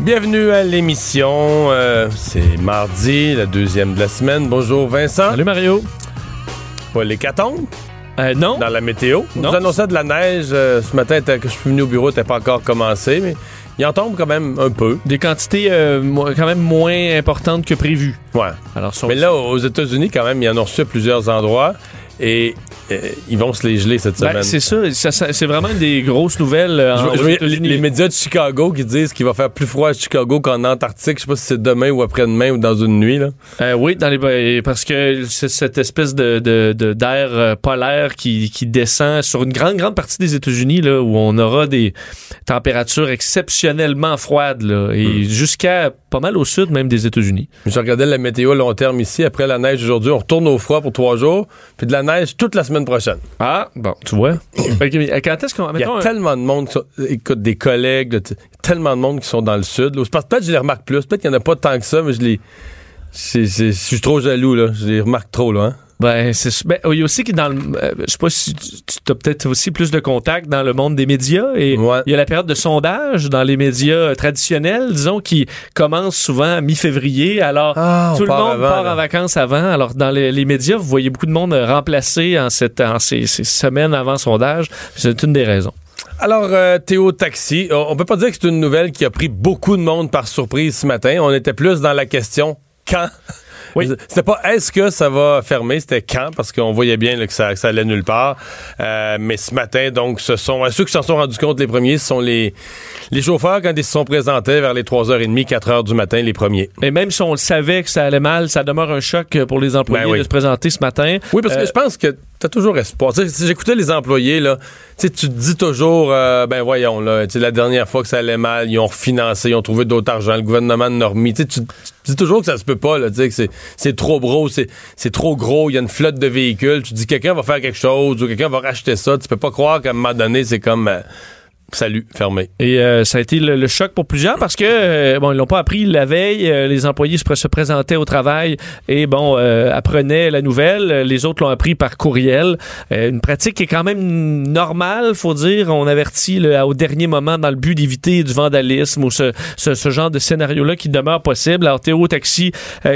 Bienvenue à l'émission. Euh, c'est mardi, la deuxième de la semaine. Bonjour Vincent. Salut Mario. Pas l'hécatombe? Euh, non. dans la météo? On Non. nous annonçait de la neige euh, ce matin que je suis venu au bureau, n'était pas encore commencé, mais il en tombe quand même un peu. Des quantités euh, quand même moins importantes que prévu. Ouais. Alors, Mais là, aux États-Unis, quand même, ils en ont reçu à plusieurs endroits et euh, ils vont se les geler cette Ben, semaine. c'est ça, ça- ça- c'est vraiment une des grosses nouvelles. euh, Je- je les, médias de Chicago qui disent qu'il va faire plus froid à Chicago qu'en Antarctique. Je sais pas si c'est demain ou après-demain ou dans une nuit. Là. Euh, oui, dans les, ben, parce que c'est cette espèce de, de- de- d'air euh, polaire qui, qui descend sur une grande, grande partie des États-Unis, là, où on aura des températures exceptionnellement froides, là, et Hmm. jusqu'à pas mal au sud même des États-Unis. Je regardais la météo à long terme ici. Après la neige aujourd'hui, on retourne au froid pour trois jours, puis de la neige toute la semaine prochaine. Ah, bon, tu vois. Quand est-ce qu'on... Il y a un- tellement de monde, qui sont- écoute, des collègues, là, tellement de monde qui sont dans le sud. Peut-être que je les remarque plus. Peut-être qu'il n'y en a pas tant que ça, mais je les. Je suis trop jaloux, là. Je les remarque trop, là. hein. Ben, c'est ben, il y a aussi que dans le euh, je sais pas si tu as peut-être aussi plus de contacts dans le monde des médias et Ouais. il y a la période de sondage dans les médias euh, traditionnels, disons qui commence souvent à mi-février. Alors Ah, tout le part monde avant, part là. en vacances avant. Alors dans les, les médias, vous voyez beaucoup de monde euh, remplacé en cette en ces, ces semaines avant sondage. C'est une des raisons. Alors, euh, Théo Taxi, on, on peut pas dire que c'est une nouvelle qui a pris beaucoup de monde par surprise ce matin. On était plus dans la question quand? Oui. C'était pas est-ce que ça va fermer, c'était quand, parce qu'on voyait bien là, que, ça, que ça allait nulle part. Euh, mais ce matin, donc, ce sont euh, ceux qui s'en sont rendus compte les premiers, ce sont les, les chauffeurs quand ils se sont présentés vers les 3h30, 4h du matin, les premiers. Et même si on le savait que ça allait mal, ça demeure un choc pour les employés Ben oui. de se présenter ce matin. Oui, parce Euh, que je pense que t'as toujours espoir. Si j'écoutais les employés, là, tu te dis toujours, euh, ben voyons, là, la dernière fois que ça allait mal, ils ont refinancé, ils ont trouvé d'autres argent, le gouvernement en a remis. Tu te dis toujours que ça se peut pas, là, tu sais, que c'est, c'est trop gros, c'est, c'est trop gros, il y a une flotte de véhicules. Tu dis, quelqu'un va faire quelque chose ou quelqu'un va racheter ça. Tu peux pas croire qu'à un moment donné, c'est comme, euh, salut, fermé. Et euh, ça a été le, le choc pour plusieurs parce que euh, bon ils l'ont pas appris la veille. euh, les employés se, se présentaient au travail et bon euh, apprenaient la nouvelle. Les autres l'ont appris par courriel. Euh, une pratique qui est quand même normale, faut dire. On avertit là, au dernier moment dans le but d'éviter du vandalisme ou ce, ce, ce genre de scénario-là qui demeure possible. Alors Théo Taxi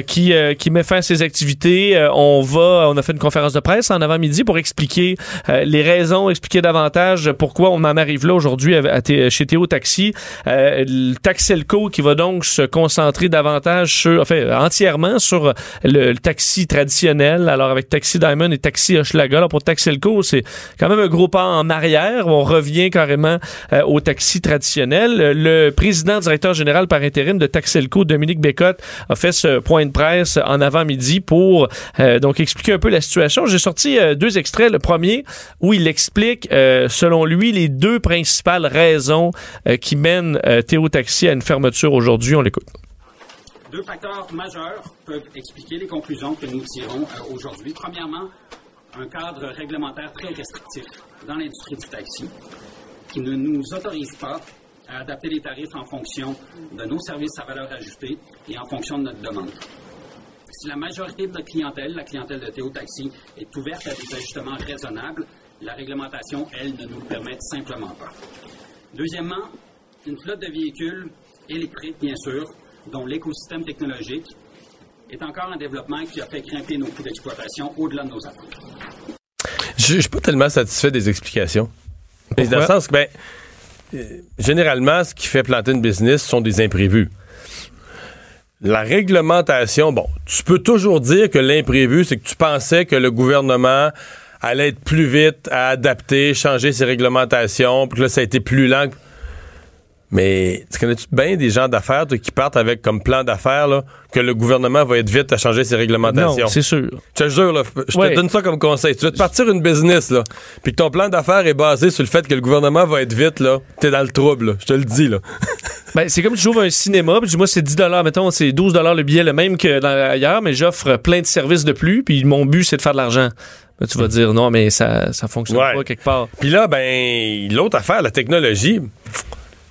qui qui met fin à ses activités. On va, on a fait une conférence de presse en avant-midi pour expliquer les raisons, expliquer davantage pourquoi on en arrive là aujourd'hui Thé- chez Théo Taxi. Euh, Taxelco qui va donc se concentrer davantage sur, enfin, entièrement sur le, le taxi traditionnel. Alors avec Taxi Diamond et Taxi Hochelaga. Alors pour Taxelco, c'est quand même un gros pas en arrière. On revient carrément euh, au taxi traditionnel. Le président directeur général par intérim de Taxelco, Dominique Bécotte, a fait ce point de presse en avant-midi pour euh, donc expliquer un peu la situation. J'ai sorti euh, deux extraits. Le premier où il explique, euh, selon lui, les deux principales raisons euh, qui mènent euh, Théo Taxi à une fermeture aujourd'hui. On l'écoute. Deux facteurs majeurs peuvent expliquer les conclusions que nous tirons euh, aujourd'hui. Premièrement, un cadre réglementaire très restrictif dans l'industrie du taxi qui ne nous autorise pas à adapter les tarifs en fonction de nos services à valeur ajoutée et en fonction de notre demande. Si la majorité de notre clientèle, la clientèle de Théo Taxi, est ouverte à des ajustements raisonnables, la réglementation, elle, ne nous le permet simplement pas. Deuxièmement, une flotte de véhicules électriques, bien sûr, dont l'écosystème technologique est encore en développement qui a fait grimper nos coûts d'exploitation au-delà de nos attentes. Je je suis pas tellement satisfait des explications. Mais Dans le sens que, ben, généralement, ce qui fait planter une business sont des imprévus. La réglementation, bon, tu peux toujours dire que l'imprévu, c'est que tu pensais que le gouvernement allait être plus vite à adapter, changer ses réglementations, puis que là, ça a été plus lent. Mais tu connais-tu bien des gens d'affaires qui partent avec comme plan d'affaires que le gouvernement va être vite à changer ses réglementations? Non, c'est sûr. Je te jure, là, je Ouais. te donne ça comme conseil. Tu veux te partir une business, là, puis que ton plan d'affaires est basé sur le fait que le gouvernement va être vite, là, t'es dans le trouble, là. Je te le dis, là. Ben, c'est comme si j'ouvre un cinéma, puis moi, c'est 10 mettons, c'est 12 le billet, le même que dans- ailleurs, mais j'offre plein de services de plus, puis mon but, c'est de faire de l'argent. Tu vas dire, non, mais ça, ça fonctionne Ouais. pas quelque part. Puis là, ben, l'autre affaire, la technologie,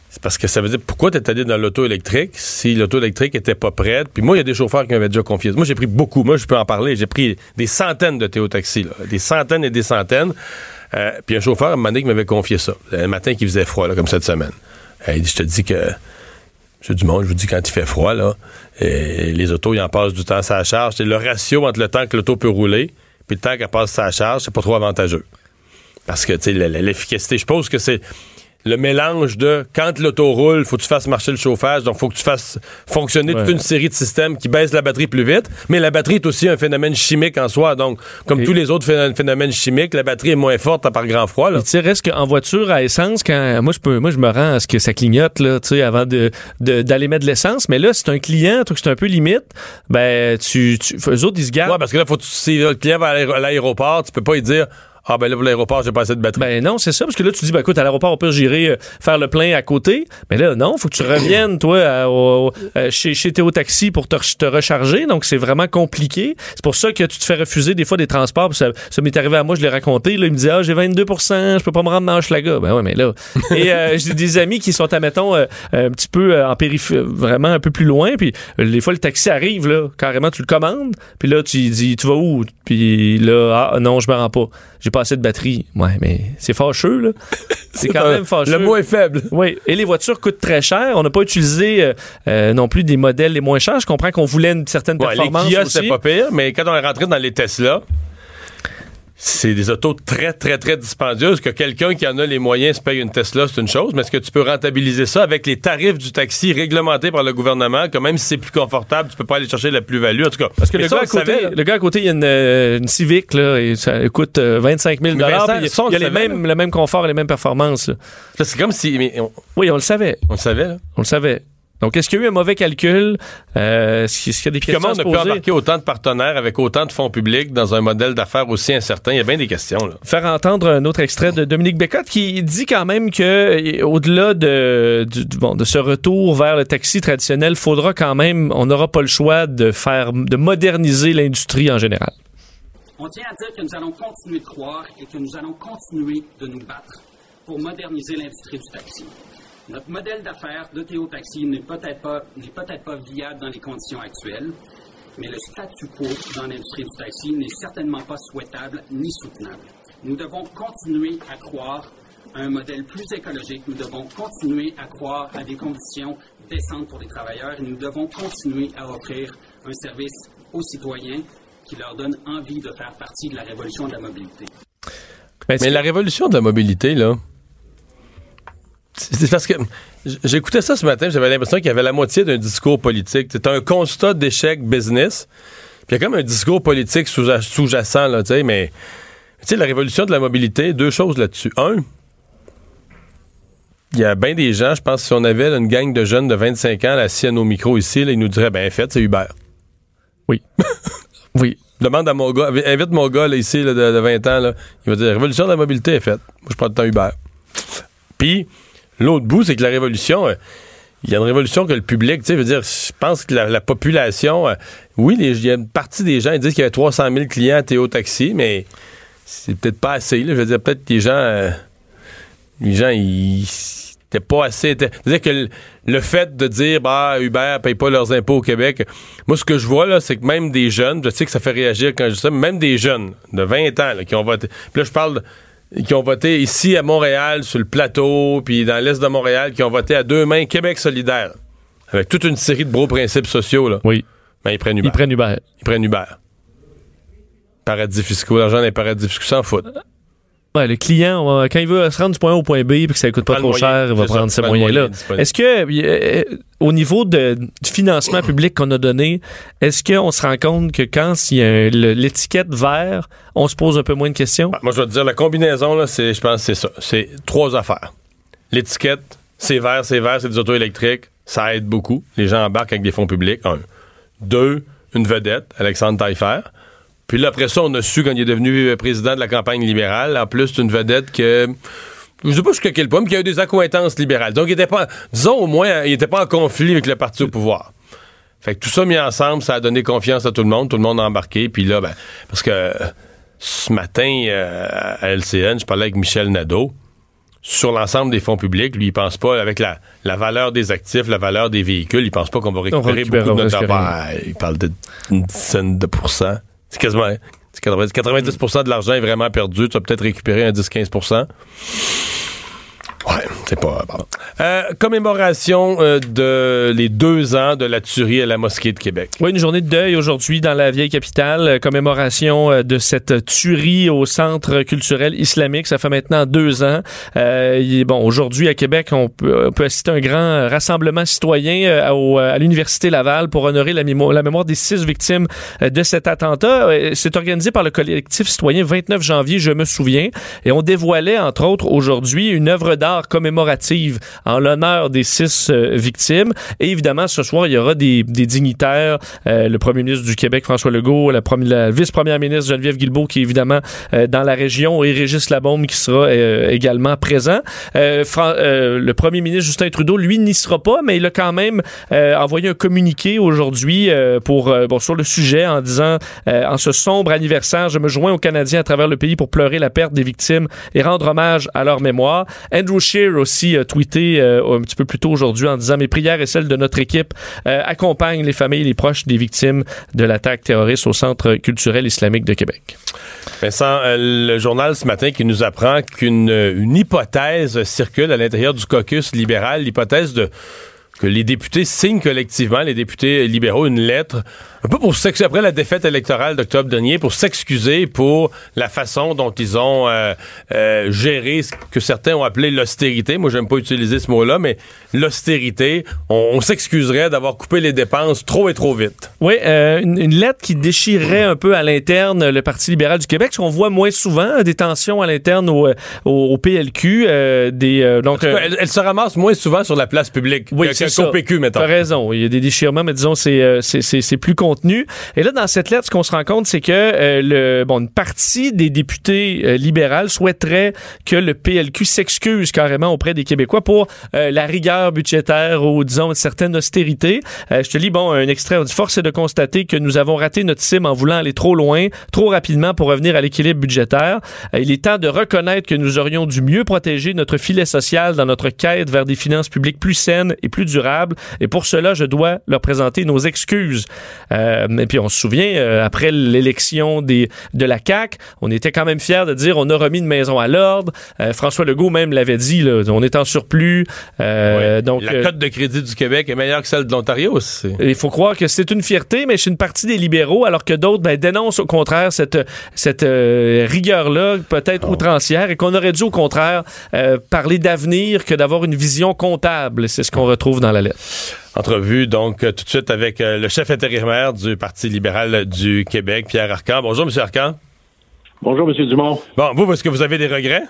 c'est parce que ça veut dire pourquoi t'es allé dans l'auto électrique si l'auto électrique était pas prête? Puis moi, il y a des chauffeurs qui m'avaient déjà confié. Moi, j'ai pris beaucoup. Moi, je peux en parler. J'ai pris des centaines de Théo Taxi, là. Des centaines et des centaines. Euh, puis un chauffeur, à un moment donné, qui m'avait confié ça. Un matin qui faisait froid, là, comme cette semaine. Euh, Il dit, je te dis que Monsieur Dumont, je vous dis, quand il fait froid, là, euh, les autos, ils en passent du temps à sa charge. C'est le ratio entre le temps que l'auto peut rouler puis le temps qu'elle passe sa charge, c'est pas trop avantageux. Parce que, tu sais, l'efficacité, je pense que c'est le mélange de quand l'auto roule, faut que tu fasses marcher le chauffage, donc faut que tu fasses fonctionner toute une série de systèmes qui baissent la batterie plus vite. Mais la batterie est aussi un phénomène chimique en soi. Donc, comme Et- tous les autres phé- phénomènes chimiques, la batterie est moins forte par grand froid. Tu sais, reste qu'en voiture à essence, quand moi je peux, moi je me rends à ce que ça clignote là, tu sais, avant de d'aller mettre de l'essence. Mais là, c'est un client, que c'est un peu limite. Ben, tu, tu, eux autres ils se gardent. Ouais, parce que là, faut que si le client va à à l'aéroport, tu peux pas lui dire Ah, ben là, pour l'aéroport, j'ai pas assez de batterie. Ben non, c'est ça, parce que là, tu dis, ben écoute, à l'aéroport, au pire, j'irai euh, faire le plein à côté. Mais là, non, faut que tu reviennes, toi, à- euh, chez, chez Théo Taxi pour te, re- te recharger. Donc, c'est vraiment compliqué. C'est pour ça que tu te fais refuser des fois des transports. Ça, m'est arrivé à moi, je l'ai raconté. Là, il me dit, ah, j'ai 22 je peux pas me rendre dans Hochelaga. Ben ouais, mais là. Et euh, j'ai des amis qui sont, admettons, euh, un petit peu en périphérie, vraiment un peu plus loin. Puis des fois, le taxi arrive, là, carrément, tu le commandes. Puis là, tu dis, tu vas où? Puis là, ah non, je me rends pas assez de batterie. Ouais, mais c'est fâcheux, là. C'est quand même fâcheux. Le mot est faible. Oui, et les voitures coûtent très cher. On n'a pas utilisé euh, euh, non plus des modèles les moins chers. Je comprends qu'on voulait une certaine Ouais, les performance Kia, aussi. c'était pas pire, mais quand on est rentré dans les Tesla, c'est des autos très, très, très dispendieuses. Que quelqu'un qui en a les moyens se paye une Tesla, c'est une chose, mais est-ce que tu peux rentabiliser ça avec les tarifs du taxi réglementés par le gouvernement, que même si c'est plus confortable, tu peux pas aller chercher la plus-value, en tout cas. Parce que le ça, gars, côté, savait, le gars à côté, il y a une, euh, une Civic, là, et ça coûte euh, 25 000 Mais Vincent, puis Il y a, ça, on il y a le les savait, mêmes, le même confort et les mêmes performances. C'est comme si. mais on, Oui, on le savait. on le savait, là. On le savait. Donc, est-ce qu'il y a eu un mauvais calcul? Euh, est-ce qu'il y a des Puis questions comment on a pu embarquer autant de partenaires avec autant de fonds publics dans un modèle d'affaires aussi incertain? Il y a bien des questions, là. faire entendre un autre extrait de Dominique Bécotte qui dit quand même que euh, au-delà de, du- bon, de ce retour vers le taxi traditionnel, faudra quand même, on n'aura pas le choix de faire, de moderniser l'industrie en général. On tient à dire que nous allons continuer de croire et que nous allons continuer de nous battre pour moderniser l'industrie du taxi. Notre modèle d'affaires de Théo Taxi n'est peut-être pas, n'est peut-être pas viable dans les conditions actuelles, mais le statu quo dans l'industrie du taxi n'est certainement pas souhaitable ni soutenable. Nous devons continuer à croire à un modèle plus écologique, nous devons continuer à croire à des conditions décentes pour les travailleurs et nous devons continuer à offrir un service aux citoyens qui leur donne envie de faire partie de la révolution de la mobilité. Ben, Mais la révolution de la mobilité, là. C'est parce que j'écoutais ça ce matin, j'avais l'impression qu'il y avait la moitié d'un discours politique. C'est un constat d'échec business. Puis il y a comme un discours politique sous- sous-jacent, là, tu sais, mais. Tu sais, la révolution de la mobilité, deux choses là-dessus. Un, il y a bien des gens, je pense, si on avait là, une gang de jeunes de 25 ans, assis à nos micros ici, là, ils nous diraient, ben, fait, c'est Uber. Oui. oui. Demande à mon gars, invite mon gars là, ici là, de, de 20 ans, là, il va dire révolution de la mobilité est faite. Moi, je prends le temps Uber. Puis, l'autre bout, c'est que la révolution, euh, il y a une révolution que le public, tu sais, veut dire, je pense que la, la population, euh, oui, il y a une partie des gens, ils disent qu'il y avait 300 000 clients à Théo Taxi, mais c'est peut-être pas assez. Je veux dire, peut-être que les gens, euh, les gens, ils c'était pas assez. C'est-à-dire que le, fait de dire bah Uber paye pas leurs impôts au Québec, moi ce que je vois là, c'est que même des jeunes, je sais que ça fait réagir quand je dis ça, mais même des jeunes de 20 ans qui ont voté. Puis là je parle qui ont voté ici à Montréal, sur le plateau, puis dans l'est de Montréal, qui ont voté à deux mains Québec solidaire, avec toute une série de gros principes sociaux là. Oui. Ben, ils prennent Uber. Ils prennent Uber. Ils prennent Uber. Paradis fiscaux, l'argent des paradis fiscaux, s'en foutent. Ouais, le client, quand il veut se rendre du point A au point B puis que ça coûte pas trop moyen, cher, il va ça, prendre ces moyens-là. moyen. Est-ce que, euh, au niveau de, du financement public qu'on a donné, est-ce qu'on se rend compte que quand il y a l'étiquette vert, on se pose un peu moins de questions? Ah, Moi, je vais te dire, la combinaison, là, c'est, je pense que c'est ça. C'est trois affaires. L'étiquette, c'est vert, c'est vert, c'est des autos électriques. Ça aide beaucoup. Les gens embarquent avec des fonds publics. Un. Deux, une vedette, Alexandre Taillefer. Puis là, après ça, on a su, quand il est devenu président de la campagne libérale, en plus, c'est une vedette que... Je sais pas jusqu'à quel point, mais qui a eu des accointances libérales. Donc, il était pas... Disons, au moins, il était pas en conflit avec le parti au pouvoir. Fait que tout ça mis ensemble, ça a donné confiance à tout le monde. Tout le monde a embarqué. Puis là, ben, parce que ce matin, euh, à LCN, je parlais avec Michel Nadeau. Sur l'ensemble des fonds publics, lui, il pense pas, avec la, la valeur des actifs, la valeur des véhicules, il pense pas qu'on va récupérer beaucoup de notre Ah, Il parle d'une dizaine de pourcents. C'est quasiment... c'est 90, 90 de l'argent est vraiment perdu. Tu vas peut-être récupérer un 10-15 Ouais, c'est pas. Euh, commémoration euh, de les deux ans de la tuerie à la mosquée de Québec. Oui, une journée de deuil aujourd'hui dans la vieille capitale, euh, commémoration euh, de cette tuerie au centre culturel islamique. Ça fait maintenant deux ans. Euh, bon, aujourd'hui à Québec, on peut, on peut assister à un grand rassemblement citoyen euh, au- à l'université Laval pour honorer la, mémo- la mémoire des six victimes euh, de cet attentat. Euh, C'est organisé par le collectif citoyen 29 janvier, je me souviens, et on dévoilait entre autres aujourd'hui une œuvre d'art commémorative en l'honneur des six euh, victimes. Et évidemment, ce soir, il y aura des, dignitaires, euh, le premier ministre du Québec, François Legault, la, premi- la vice-première ministre Geneviève Guilbeault, qui est évidemment euh, dans la région, et Régis Labaume, qui sera également présent. Le premier ministre Justin Trudeau, lui, n'y sera pas, mais il a quand même envoyé un communiqué aujourd'hui pour sur le sujet en disant en ce sombre anniversaire, je me joins aux Canadiens à travers le pays pour pleurer la perte des victimes et rendre hommage à leur mémoire. Andrew Scheer aussi a tweeté euh, un petit peu plus tôt aujourd'hui en disant mes prières et celles de notre équipe euh, accompagnent les familles et les proches des victimes de l'attaque terroriste au Centre culturel islamique de Québec. Vincent, euh, le journal ce matin qui nous apprend qu'une une hypothèse circule à l'intérieur du caucus libéral, l'hypothèse de que les députés signent collectivement, les députés libéraux, une lettre, un peu pour s'excuser, après la défaite électorale d'octobre dernier, pour s'excuser pour la façon dont ils ont euh, euh, géré ce que certains ont appelé l'austérité. Moi, j'aime pas utiliser ce mot-là, mais l'austérité, on, on s'excuserait d'avoir coupé les dépenses trop et trop vite. Oui, euh, une, une lettre qui déchirerait un peu à l'interne le Parti libéral du Québec, ce qu'on voit moins souvent, des tensions à l'interne au, au, au PLQ. des, donc, cas, elle, elle se ramasse moins souvent sur la place publique Oui, qu'au PQ, mettons. T'as raison. Il y a des déchirements, mais disons, c'est, c'est, plus Et là, dans cette lettre, ce qu'on se rend compte, c'est que euh, le, bon, une partie des députés euh, libérales souhaiterait que le PLQ s'excuse carrément auprès des Québécois pour euh, la rigueur budgétaire ou, disons, une certaine austérité. Euh, je te lis, bon, un extrait. Force est de constater que nous avons raté notre cible en voulant aller trop loin, trop rapidement pour revenir à l'équilibre budgétaire. Euh, il est temps de reconnaître que nous aurions dû mieux protéger notre filet social dans notre quête vers des finances publiques plus saines et plus durables. Et pour cela, je dois leur présenter nos excuses. Euh, et puis on se souvient, euh, après l'élection des de la CAC, on était quand même fiers de dire on a remis une maison à l'ordre. Euh, François Legault même l'avait dit, là, on est en surplus. Euh, Oui. Donc la euh, cote de crédit du Québec est meilleure que celle de l'Ontario. c'est- il faut croire que c'est une fierté, mais chez une partie des libéraux, alors que d'autres ben, dénoncent au contraire cette, cette euh, rigueur-là, peut-être Ah outrancière, et qu'on aurait dû au contraire euh, parler d'avenir que d'avoir une vision comptable. C'est ce qu'on retrouve dans la lettre. Entrevue donc euh, tout de suite avec euh, le chef intérimaire du Parti libéral du Québec, Pierre Arcan. Bonjour, Monsieur Arcan. Bonjour, M. Dumont. Bon, vous, est-ce que vous avez des regrets?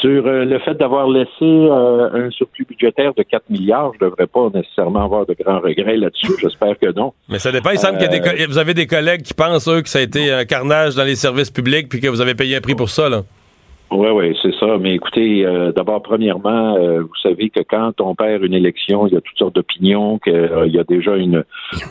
Sur euh, le fait d'avoir laissé euh, un surplus budgétaire de 4 milliards, je ne devrais pas nécessairement avoir de grands regrets là-dessus. J'espère que non. Mais ça dépend. Il semble co- vous avez des collègues qui pensent, eux, que ça a été un carnage dans les services publics puis que vous avez payé un prix pour ça, là. Oui, oui, c'est ça. Mais écoutez, euh, d'abord, premièrement, euh, vous savez que quand on perd une élection, il y a toutes sortes d'opinions, qu'il y a déjà une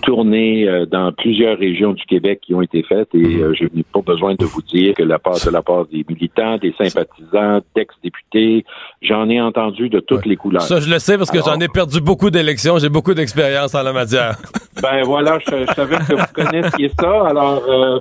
tournée euh, dans plusieurs régions du Québec qui ont été faites et euh, je n'ai pas besoin de vous dire que la part de la part des militants, des sympathisants, d'ex-députés, j'en ai entendu de toutes les couleurs. Ça, je le sais parce que j'en ai perdu beaucoup d'élections. J'ai beaucoup d'expérience en la matière. Ben voilà, je, je savais que vous connaissiez ça, alors euh,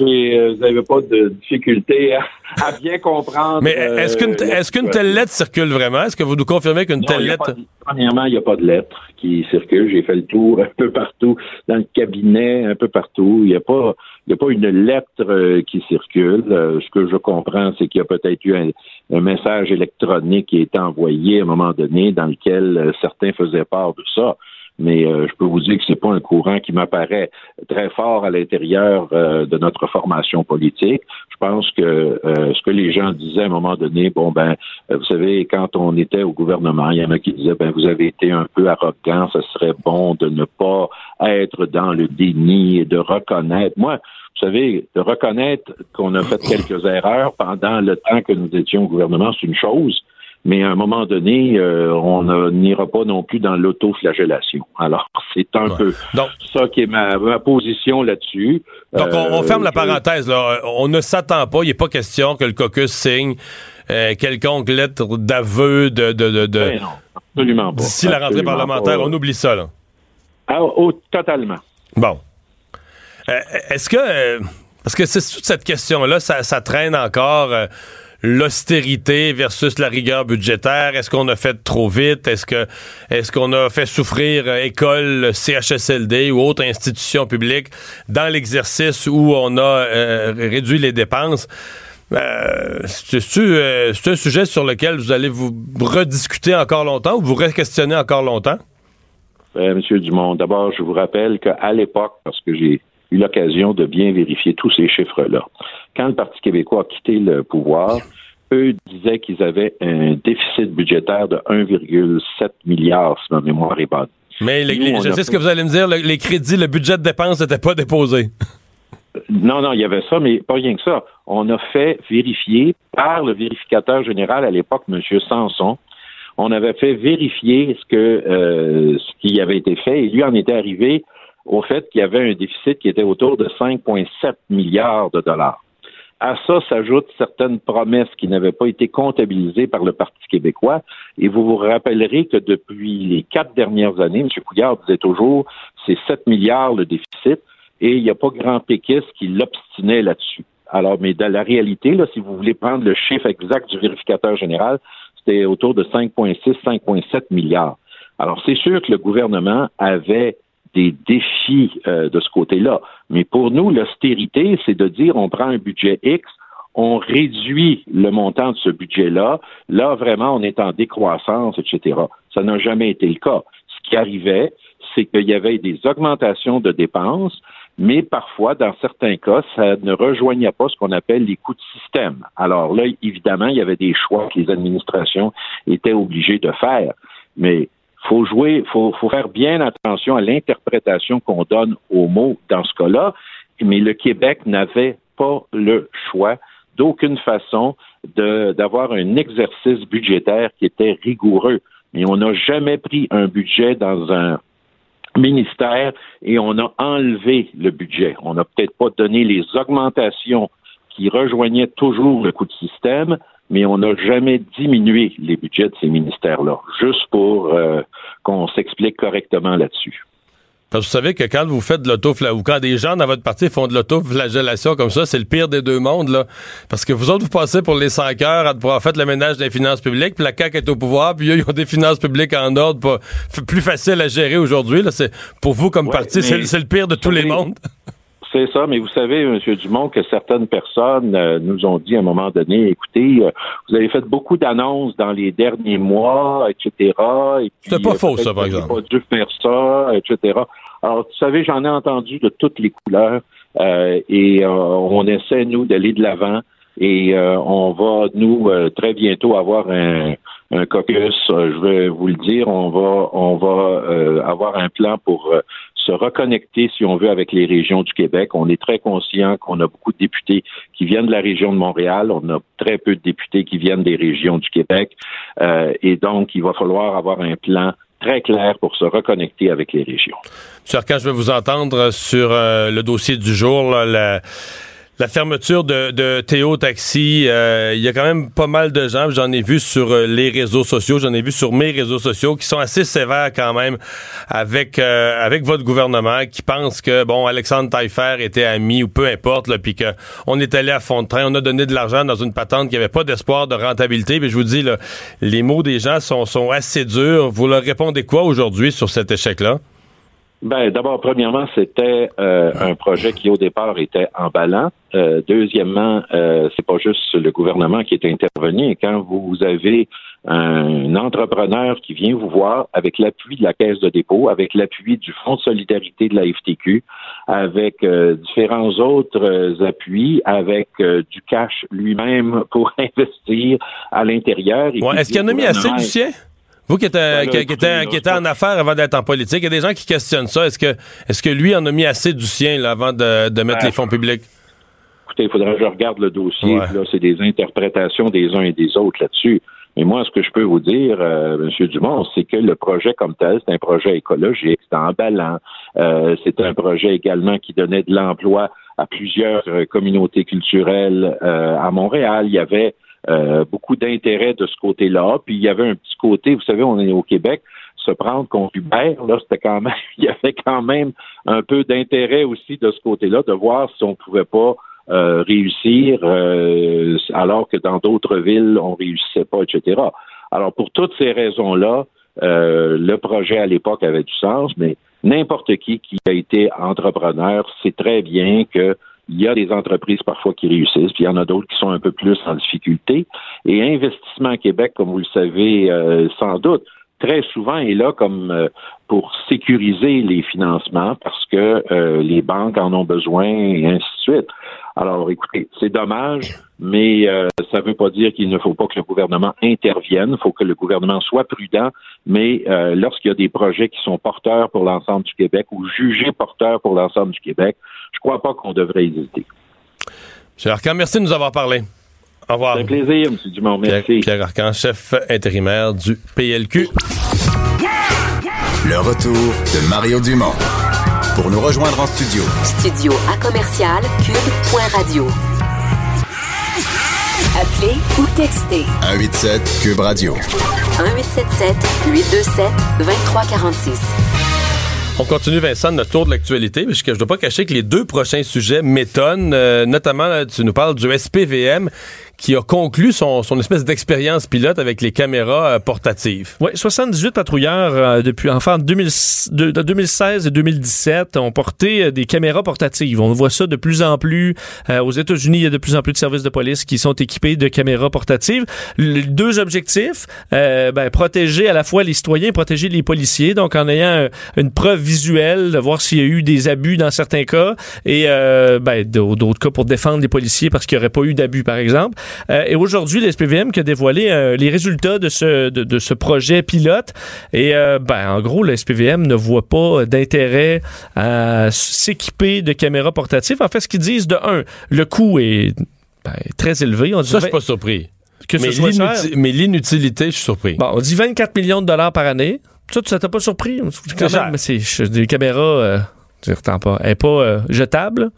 euh, vous n'avez pas de difficulté à, à bien comprendre. Mais est-ce qu'une euh, est-ce qu'une telle lettre circule vraiment? Est-ce que vous nous confirmez qu'une telle lettre... pas premièrement, il n'y a pas de lettre qui circule. J'ai fait le tour un peu partout dans le cabinet, un peu partout. Il n'y a pas, il n'y a pas une lettre qui circule. ce que je comprends, c'est qu'il y a peut-être eu un, un, message électronique qui a été envoyé à un moment donné dans lequel certains faisaient part de ça mais euh, je peux vous dire que c'est pas un courant qui m'apparaît très fort à l'intérieur euh, de notre formation politique. Je pense que euh, ce que les gens disaient à un moment donné, bon ben, vous savez, quand on était au gouvernement, il y en a qui disaient, ben vous avez été un peu arrogant, ce serait bon de ne pas être dans le déni et de reconnaître. Moi, vous savez, de reconnaître qu'on a fait quelques erreurs pendant le temps que nous étions au gouvernement, c'est une chose mais à un moment donné, euh, on n'ira pas non plus dans l'autoflagellation. Alors, c'est un peu ça qui est ma, position là-dessus. Donc, on, ferme la euh, parenthèse. Là. On ne s'attend pas, il n'est pas question que le caucus signe euh, quelconque lettre d'aveu de... de, de, ben non, absolument pas. D'ici la rentrée parlementaire, on oublie ça. Là. Ah, oh, totalement. Bon. Est-ce que... parce que c'est toute cette question-là, ça, ça traîne encore l'austérité versus la rigueur budgétaire? Est-ce qu'on a fait trop vite? Est-ce que est-ce qu'on a fait souffrir euh, école, CHSLD ou autre institution publique dans l'exercice où on a euh, réduit les dépenses? Euh, c'est un sujet sur lequel vous allez vous rediscuter encore longtemps ou vous re-questionner encore longtemps? Monsieur Dumont, d'abord, je vous rappelle qu'à l'époque, parce que j'ai eu l'occasion de bien vérifier tous ces chiffres-là. Quand le Parti québécois a quitté le pouvoir, eux disaient qu'ils avaient un déficit budgétaire de 1,7 milliard, si ma mémoire est bonne. Mais je sais ce que vous allez me dire, les crédits, le budget de dépenses n'était pas déposé. Non, non, il y avait ça, mais pas rien que ça. On a fait vérifier par le vérificateur général à l'époque, M. Sanson, on avait fait vérifier ce que euh, ce qui avait été fait et lui en était arrivé au fait qu'il y avait un déficit qui était autour de 5,7 milliards de dollars. À ça s'ajoutent certaines promesses qui n'avaient pas été comptabilisées par le Parti québécois. Et vous vous rappellerez que depuis les quatre dernières années, M. Couillard disait toujours, c'est 7 milliards le déficit, et il n'y a pas grand péquiste qui l'obstinait là-dessus. Alors, mais dans la réalité, là, si vous voulez prendre le chiffre exact du vérificateur général, c'était autour de 5,6, 5,7 milliards. Alors, c'est sûr que le gouvernement avait des défis euh, de ce côté-là. Mais pour nous, l'austérité, c'est de dire on prend un budget X, on réduit le montant de ce budget-là. Là, vraiment, on est en décroissance, etc. Ça n'a jamais été le cas. Ce qui arrivait, c'est qu'il y avait des augmentations de dépenses, mais parfois, dans certains cas, ça ne rejoignait pas ce qu'on appelle les coûts de système. Alors là, évidemment, il y avait des choix que les administrations étaient obligées de faire. Mais faut jouer, faut, faut faire bien attention à l'interprétation qu'on donne aux mots dans ce cas-là. Mais le Québec n'avait pas le choix d'aucune façon d'avoir un exercice budgétaire qui était rigoureux. Mais on n'a jamais pris un budget dans un ministère et on a enlevé le budget. On n'a peut-être pas donné les augmentations qui rejoignaient toujours le coût de système, mais on n'a jamais diminué les budgets de ces ministères-là, juste pour euh, qu'on s'explique correctement là-dessus. Parce que vous savez que quand vous faites de l'autoflagellation, ou quand des gens dans votre parti font de l'autoflagellation comme ça, c'est le pire des deux mondes, là. Parce que vous autres, vous passez pour les cinq heures à pouvoir faire le ménage des finances publiques, puis la CAQ est au pouvoir, puis eux, ils ont des finances publiques en ordre, pas, plus facile à gérer aujourd'hui, là. C'est, pour vous, comme parti, c'est, le pire de tous les mondes. C'est ça, mais vous savez, M. Dumont, que certaines personnes euh, nous ont dit à un moment donné, écoutez, euh, vous avez fait beaucoup d'annonces dans les derniers mois, etc. C'était pas euh, faux, ça, par exemple. pas dû faire ça, etc. Alors, vous savez, j'en ai entendu de toutes les couleurs et on essaie, nous, d'aller de l'avant et on va, nous, très bientôt avoir un, un caucus, je vais vous le dire, on va on va avoir un plan pour se reconnecter, si on veut, avec les régions du Québec. On est très conscient qu'on a beaucoup de députés qui viennent de la région de Montréal. On a très peu de députés qui viennent des régions du Québec. Euh, et donc, il va falloir avoir un plan très clair pour se reconnecter avec les régions. Monsieur quand je vais vous entendre sur euh, le dossier du jour, fermeture de, Théo Taxi, euh, il y a quand même pas mal de gens, j'en ai vu sur euh, les réseaux sociaux, j'en ai vu sur mes réseaux sociaux, qui sont assez sévères quand même avec euh, avec votre gouvernement, qui pensent que, bon, Alexandre Taillefer était ami ou peu importe, puis qu'on est allé à fond de train, on a donné de l'argent dans une patente qui avait pas d'espoir de rentabilité. Mais je vous dis, là, les mots des gens sont, sont assez durs. Vous leur répondez quoi aujourd'hui sur cet échec-là? Ben, d'abord, premièrement, c'était euh, un projet qui, au départ, était emballant. Euh, deuxièmement, euh, c'est pas juste le gouvernement qui est intervenu. Et quand vous avez un entrepreneur qui vient vous voir avec l'appui de la Caisse de dépôt, avec l'appui du Fonds de solidarité de la FTQ, avec euh, différents autres euh, appuis, avec euh, du cash lui-même pour investir à l'intérieur. Ouais, Est-ce qu'il y en a mis assez du sien? Vous qui êtes, Ben là, qui, qui écoutez, était, là, qui était en affaires avant d'être en politique, il y a des gens qui questionnent ça. Est-ce que, est-ce que lui en a mis assez du sien là, avant de, de mettre Ben, les fonds publics? Écoutez, il faudrait que je regarde le dossier. Ouais. Là, c'est des interprétations des uns et des autres là-dessus. Mais moi, ce que je peux vous dire, euh, M. Dumont, c'est que le projet comme tel, c'est un projet écologique, c'est emballant. Euh, c'est un projet également qui donnait de l'emploi à plusieurs euh, communautés culturelles euh, à Montréal. Il y avait euh, beaucoup d'intérêt de ce côté-là. Puis il y avait un petit côté, vous savez, on est au Québec, se prendre contre Hubert, là, c'était quand même, il y avait quand même un peu d'intérêt aussi de ce côté-là, de voir si on pouvait pas euh, réussir euh, alors que dans d'autres villes, on réussissait pas, etc. Alors, pour toutes ces raisons-là, euh, le projet à l'époque avait du sens, mais n'importe qui qui a été entrepreneur sait très bien que il y a des entreprises parfois qui réussissent, puis il y en a d'autres qui sont un peu plus en difficulté. Et Investissement Québec, comme vous le savez euh, sans doute, très souvent est là comme euh, pour sécuriser les financements parce que euh, les banques en ont besoin et ainsi de suite. Alors, écoutez, c'est dommage, mais euh, ça ne veut pas dire qu'il ne faut pas que le gouvernement intervienne. Il faut que le gouvernement soit prudent, mais lorsqu'il y a des projets qui sont porteurs pour l'ensemble du Québec ou jugés porteurs pour l'ensemble du Québec, je crois pas qu'on devrait hésiter. M. Arcan, merci de nous avoir parlé. Au revoir. C'est un plaisir, M. Dumont. Pierre, Merci. Pierre Arcan, chef intérimaire du PLQ. Le retour de Mario Dumont. Pour nous rejoindre en studio, Studio à commercial cube.radio. Appelez ou textez 187 Cube Radio. 1877 827 2346. On continue, Vincent, notre tour de l'actualité, parce que je ne dois pas cacher que les deux prochains sujets m'étonnent. Euh, notamment, là, tu nous parles du SPVM qui a conclu son, son espèce d'expérience pilote avec les caméras euh, portatives. Oui, 78 patrouilleurs euh, depuis enfin en 2000 de, de 2016 et 2017 ont porté euh, des caméras portatives. On voit ça de plus en plus euh, aux États-Unis. Il y a de plus en plus de services de police qui sont équipés de caméras portatives. Les deux objectifs ben, protéger à la fois les citoyens, et protéger les policiers. Donc en ayant une preuve visuelle de voir s'il y a eu des abus dans certains cas et ben, d'autres cas pour défendre les policiers parce qu'il n'y aurait pas eu d'abus par exemple. Euh, et aujourd'hui, le SPVM qui a dévoilé euh, les résultats de ce, de, de ce projet pilote. Et euh, ben, en gros, le SPVM ne voit pas d'intérêt à s'équiper de caméras portatives. En fait, ce qu'ils disent, de un, le coût est ben, très élevé. On dit Ça, je suis pas surpris. que mais l'inuti- l'inutilité, je suis surpris. Bon, on dit 24 millions de dollars par année. Ça, tu- ça t'a pas surpris? Quand C'est même, mais c'est des caméras, euh, dire, pas, elle est pas euh, jetable.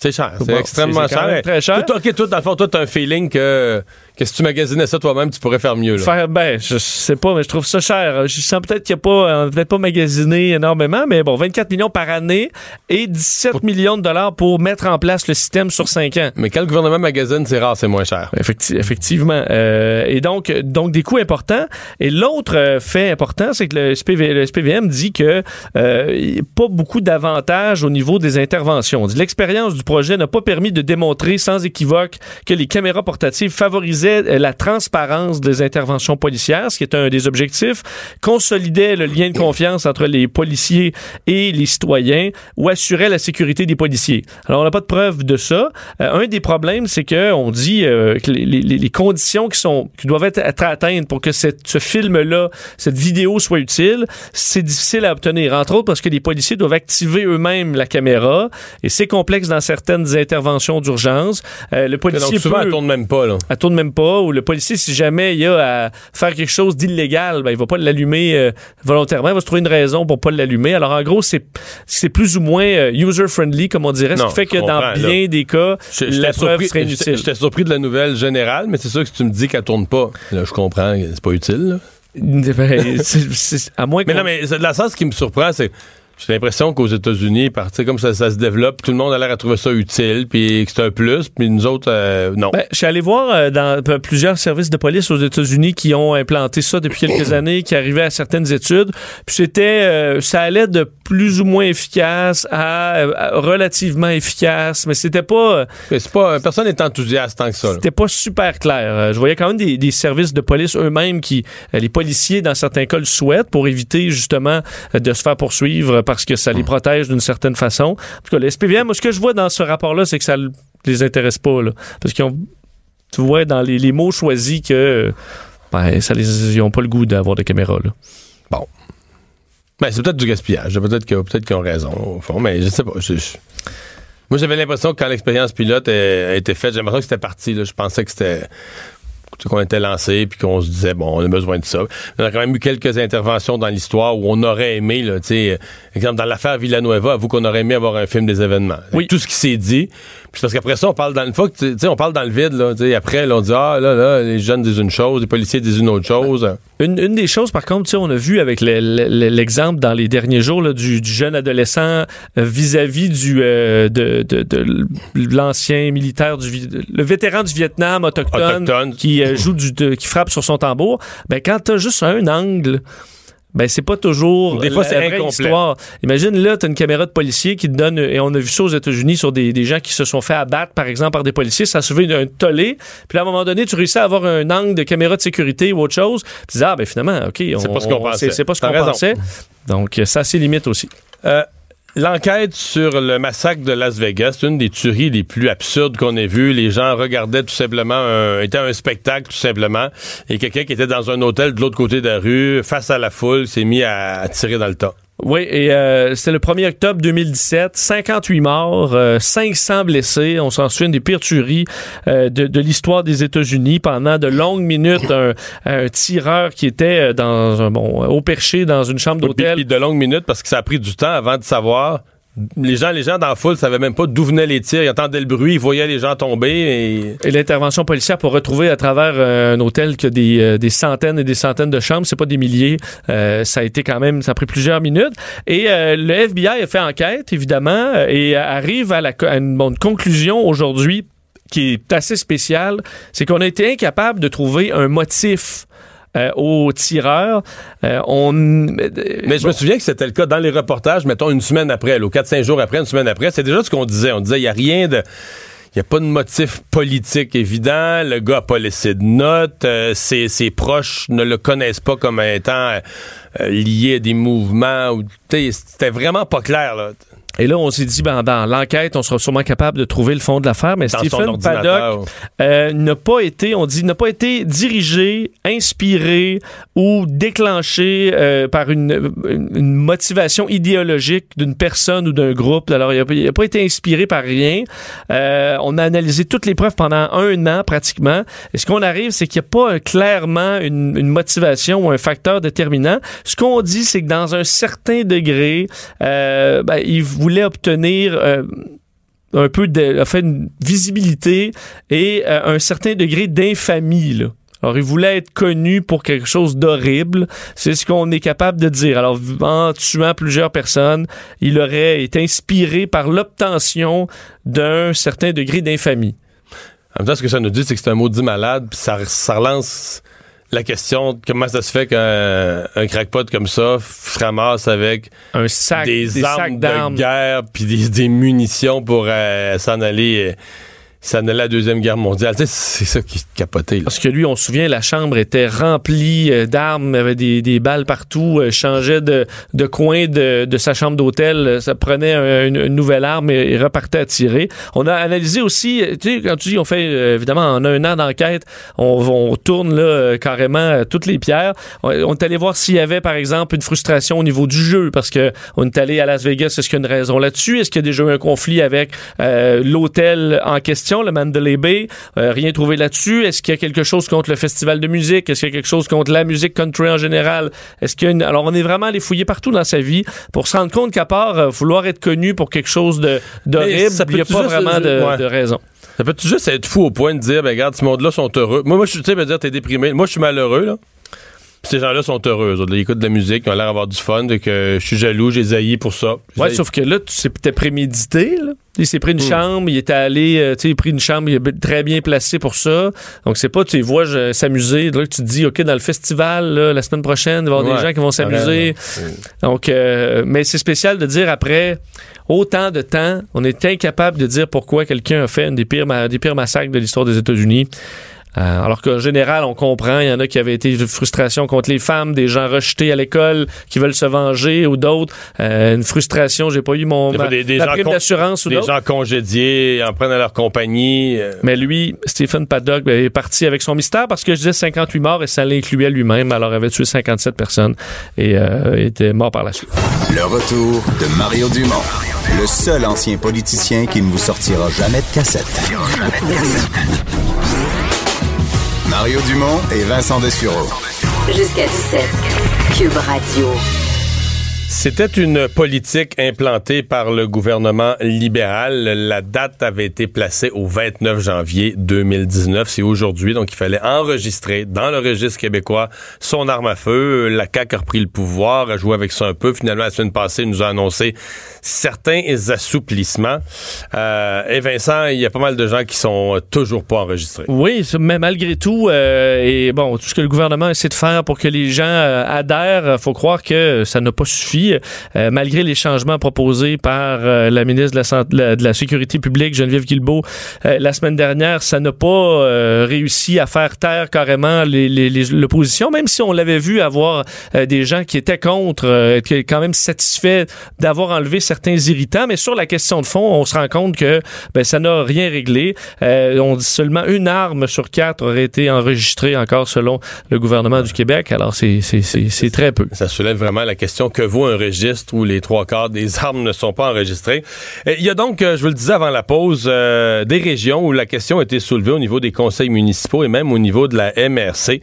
C'est cher. C'est extrêmement cher. très cher. Toi, OK, toi, dans le fond, toi, t'as un feeling que, que si tu magasinais ça toi-même, tu pourrais faire mieux. Là? Faire, ben, je sais pas, mais je trouve ça cher. Je sens peut-être qu'il n'y a pas, peut-être pas magasiné énormément, mais bon, 24 millions par année et 17 millions de dollars pour mettre en place le système sur 5 ans. Mais quand le gouvernement magasine, c'est rare, c'est moins cher. Effecti- effectivement. Euh, et donc, donc, des coûts importants. Et l'autre euh, fait important, c'est que le, SPV, le SPVM dit que euh, pas beaucoup d'avantages au niveau des interventions. L'expérience du projet n'a pas permis de démontrer sans équivoque que les caméras portatives favorisaient euh, la transparence des interventions policières, ce qui est un des objectifs, consolidaient le lien de confiance entre les policiers et les citoyens ou assuraient la sécurité des policiers. Alors, on n'a pas de preuve de ça. Euh, un des problèmes, c'est que on dit euh, que les, les- les conditions qui sont qui doivent être, être atteintes pour que cette- ce film-là, cette vidéo soit utile, c'est difficile à obtenir. Entre autres parce que les policiers doivent activer eux-mêmes la caméra et c'est complexe dans certaines interventions d'urgence. Euh, le policier Donc, souvent, peut, elle tourne même pas. Là. elle tourne même pas, ou le policier, si jamais il a à faire quelque chose d'illégal, ben, il va pas l'allumer euh, volontairement, il va se trouver une raison pour pas l'allumer. Alors, en gros, c'est, c'est plus ou moins euh, user-friendly, comme on dirait, ce qui fait que dans bien des cas, Je- la preuve surpris, serait inutile. j'étais surpris de la nouvelle générale, mais c'est sûr que si tu me dis qu'elle tourne pas. Là, je comprends, c'est pas utile. là. Ben, à moins Mais non, mais c'est- la sens qui me surprend, c'est J'ai l'impression qu'aux États-Unis, par- tu sais, comme ça, ça se développe, tout le monde a l'air à trouver ça utile, puis que c'est un plus, puis nous autres, euh, non. Ben, je suis allé voir euh, dans plusieurs services de police aux États-Unis qui ont implanté ça depuis quelques années, qui arrivaient à certaines études. Puis c'était, euh, ça allait de plus ou moins efficace à, euh, à relativement efficace, mais c'était pas, euh, Mais c'est pas, personne n'est enthousiaste tant que ça. là. c'était pas super clair. Euh, je voyais quand même des, des services de police eux-mêmes qui, euh, les policiers dans certains cas le souhaitent pour éviter justement euh, de se faire poursuivre parce que ça les protège d'une certaine façon. En tout cas, le SPVM, moi, ce que je vois dans ce rapport-là, c'est que ça les intéresse pas, là. Parce qu'ils ont, tu vois dans les, les mots choisis que, ben, ça les, ils ont pas le goût d'avoir des caméras, là. Ben, c'est peut-être du gaspillage. Peut-être qu'ils ont raison, au fond, mais je sais pas. Je- je- Moi, j'avais l'impression que quand l'expérience pilote a, a été faite, j'ai l'impression que c'était parti. Là. Je pensais que c'était qu'on était lancé puis qu'on se disait bon on a besoin de ça. Y a quand même eu quelques interventions dans l'histoire où on aurait aimé là, tu sais, euh, exemple dans l'affaire Villanueva, avoue qu'on aurait aimé avoir un film des événements. Oui. Tout ce qui s'est dit. Puis parce qu'après ça on parle dans une fois que on parle dans le vide là, après là, on dit ah là là les jeunes disent une chose, les policiers disent une autre chose. Une, une des choses, par contre, on a vu avec le- le- l'exemple dans les derniers jours là, du, du jeune adolescent euh, vis-à-vis du euh, de, de- de l'ancien militaire du le vétéran du Vietnam autochtone, Autochtone. qui euh, joue du qui frappe sur son tambour. Ben quand t'as juste un angle. Ben, c'est pas toujours Des fois, c'est incomplet. histoire. Imagine, là, t'as une caméra de policier qui te donne, et on a vu ça aux États-Unis sur des, des gens qui se sont fait abattre, par exemple, par des policiers. Ça se fait un tollé. Puis là, à un moment donné, tu réussis à avoir un angle de caméra de sécurité ou autre chose. Puis tu dis, ah, ben finalement, OK. C'est pas ce qu'on pensait. C'est c'est pas ce qu'on pensait. Donc, ça a ses limites aussi. Euh, L'enquête sur le massacre de Las Vegas, c'est une des tueries les plus absurdes qu'on ait vues. Les gens regardaient tout simplement, un, était un spectacle tout simplement, et quelqu'un qui était dans un hôtel de l'autre côté de la rue, face à la foule, s'est mis à, tirer dans le tas. Oui, et euh, c'était le 1er octobre 2017, 58 morts, euh, 500 blessés. On s'en souvient des pires tueries euh, de, de l'histoire des États-Unis. Pendant de longues minutes, un, un tireur qui était euh, dans un bon au perché dans une chambre d'hôtel. puis de longues minutes parce que ça a pris du temps avant de savoir. Les gens, les gens dans la foule savaient même pas d'où venaient les tirs. Ils entendaient le bruit, ils voyaient les gens tomber. Et... L'intervention policière pour retrouver à travers euh, un hôtel qui euh, des centaines et des centaines de chambres, c'est pas des milliers. Euh, ça a été quand même, ça a pris plusieurs minutes. Et le FBI a fait enquête, évidemment, et arrive à une bonne conclusion aujourd'hui qui est assez spéciale. C'est qu'on a été incapable de trouver un motif euh, au tireur. Euh, on, Mais je me souviens que c'était le cas dans les reportages, mettons une semaine après, ou 4-5 jours après, une semaine après. C'est déjà ce qu'on disait. On disait, il n'y a rien de. Il n'y a pas de motif politique évident. Le gars n'a pas laissé de notes. Euh, ses, ses proches ne le connaissent pas comme étant euh, euh, lié à des mouvements. ou- tu sais, C'était vraiment pas clair. Là. Et là, on s'est dit, ben, dans l'enquête, on sera sûrement capable de trouver le fond de l'affaire. Mais Dans Stephen. Paddock euh, n'a pas été, on dit, n'a pas été dirigé, inspiré ou déclenché euh, par une, une- motivation idéologique d'une personne ou d'un groupe. Alors, il n'a pas été inspiré par rien. Euh, on a analysé toutes les preuves pendant un an pratiquement. Et ce qu'on arrive, c'est qu'il n'y a pas clairement une, une motivation ou un facteur déterminant. Ce qu'on dit, c'est que dans un certain degré, euh, ben, il voulait obtenir euh, un peu de, enfin, une visibilité et euh, un certain degré d'infamie. Alors, il voulait être connu pour quelque chose d'horrible. C'est ce qu'on est capable de dire. Alors, en tuant plusieurs personnes, il aurait été inspiré par l'obtention d'un certain degré d'infamie. En même temps, ce que ça nous dit, c'est que c'est un maudit malade, puis ça relance la question de comment ça se fait qu'un un crackpot comme ça se ramasse avec Un sac, des, des armes sacs de d'armes. guerre puis des, des munitions pour euh, s'en aller euh, aller à la Deuxième Guerre mondiale. Tu sais, c'est ça qui est capoté. Parce que lui, on se souvient, la chambre était remplie euh, d'armes, avait des, des balles partout, euh, changeait de, de coin de, de sa chambre d'hôtel, euh, ça prenait un- une, nouvelle arme et, repartait à tirer. On a analysé aussi, tu sais, quand tu dis, on fait évidemment en un an d'enquête, on, tourne là carrément toutes les pierres. On, est allé voir s'il y avait, par exemple, une frustration au niveau du jeu, parce que on est allé à Las Vegas, est-ce qu'il y a une raison là-dessus? Est-ce qu'il y a déjà eu un conflit avec l'hôtel en question, le Mandalay Bay? Euh, rien trouvé là-dessus. Est-ce qu'il y a quelque chose contre le festival de musique? Est-ce qu'il y a quelque chose contre la musique country en général? Est-ce qu'il y a une... Alors, on est vraiment allé fouiller partout dans sa vie pour se rendre compte qu'à part euh, vouloir être connu pour quelque chose de d'horrible, il n'y a pas juste- vraiment de, ouais. de raison. Ça peut juste être fou au point de dire, ben regarde, ce monde-là sont heureux. Moi, moi je suis, tu sais, dire, t'es déprimé. Moi, je suis malheureux, là. Ces gens-là sont heureux. Autres. Ils écoutent de la musique, ils ont l'air d'avoir du fun, que je suis jaloux, j'ai zailli pour ça. Ouais, sauf que là, t'es prémédité. Là. Il s'est pris une chambre, il était allé, euh, tu sais, il a pris une chambre, il est très bien placé pour ça. Donc, c'est pas, tu vois je- s'amuser. Là, tu te dis, OK, dans le festival, là, la semaine prochaine, il va y avoir Ouais, des gens qui vont s'amuser. pareil, Donc, euh, mais c'est spécial de dire après autant de temps, on est incapable de dire pourquoi quelqu'un a fait un des pires, des pires massacres de l'histoire des États-Unis. Euh, alors qu'en général, on comprend, il y en a qui avaient été de frustration contre les femmes, des gens rejetés à l'école qui veulent se venger ou d'autres. Euh, une frustration, j'ai pas eu mon Des ma- des- des la gens prime con- d'assurance ou Des gens congédiés, en prennent à leur compagnie. euh, Mais lui, Stephen Paddock ben, est parti avec son mystère parce que je disais 58 morts et ça l'incluait lui-même. Alors, il avait tué 57 personnes et euh, était mort par la suite. Le retour de Mario Dumont, le seul ancien politicien qui ne vous sortira jamais de cassette. Mario Dumont et Vincent Dessureau. Jusqu'à 17. Cube Radio. C'était une politique implantée par le gouvernement libéral. La date avait été placée au 29 janvier 2019. C'est aujourd'hui, donc il fallait enregistrer dans le registre québécois son arme à feu. La CAQ a repris le pouvoir, a joué avec ça un peu. Finalement, la semaine passée, il nous a annoncé certains assouplissements. Euh, et Vincent, il y a pas mal de gens qui sont toujours pas enregistrés. Oui, mais malgré tout, euh, et bon, tout ce que le gouvernement essaie de faire pour que les gens euh, adhèrent, faut croire que ça n'a pas suffi. Euh, malgré les changements proposés par euh, la ministre de la, Santé- de la Sécurité publique, Geneviève Guilbeault, euh, la semaine dernière, ça n'a pas euh, réussi à faire taire carrément l'opposition, même si on l'avait vu avoir euh, des gens qui étaient contre, euh, qui étaient quand même satisfaits d'avoir enlevé certains irritants. Mais sur la question de fond, on se rend compte que ben, ça n'a rien réglé. On dit seulement une arme sur quatre aurait été enregistrée encore selon le gouvernement du Québec. Alors, c'est très peu. Ça soulève vraiment la question que vaut un registre où les trois quarts des armes ne sont pas enregistrées. Et Il y a donc, euh, je vous le disais avant la pause, euh, des régions où la question a été soulevée au niveau des conseils municipaux et même au niveau de la MRC,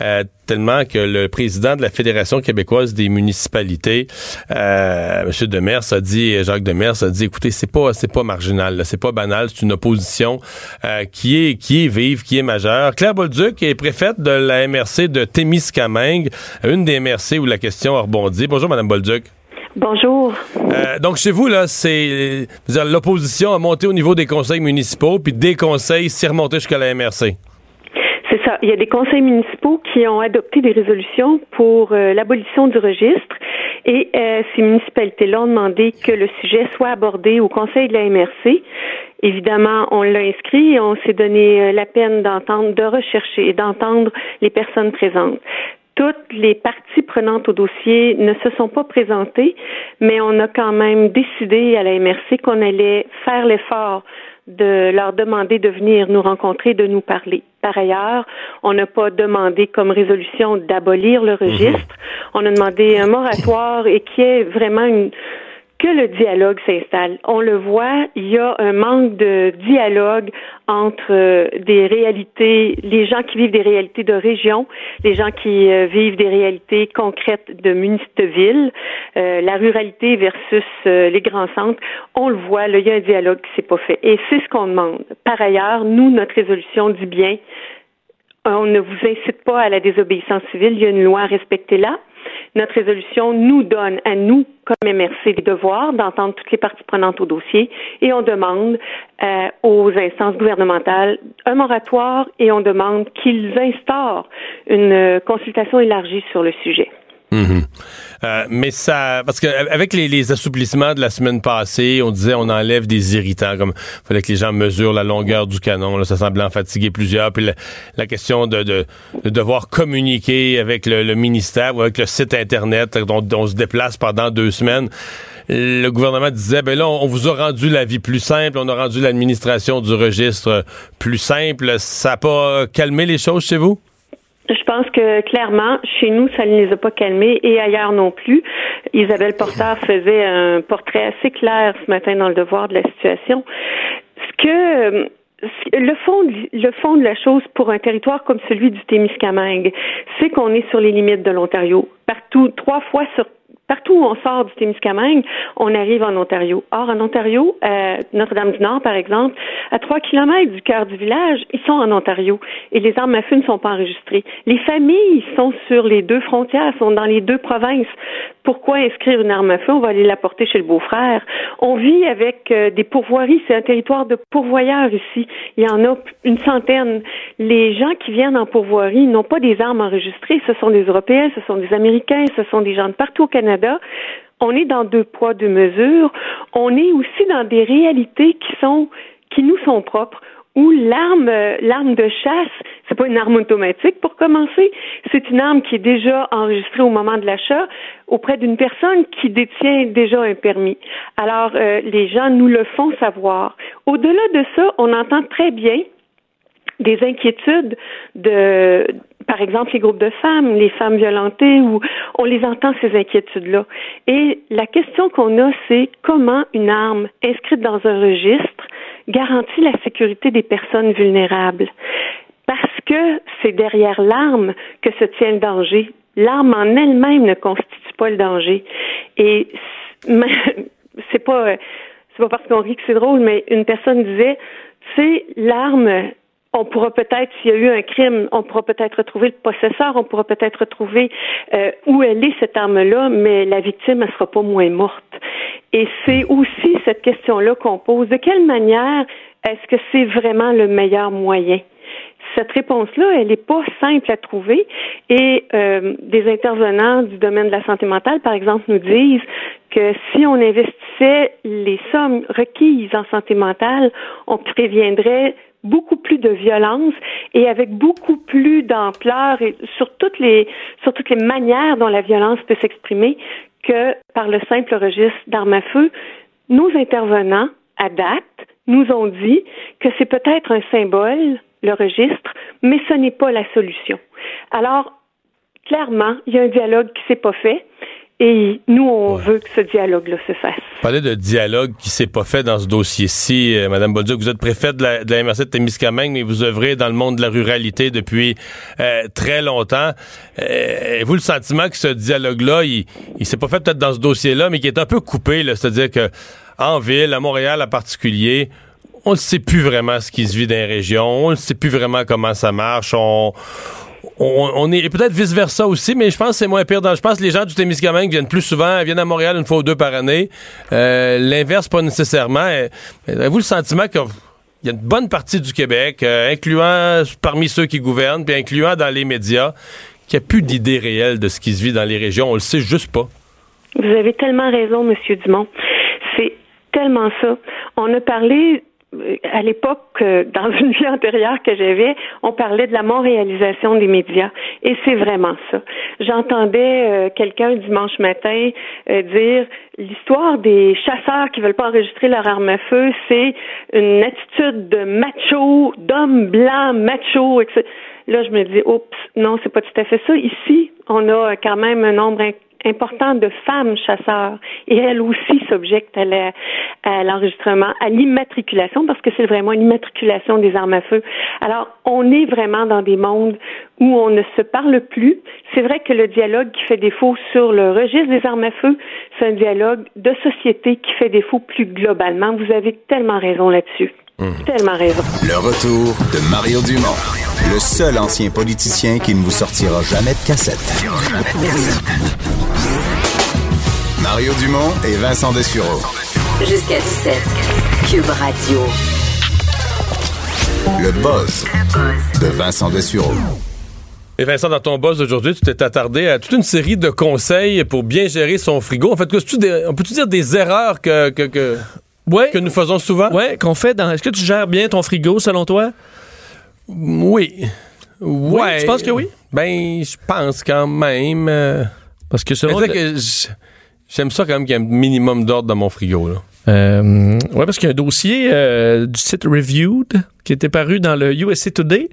euh, tellement que le président de la Fédération québécoise des municipalités, euh, M. Demers, a dit, Jacques Demers a dit, écoutez, c'est pas, c'est pas marginal, là, c'est pas banal, c'est une opposition euh, qui est, qui est vive, qui est majeure. Claire Bolduc est préfète de la MRC de Témiscamingue, une des MRC où la question a rebondi. Bonjour, Madame Bolduc. Bonjour. Euh, donc chez vous là, c'est dire, l'opposition a monté au niveau des conseils municipaux, puis des conseils s'est remonté jusqu'à la MRC. Il y a des conseils municipaux qui ont adopté des résolutions pour euh, l'abolition du registre et euh, ces municipalités-là ont demandé que le sujet soit abordé au conseil de la MRC. Évidemment, on l'a inscrit et on s'est donné euh, la peine d'entendre, de rechercher et d'entendre les personnes présentes. Toutes les parties prenantes au dossier ne se sont pas présentées, mais on a quand même décidé à la MRC qu'on allait faire l'effort de leur demander de venir nous rencontrer, de nous parler. Par ailleurs, on n'a pas demandé comme résolution d'abolir le registre. On a demandé un moratoire et qui est vraiment une que le dialogue s'installe. On le voit, il y a un manque de dialogue entre euh, des réalités, les gens qui vivent des réalités de région, les gens qui euh, vivent des réalités concrètes de de ville, euh, la ruralité versus les grands centres. On le voit, là, il y a un dialogue qui s'est pas fait. Et c'est ce qu'on demande. Par ailleurs, nous, notre résolution dit bien, on ne vous incite pas à la désobéissance civile, il y a une loi à respecter là. Notre résolution nous donne à nous, comme MRC, des devoirs d'entendre toutes les parties prenantes au dossier et on demande euh, aux instances gouvernementales un moratoire et on demande qu'ils instaurent une euh, consultation élargie sur le sujet. Euh, mais ça, parce que avec les, les assouplissements de la semaine passée, on disait on enlève des irritants, comme fallait que les gens mesurent la longueur du canon, là, ça semblait en fatiguer plusieurs. Puis la, la question de, de, de devoir communiquer avec le, le ministère ou avec le site internet, dont on, se déplace pendant deux semaines. Le gouvernement disait, ben là, on, on vous a rendu la vie plus simple, on a rendu l'administration du registre plus simple. Ça n'a pas calmé les choses chez vous? Je pense que clairement, chez nous, ça ne les a pas calmés et ailleurs non plus. Isabelle Porter faisait un portrait assez clair ce matin dans le devoir de la situation. Ce que le fond, le fond de la chose pour un territoire comme celui du Témiscamingue, c'est qu'on est sur les limites de l'Ontario. Partout, trois fois sur Partout où on sort du Témiscamingue, on arrive en Ontario. Or, en Ontario, euh, Notre-Dame-du-Nord, par exemple, à trois kilomètres du cœur du village, ils sont en Ontario et les armes à feu ne sont pas enregistrées. Les familles sont sur les deux frontières, sont dans les deux provinces. Pourquoi inscrire une arme à feu? On va aller la porter chez le beau-frère. On vit avec euh, des pourvoiries. C'est un territoire de pourvoyeurs ici. Il y en a une centaine. Les gens qui viennent en pourvoirie n'ont pas des armes enregistrées. Ce sont des Européens, ce sont des Américains, ce sont des gens de partout au Canada. On est dans deux poids, deux mesures. On est aussi dans des réalités qui sont qui nous sont propres où l'arme l'arme de chasse, c'est pas une arme automatique pour commencer, c'est une arme qui est déjà enregistrée au moment de l'achat auprès d'une personne qui détient déjà un permis. Alors euh, les gens nous le font savoir. Au-delà de ça, on entend très bien des inquiétudes de par exemple les groupes de femmes, les femmes violentées, où on les entend ces inquiétudes-là. Et la question qu'on a, c'est comment une arme inscrite dans un registre garantit la sécurité des personnes vulnérables? Parce que c'est derrière l'arme que se tient le danger. L'arme en elle-même ne constitue pas le danger. Et c'est pas c'est pas parce qu'on rit que c'est drôle, mais une personne disait, c'est l'arme on pourra peut-être, s'il y a eu un crime, on pourra peut-être retrouver le possesseur, on pourra peut-être retrouver euh, où elle est cette arme-là, mais la victime ne sera pas moins morte. Et c'est aussi cette question-là qu'on pose. De quelle manière est-ce que c'est vraiment le meilleur moyen? Cette réponse-là, elle n'est pas simple à trouver et euh, des intervenants du domaine de la santé mentale, par exemple, nous disent que si on investissait les sommes requises en santé mentale, on préviendrait beaucoup plus de violence et avec beaucoup plus d'ampleur et sur toutes les sur toutes les manières dont la violence peut s'exprimer que par le simple registre d'armes à feu. Nos intervenants, à date, nous ont dit que c'est peut-être un symbole, le registre, mais ce n'est pas la solution. Alors, clairement, il y a un dialogue qui s'est pas fait. Et nous, on veut que ce dialogue-là se fasse. Parler de dialogue qui s'est pas fait dans ce dossier-ci, euh, Madame Bolduc, vous êtes préfète de la, de la MRC de Témiscamingue, mais vous œuvrez dans le monde de la ruralité depuis euh, très longtemps. Euh, vous le sentiment que ce dialogue-là, il, il s'est pas fait peut-être dans ce dossier-là, mais qui est un peu coupé, c'est-à-dire que en ville, à Montréal en particulier, on ne sait plus vraiment ce qui se vit dans les régions, on ne sait plus vraiment comment ça marche, on on, est peut-être vice versa aussi, mais je pense que c'est moins pire. Je pense que les gens du Témiscamingue viennent plus souvent, viennent à Montréal une fois ou deux par année. Euh, l'inverse, pas nécessairement. Euh, avez-vous le sentiment qu'il y a une bonne partie du Québec, euh, incluant parmi ceux qui gouvernent, puis incluant dans les médias, qui a plus d'idée réelle de ce qui se vit dans les régions? On le sait juste pas. Vous avez tellement raison, Monsieur Dumont. C'est tellement ça. On a parlé à l'époque, euh, dans une vie antérieure que j'avais, on parlait de la montréalisation des médias. Et c'est vraiment ça. J'entendais euh, quelqu'un dimanche matin euh, dire l'histoire des chasseurs qui veulent pas enregistrer leur arme à feu, c'est une attitude de macho, d'homme blanc, macho, etc. Là, je me dis, oups, non, c'est pas tout à fait ça. Ici, on a quand même un nombre important de femmes chasseurs et elles aussi s'objectent à l'enregistrement, à l'immatriculation parce que c'est vraiment l'immatriculation des armes à feu. Alors, on est vraiment dans des mondes où on ne se parle plus. C'est vrai que le dialogue qui fait défaut sur le registre des armes à feu, c'est un dialogue de société qui fait défaut plus globalement. Vous avez tellement raison là-dessus. Mmh. Tellement raison. Le retour de Mario Dumont, le seul ancien politicien qui ne vous sortira jamais de cassette. Mario Dumont et Vincent Dessureau. Jusqu'à 17. Cube Radio. Le buzz de Vincent Dessureau. Et Vincent, dans ton buzz aujourd'hui, tu t'es attardé à toute une série de conseils pour bien gérer son frigo. En fait, on peut-tu dire des erreurs que, que, que, nous faisons souvent? Oui, qu'on fait dans. Est-ce que tu gères bien ton frigo selon toi? Oui. Ouais. tu penses que oui? Ben, je pense quand même. Euh, Parce que selon. que j'aime ça quand même qu'il y ait un minimum d'ordre dans mon frigo. Là. Euh, ouais, parce qu'il y a un dossier euh, du site Reviewed qui était paru dans le USA Today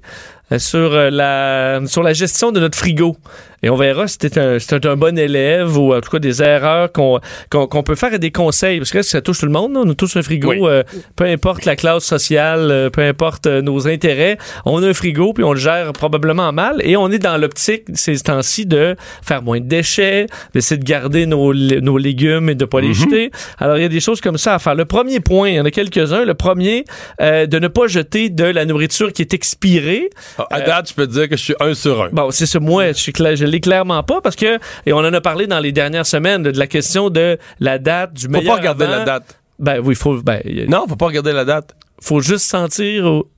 euh, sur, euh, la, sur la gestion de notre frigo. Et on verra si c'était un, si un bon élève ou en tout cas des erreurs qu'on qu'on qu'on peut faire et des conseils. Parce que ça touche tout le monde. là. On a tous un frigo. Oui. euh, peu importe la classe sociale, peu importe nos intérêts. On a un frigo puis on le gère probablement mal. Et on est dans l'optique ces temps-ci de faire moins de déchets, d'essayer de garder nos, nos légumes et de pas les jeter. Alors il y a des choses comme ça à faire. Le premier point, il y en a quelques-uns. Le premier, euh, de ne pas jeter de la nourriture qui est expirée. Ah, À date, je peux te dire que je suis un sur un. Bon, c'est ça. Moi, je, suis cla- je l'ai clairement pas parce que, et on en a parlé dans les dernières semaines, de, de la question de la date, du Faut meilleur pas regarder avant. la date. Ben oui, faut, ben, Non, faut pas regarder la date. faut juste sentir. au-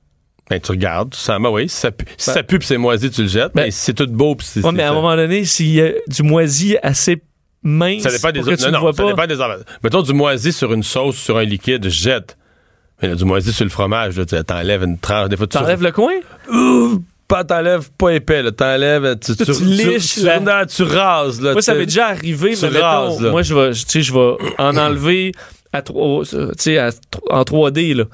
Ben, tu regardes, tu sens, ben oui, si ça pue, si ça pue pis c'est moisi, tu le jettes. Ben- mais si c'est tout beau pis c'est. Ouais, mais à un moment donné, s'il y a du moisi assez mince, Ça dépend des pour que autres. tu Non, vois non, ça pas. dépend des. Mettons du moisi sur une sauce, sur un liquide, je jette. Mais là, du moisi sur le fromage, là, tu t'enlèves une tranche. Des fois, tu T'enlèves le coin? Ouh, pas t'enlèves pas épais, là. T'enlèves, tu, Tu liches, tu, là. non, tu rases, là. Moi, ça tu- m'est déjà arrivé, tu mais rases, là. moi, je vais, tu sais, je vais en enlever à trois, tu sais, à en 3D, là.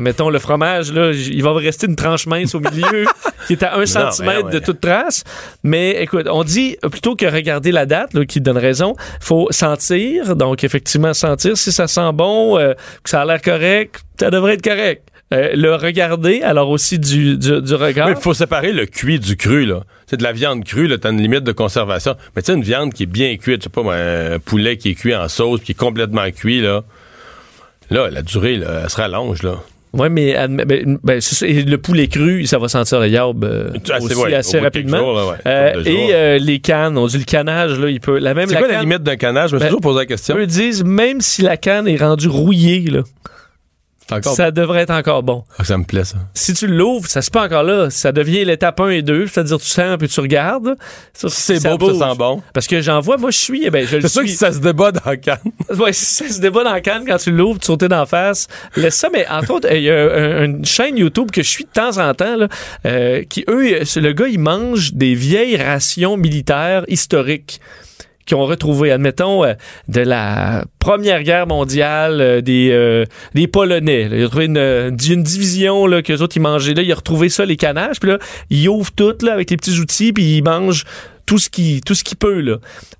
Mettons, le fromage, là, il va rester une tranche mince au milieu qui est à un centimètre ouais. de toute trace. Mais écoute, on dit, plutôt que regarder la date, là, qui donne raison, faut sentir. Donc, effectivement, sentir si ça sent bon, euh, que ça a l'air correct, ça devrait être correct. Euh, le regarder, alors aussi du, du, du regard. Oui, il faut séparer le cuit du cru, là. C'est de la viande crue, là, t'as une limite de conservation. Mais tu sais, une viande qui est bien cuite, je sais pas, un poulet qui est cuit en sauce, qui est complètement cuit, là. Là, la durée, là, elle se rallonge, là. Oui, mais ben, ben, c'est ça, et le poulet cru, ça va sentir le yarb euh, Assez, aussi ouais, assez rapidement. jours, là, ouais, Euh, et euh, les cannes, on dit le canage, là, il peut. La même C'est la quoi la limite d'un canage? Je me suis Ben, toujours posé la question. Eux disent même si la canne est rendue rouillée, là, encore- ça devrait être encore bon. Ah, ça me plaît, ça. Si tu l'ouvres, ça se peut encore là. Ça devient l'étape 1 et 2, c'est-à-dire tu sens puis tu regardes. Ça, Si c'est beau, bouge. ça sent bon. Parce que j'en vois, moi je suis, eh ben, je C'est sûr que ça se débat dans la canne. Ouais, ça se débat dans la canne quand tu l'ouvres, tu sautes d'en face. Laisse ça, mais entre autres, il y a un- une chaîne YouTube que je suis de temps en temps, là, euh, qui, eux, le gars, il mange des vieilles rations militaires historiques qui ont retrouvé, admettons, euh, de la Première Guerre mondiale, euh, des, euh, des Polonais. là. Il a trouvé une, division là, qu'eux autres, ils mangeaient là. Il a retrouvé ça, les canages. Puis là, il ouvre tout là, avec les petits outils, puis il mange tout ce qu'il tout ce qu'il peut. Là.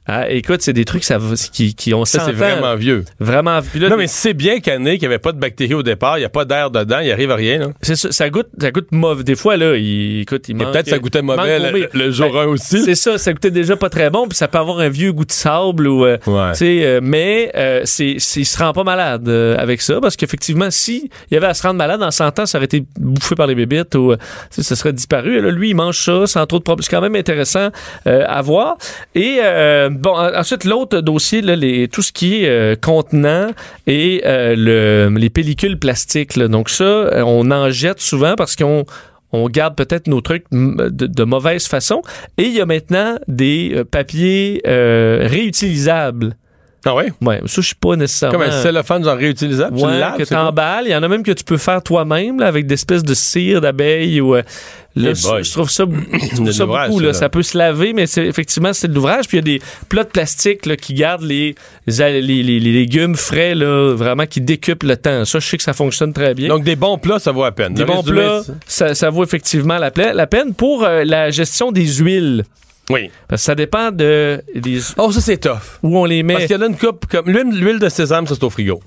Ah, écoute, c'est des trucs ça, qui, qui ont Ça, 100 c'est vraiment vieux. Vraiment. Là, Non, mais c'est bien canné qu'il n'y avait pas de bactéries au départ, il n'y a pas d'air dedans, il arrive à rien. Là. c'est ça, ça goûte, ça goûte mauvais. Des fois, là, il, écoute, il manque. peut-être ça goûtait mauvais le, jour Ben, 1 aussi. C'est ça, ça goûtait déjà pas très bon, puis ça peut avoir un vieux goût de sable ou, euh, Ouais. tu sais, euh, mais euh, c'est, il se rend pas malade euh, avec ça parce qu'effectivement, si il y avait à se rendre malade en 100 ans, ça aurait été bouffé par les bébites ou, ça serait disparu. Et là, lui, il mange ça sans trop de problèmes. C'est quand même intéressant euh, à voir. Et euh, bon, en- ensuite l'autre dossier, là, les, tout ce qui est euh, contenant et euh, le, les pellicules plastiques. Donc ça, euh, on en jette souvent parce qu'on on garde peut-être nos trucs de, mauvaise façon. Et il y a maintenant des euh, papiers euh, réutilisables. Ah ouais? Ouais, ça, je suis pas nécessairement... Comme un cellophane genre réutilisable, tu le Ouais, laves, que t'emballes. Il y en a même que tu peux faire toi-même avec des espèces de cire d'abeille ou euh, là, je trouve ça, je trouve ça beaucoup. Là. ça, peut se laver, mais effectivement c'est de l'ouvrage. Puis il y a des plats de plastique là, qui gardent les, les, les- les légumes frais là, vraiment qui décupent le temps. Ça, je sais que ça fonctionne très bien. Donc des bons plats, ça vaut à peine. des Le bons plats, ça, ça vaut effectivement la, la peine pour euh, la gestion des huiles. Oui. Parce que ça dépend de des- Oh, ça c'est tough. où on les met. Parce qu'il y en a une coupe comme l'huile, l'huile de sésame, ça c'est au frigo.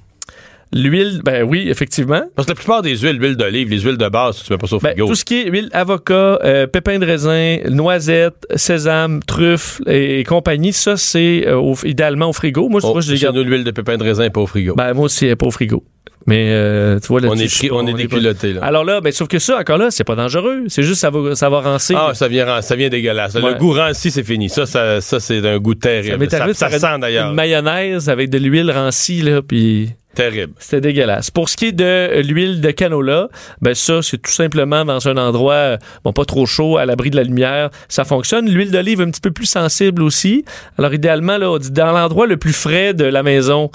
L'huile, ben oui, effectivement. Parce que la plupart des huiles, l'huile d'olive, les huiles de base, tu mets pas ça au Ben, frigo. tout ce qui est huile avocat, euh, pépins de raisin, noisettes, sésame, truffe et, et compagnie, ça c'est euh, au- idéalement au frigo. Moi, je Oh, vois, je les garde. nous, l'huile de pépins de raisin pas au frigo. Ben, moi aussi, elle pas au frigo. Mais euh, tu vois, là on est pris, on est déculotté là. Alors là, ben, sauf que ça, encore là, c'est pas dangereux. C'est juste ça va, ça va rancer. Ah, ça vient, ça vient dégueulasse. Ouais. Le goût ranci, c'est fini. Ça, ça, ça c'est d'un goût ça terrible. Ça, ça faire sent d'ailleurs. Une mayonnaise avec de l'huile rancie, là, puis Terrible. c'était dégueulasse. Pour ce qui est de l'huile de canola, ben ça, c'est tout simplement dans un endroit, euh, bon, pas trop chaud, à l'abri de la lumière, ça fonctionne. L'huile d'olive un petit peu plus sensible aussi. Alors, idéalement, là, on dit dans l'endroit le plus frais de la maison.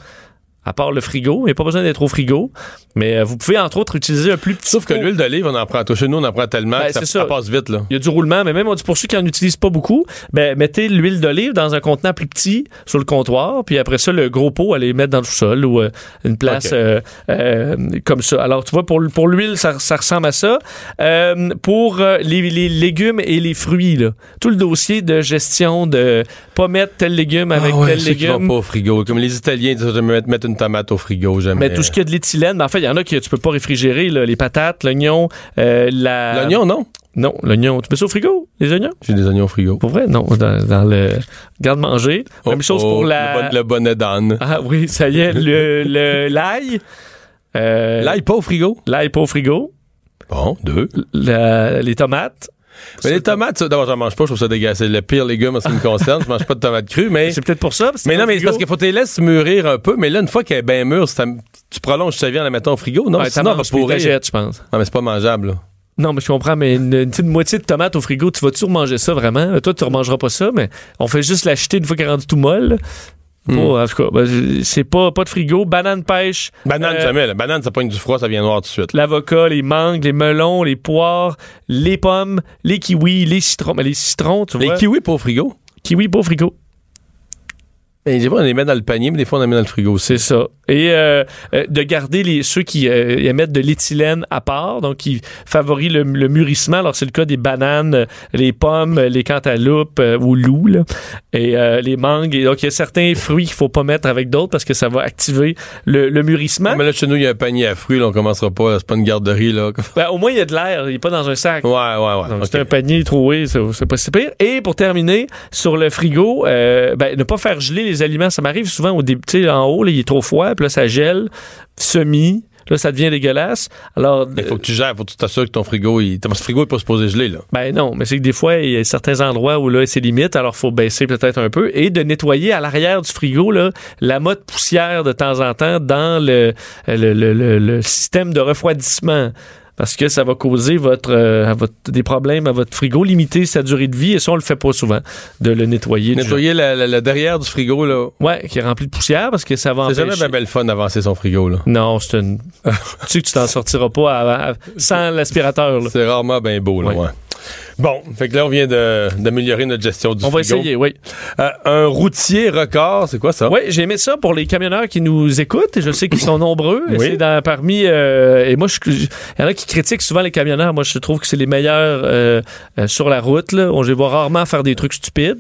À part le frigo. Il n'y a pas besoin d'être au frigo. Mais euh, vous pouvez, entre autres, utiliser un plus petit Sauf que l'huile d'olive, on en prend. Chez nous, on en prend tellement Ben, que ça, passe vite, là. Il y a du roulement, mais même on dit pour ceux qui en utilisent pas beaucoup, ben, mettez l'huile d'olive dans un contenant plus petit sur le comptoir, puis après ça, le gros pot, allez mettre dans le sous-sol ou euh, une place euh, euh, comme ça. Alors, tu vois, pour, pour l'huile, ça, ça ressemble à ça. Pour les, les légumes et les fruits, là, tout le dossier de gestion de pas mettre tel légume avec Ah ouais, tel ceux qui vont légume. pas au frigo. Comme les Italiens, ils disent j'aime mettre, mettre une tomate au frigo. Jamais. Mais tout ce qui a de l'éthylène, en fait, il y en a que tu peux pas réfrigérer, là, les patates, l'oignon, euh, la... L'oignon, non? Non, l'oignon. Tu mets ça au frigo, les oignons? J'ai des oignons au frigo. Pour vrai, non, dans, dans le garde-manger. Même Oh, chose oh, pour Le, la... le bonnet d'âne. Ah oui, ça y est, le le- l'ail. Euh, L'ail pas au frigo? L'ail pas au frigo. Bon, deux. La- les tomates. Mais les tomates, ça, d'abord, j'en mange pas, je trouve ça dégueulasse. C'est le pire légume en ce qui me concerne. je mange pas de tomates crues, mais. C'est peut-être pour ça. parce que Mais non, mais c'est parce qu'il faut te les laisser mûrir un peu. Mais là, une fois qu'elle est bien mûre, ça- tu prolonges ta vie en la mettant au frigo. Non, Ouais, sinon, va puis pourrir. t'achètes, je pense. Non, mais c'est pas mangeable, là. Non, mais je comprends, mais une, une petite moitié de tomate au frigo, tu vas-tu manger ça vraiment? Toi, tu ne remangeras pas ça, mais on fait juste l'acheter une fois qu'elle est rendue tout molle. Hmm. En tout cas, ben, c'est pas, pas de frigo. Banane pêche. Banane, Euh, jamais. La banane, ça pogne du froid, ça vient noir tout de suite. L'avocat, les mangues, les melons, les poires, les pommes, les kiwis, les citrons. Mais les citrons, tu Les vois. kiwis pas au frigo? kiwis pas au frigo. Ben, j'ai pas, on les met dans le panier, mais des fois, on les met dans le frigo aussi. C'est ça. Et euh, euh, de garder les, ceux qui euh, émettent de l'éthylène à part, donc qui favorisent le, le mûrissement. Alors, c'est le cas des bananes, les pommes, les cantaloupes euh, ou loups, là, et les mangues. Et donc, il y a certains fruits qu'il faut pas mettre avec d'autres parce que ça va activer le, le mûrissement. Mais là, chez nous, il y a un panier à fruits, là, on commencera pas. C'est pas une garderie, là. Ben, au moins, il y a de l'air. Il n'est pas dans un sac. Ouais, ouais, ouais. Donc. C'est un panier troué, c'est pas si pire. Et pour terminer, sur le frigo, ben, ne pas faire geler les aliments. Ça m'arrive souvent au début, tu sais, en haut, là, il est trop froid, puis là, ça gèle, semi. Là, ça devient dégueulasse. Alors, Il faut que tu gères, faut que tu t'assures que ton frigo, il, ton frigo est pas supposé geler, là. ben non, mais c'est que des fois, il y a certains endroits où là, c'est limite, alors faut baisser peut-être un peu et de nettoyer à l'arrière du frigo là, la mode poussière de temps en temps dans le, le, le- le- le système de refroidissement. Parce que ça va causer votre, euh, à votre- des problèmes à votre frigo, limiter sa durée de vie, et ça, on le fait pas souvent, de le nettoyer. Nettoyer la- derrière du frigo, là. Ouais, qui est rempli de poussière, parce que ça va C'est jamais empêcher... bien belle fun d'avancer son frigo, là. Non, c'est une... tu sais que tu t'en sortiras pas à- à- sans l'aspirateur. là. C'est rarement bien beau, là, Ouais. ouais. Bon, fait que là, on vient d'améliorer notre gestion du On va frigo. essayer, oui. Euh, un routier record, c'est quoi ça? Oui, j'ai aimé ça pour les camionneurs qui nous écoutent. Et je sais qu'ils sont nombreux. Et Oui. C'est dans, parmi. euh, et moi, il y en a qui critiquent souvent les camionneurs. Moi, je trouve que c'est les meilleurs euh, sur la route. Là. On les voit rarement faire des trucs stupides.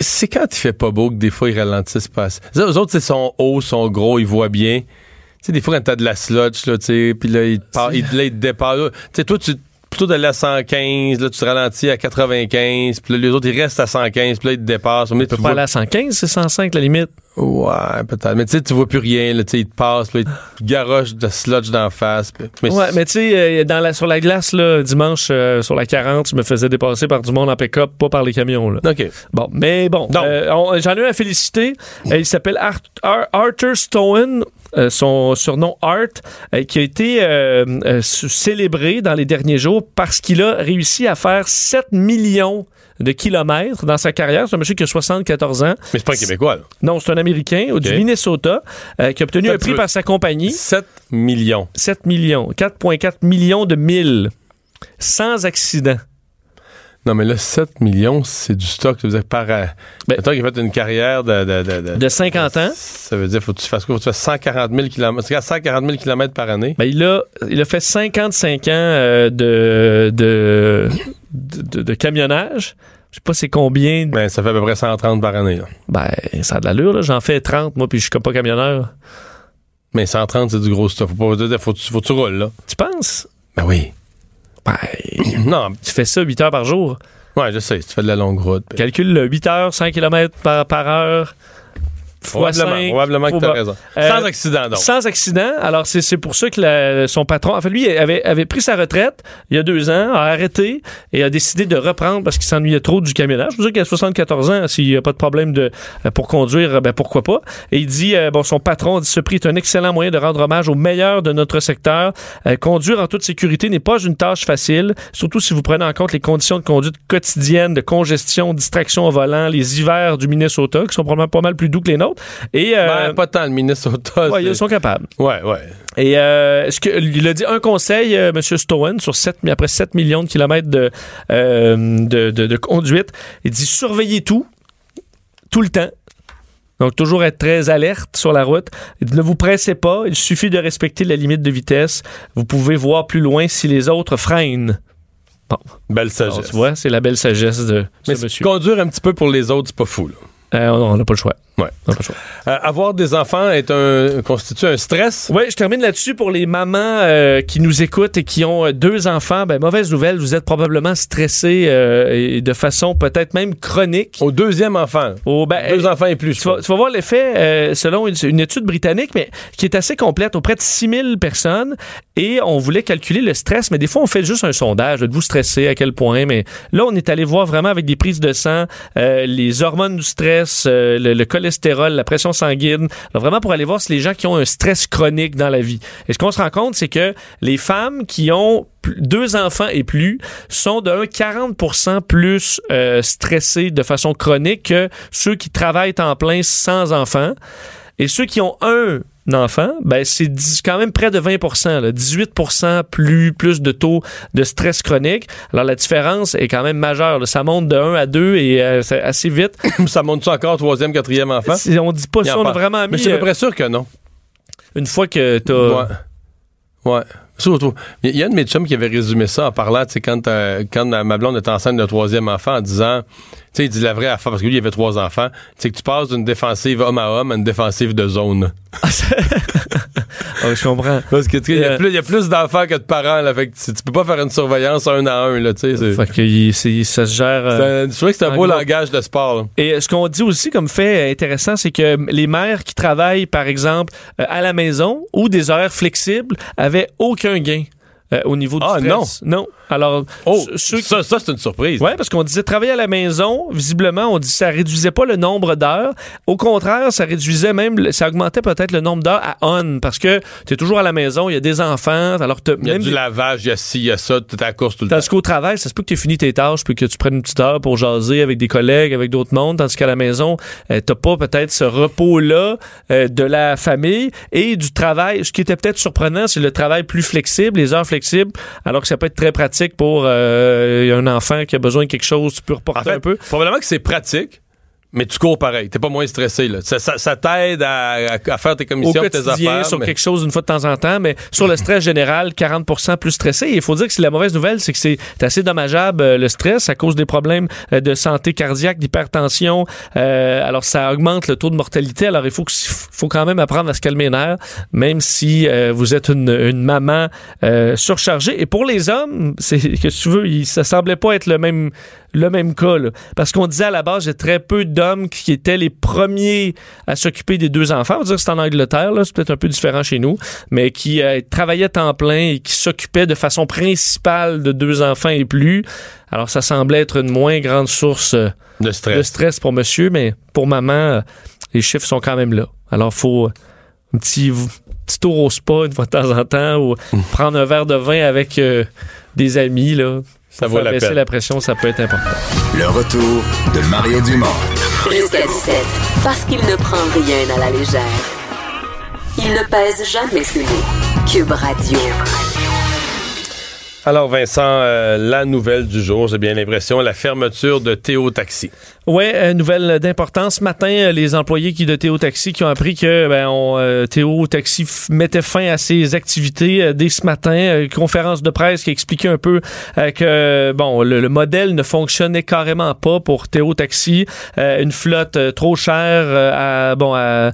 C'est quand il fait pas beau que des fois ils ralentissent pas. Les autres, ils sont hauts, sont gros, ils voient bien. Tu sais, des fois, quand t'as de la sludge, là, tu sais, puis là, ils te ils- là, te. Tu sais, toi, tu plutôt d'aller à 115, là, tu te ralentis à 95, puis là, les autres, ils restent à 115, puis là, ils te dépassent. Mais Tu peux pas aller à 115, c'est 105 la limite. Ouais, peut-être. Mais tu sais, tu vois plus rien, là, ils te passent, là, ils te garochent de sludge d'en face. puis- Mais Ouais, mais tu sais, euh, dans la, sur la glace, là, dimanche, euh, sur la 40, je me faisais dépasser par du monde en pick-up, pas par les camions. Là. OK. Bon, mais bon, euh, j'en ai eu à féliciter. Euh, il s'appelle Ar- Arthur Stone. euh, son surnom Art, euh, qui a été euh, célébré dans les derniers jours parce qu'il a réussi à faire 7 millions de kilomètres dans sa carrière. C'est un monsieur qui a 74 ans. Mais c'est pas un Québécois, là. Non, c'est un Américain du. Minnesota euh, qui a obtenu un prix par sa compagnie. 7 millions. 7 millions, 4,4 millions de milles, sans accident. Non, mais là, 7 millions, c'est du stock. Ça veut dire par. an. Ben- Mettons qu'il a fait une carrière de. de, de, de- De 50 ans. Ça veut dire faut que tu fasses quoi? Faut que tu fasses 140 000 km. 140 000 km par année. Ben, il, a, il a fait 55 ans euh, de, de, de, de camionnage. Je sais pas c'est combien. Ben, ça fait à peu près 130 par année. Là. Ben, ça a de l'allure, là. J'en fais 30, moi, puis je suis pas camionneur. Mais 130, c'est du gros stuff. Faut pas faut, faut, faut que tu roules, là. Tu penses? Ben oui. Ben, non, tu fais ça 8 heures par jour? ouais, je sais. Tu fais de la longue route. Calcule le 8 heures, 100 km par, par heure. Probablement, probablement que tu as raison. Euh, Sans accident, donc. Sans accident. Alors, c'est c'est pour ça que la- son patron, en fait, lui, avait, avait pris sa retraite il y a deux ans, a arrêté et a décidé de reprendre parce qu'il s'ennuyait trop du camionnage. Je veux dire qu'il a 74 ans, s'il n'y a pas de problème de, euh, pour conduire, ben pourquoi pas. Et il dit, euh, bon, son patron dit, ce prix est un excellent moyen de rendre hommage aux meilleurs de notre secteur. Euh, conduire en toute sécurité n'est pas une tâche facile, surtout si vous prenez en compte les conditions de conduite quotidiennes, de congestion, distraction au volant, les hivers du Minnesota, qui sont probablement pas mal plus doux que les nôtres. Autres. Et, euh, Ben, pas tant le Minnesota. ouais, ils sont capables. Ouais, ouais. Et euh, ce que, il a dit un conseil, euh, M. Stowen, sur 7, après 7 millions de kilomètres de, euh, de, de- de conduite. Il dit surveillez tout, tout le temps. Donc, toujours être très alerte sur la route. Ne vous pressez pas, il suffit de respecter la limite de vitesse. Vous pouvez voir plus loin si les autres freinent. Belle Alors, sagesse. tu vois, c'est la belle sagesse de Mais ce monsieur. conduire un petit peu pour les autres, c'est pas fou. Là. Euh, on n'a pas le choix. Ouais. On n'a pas le choix. Euh, avoir des enfants est un, constitue un stress. Oui, je termine là-dessus pour les mamans euh, qui nous écoutent et qui ont euh, deux enfants. Ben, mauvaise nouvelle, vous êtes probablement stressés euh, et de façon peut-être même chronique. Au deuxième enfant. Au- ben, Deux enfants et plus. tu vas, tu vas voir l'effet selon une, une étude britannique, mais qui est assez complète, auprès de 6000 personnes. Et on voulait calculer le stress, mais des fois, on fait juste un sondage. de vous stresser à quel point? Mais là, on est allé voir vraiment avec des prises de sang, les hormones du stress, le, le cholestérol, la pression sanguine. Vraiment pour aller voir si les gens qui ont un stress chronique dans la vie. Et ce qu'on se rend compte, c'est que les femmes qui ont deux enfants et plus sont de 1, 40 plus euh, stressées de façon chronique que ceux qui travaillent en plein sans enfants. Et ceux qui ont un enfant, ben c'est quand même près de 20 là, 18% plus, plus de taux de stress chronique. Alors la différence est quand même majeure. là. Ça monte de 1 à 2 et euh, c'est assez vite. ça monte ça encore troisième, quatrième enfant? Si on dit pas ça, on a vraiment Mais mis je suis à peu euh, près sûr que non. une fois que t'as... Ouais. Ouais. Surtout. Il y a un de mes chums qui avait résumé ça en parlant, tu sais, quand, euh, quand ma blonde était enceinte d'un troisième enfant, en disant, tu sais, il dit la vraie affaire, parce que lui, il avait trois enfants, c'est que tu passes d'une défensive homme à homme à une défensive de zone. Ah, je comprends. Parce que, tu sais, il y a Euh, plus- il y, a plus d'enfants que de parents, là, fait que tu, tu peux pas faire une surveillance un à un, là, tu sais. c'est- Fait que il- c'est- ça se gère... euh, c'est un- Je trouvais que c'était un beau gros. langage de sport, là. Et euh, ce qu'on dit aussi comme fait intéressant, c'est que les mères qui travaillent, par exemple, euh, à la maison ou des horaires flexibles avaient aucun gain euh, au niveau du Ah, stress. Non. Alors, Oh, ce- ceux qui- ça, ça c'est une surprise. Ouais, parce qu'on disait travailler à la maison, visiblement, on dit ça réduisait pas le nombre d'heures. Au contraire, ça réduisait même, ça augmentait peut-être le nombre d'heures à on, parce que tu es toujours à la maison, il y a des enfants, alors Il y a même du lavage, il y a ci, il y a ça, tu à course tout le temps. Tandis qu'au travail, ça se peut que tu aies fini tes tâches puis que tu prennes une petite heure pour jaser avec des collègues, avec d'autres mondes, tandis qu'à la maison, euh, t'as pas peut-être ce repos-là euh, de la famille et du travail. Ce qui était peut-être surprenant, c'est le travail plus flexible, les heures flexibles, alors que ça peut être très pratique pour euh, un enfant qui a besoin de quelque chose, tu peux reporter En fait, un peu. probablement que c'est pratique, mais tu cours pareil. T'es pas moins stressé. Là. Ça, ça- ça t'aide à, à- à faire tes au commissions, tes affaires. sur mais- quelque chose une fois de temps en temps, mais sur le stress général, 40% plus stressé. Et il faut dire que c'est la mauvaise nouvelle, c'est que c'est assez dommageable euh, le stress à cause des problèmes euh, de santé cardiaque, d'hypertension. Euh, alors ça augmente le taux de mortalité. Alors il faut, que, faut quand même apprendre à se calmer les nerfs, même si euh, vous êtes une, une maman euh, surchargée. Et pour les hommes, c'est que tu veux, il, ça semblait pas être le même le même cas. là. Parce qu'on disait à la base, il y a très peu d'hommes qui étaient les premiers à s'occuper des deux enfants. On va dire que c'est en Angleterre, là, c'est peut-être un peu différent chez nous, mais qui euh, travaillaient temps plein et qui s'occupaient de façon principale de deux enfants et plus. Alors ça semblait être une moins grande source euh, de stress. de stress pour monsieur, mais pour maman, euh, les chiffres sont quand même là. Alors faut un petit, petit tour au spa une fois de temps en temps ou prendre un verre de vin avec des amis, là. Ça vaut faire la baisser peine. la pression, ça peut être important. Le retour de Mario Dumont. Jusqu'à 17, parce qu'il ne prend rien à la légère. Il ne pèse jamais ses mots. Cube Radio. Alors, Vincent, euh, la nouvelle du jour, j'ai bien l'impression, la fermeture de Théo Taxi. Ouais, euh, nouvelle d'importance. Ce matin, euh, les employés qui de Théo Taxi qui ont appris que ben, euh, Théo Taxi mettait fin à ses activités dès ce matin. Conférence de presse qui expliquait un peu que bon, le, le modèle ne fonctionnait carrément pas pour Théo Taxi. Une flotte trop chère à bon à,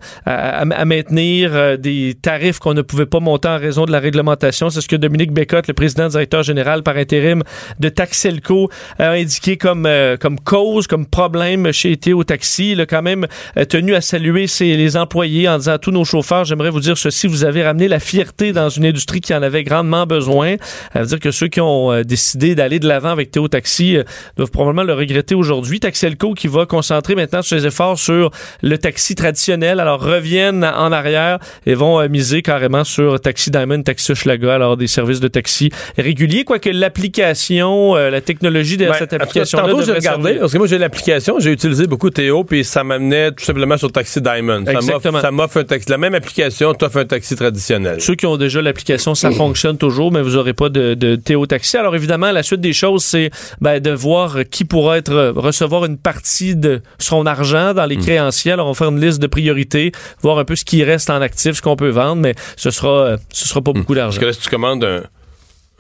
maintenir, des tarifs qu'on ne pouvait pas monter en raison de la réglementation. C'est ce que Dominique Bécotte, le président directeur général par intérim de Taxelco, a indiqué comme euh, comme cause, comme problème chez Théo Taxi. Il a quand même euh, tenu à saluer ses, les employés en disant à tous nos chauffeurs, j'aimerais vous dire ceci, vous avez ramené la fierté dans une industrie qui en avait grandement besoin. Ça veut dire que ceux qui ont euh, décidé d'aller de l'avant avec Théo Taxi doivent probablement le regretter aujourd'hui. Taxelco qui va concentrer maintenant ses efforts sur le taxi traditionnel, alors reviennent en arrière et vont miser carrément sur Taxi Diamond, Taxi Schlaga, alors des services de taxi réguliers particulier, quoique l'application, euh, la technologie de Ben, cette en tout cas, application Tantôt, j'ai regardé, parce que moi, j'ai l'application, j'ai utilisé beaucoup Théo, puis ça m'amenait tout simplement sur Taxi Diamond. Ça m'offre- Exactement. Ça m'offre un taxi. La même application t'offre un taxi traditionnel. Ceux qui ont déjà l'application, ça fonctionne toujours, mais vous n'aurez pas de, de Théo Taxi. Alors évidemment, la suite des choses, c'est ben, de voir qui pourra être euh, recevoir une partie de son argent dans les créanciers. Alors on va faire une liste de priorités, voir un peu ce qui reste en actif, ce qu'on peut vendre, mais ce sera, euh, ce sera pas beaucoup Parce d'argent. que là, si tu commandes un,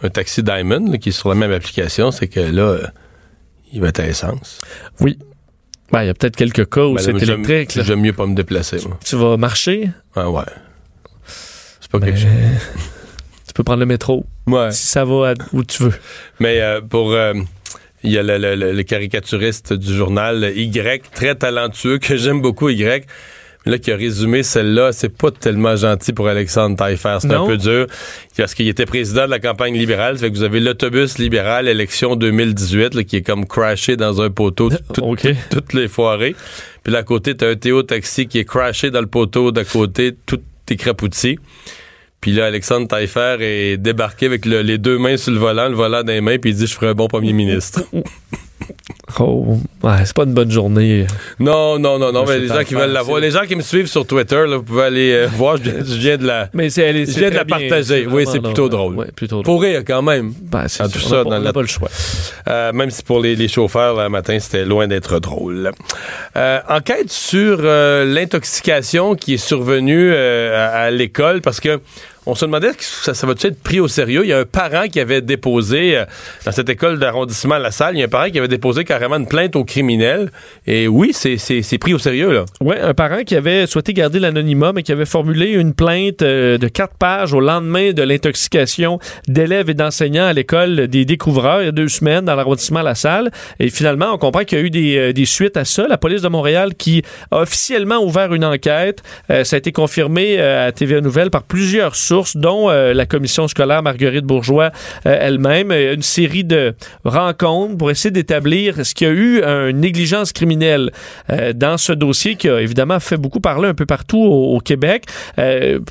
un taxi Diamond, là, qui est sur la même application, c'est que là, euh, il va être à essence. Oui. Ben, il y a peut-être quelques cas où Ben, c'est électrique. J'aime mieux pas me déplacer, moi. Tu vas marcher, Ah ouais. C'est pas Ben, quelque chose. tu peux prendre le métro Ouais. si ça va à- où tu veux. Mais euh, pour. euh, il y a le, le- le- le caricaturiste du journal Y, très talentueux, que j'aime beaucoup, Y. Là, qui a résumé celle-là, c'est pas tellement gentil pour Alexandre Taillefer. C'est un peu dur. Parce qu'il était président de la campagne libérale. Ça fait que vous avez l'autobus libéral élection 2018, là, qui est comme crashé dans un poteau tout- OK. tout- toutes les foirées. Puis là, à côté, t'as un Théo Taxi qui est crashé dans le poteau d'à côté, tout écrapouti. Puis là, Alexandre Taillefer est débarqué avec le- les deux mains sur le volant, le volant dans les mains, puis il dit Je ferai un bon premier ministre. Oh, ouais, c'est pas une bonne journée. non, non, non, non, mais les gens qui veulent la voir, les gens qui me suivent sur Twitter, là, vous pouvez aller euh, voir, je viens, je viens de la. Mais c'est, elle est- Je viens de la bien, partager. Oui, c'est plutôt drôle. ouais, plutôt drôle. Pour rire, quand même. Ben, c'est tout on ça on la- n'a pas le choix. Euh, même si pour les, les chauffeurs, le matin, c'était loin d'être drôle. Euh, enquête sur l'intoxication qui est survenue à, à l'école parce que on se demandait ça, ça va-tu être pris au sérieux? Il y a un parent qui avait déposé, euh, dans cette école d'arrondissement La Salle, il y a un parent qui avait déposé carrément une plainte au criminel. Et oui, c'est- pris au sérieux, là. Oui, un parent qui avait souhaité garder l'anonymat, mais qui avait formulé une plainte euh, de quatre pages au lendemain de l'intoxication d'élèves et d'enseignants à l'école des découvreurs il y a deux semaines dans l'arrondissement La Salle. Et finalement, on comprend qu'il y a eu des, euh, suites à ça. La police de Montréal qui a officiellement ouvert une enquête. Ça a été confirmé à TVA Nouvelle par plusieurs sources, dont euh, la commission scolaire Marguerite Bourgeois euh, elle-même. Euh, Une série de rencontres pour essayer d'établir est-ce qu'il y a eu une négligence criminelle dans ce dossier qui a évidemment fait beaucoup parler un peu partout au, Québec.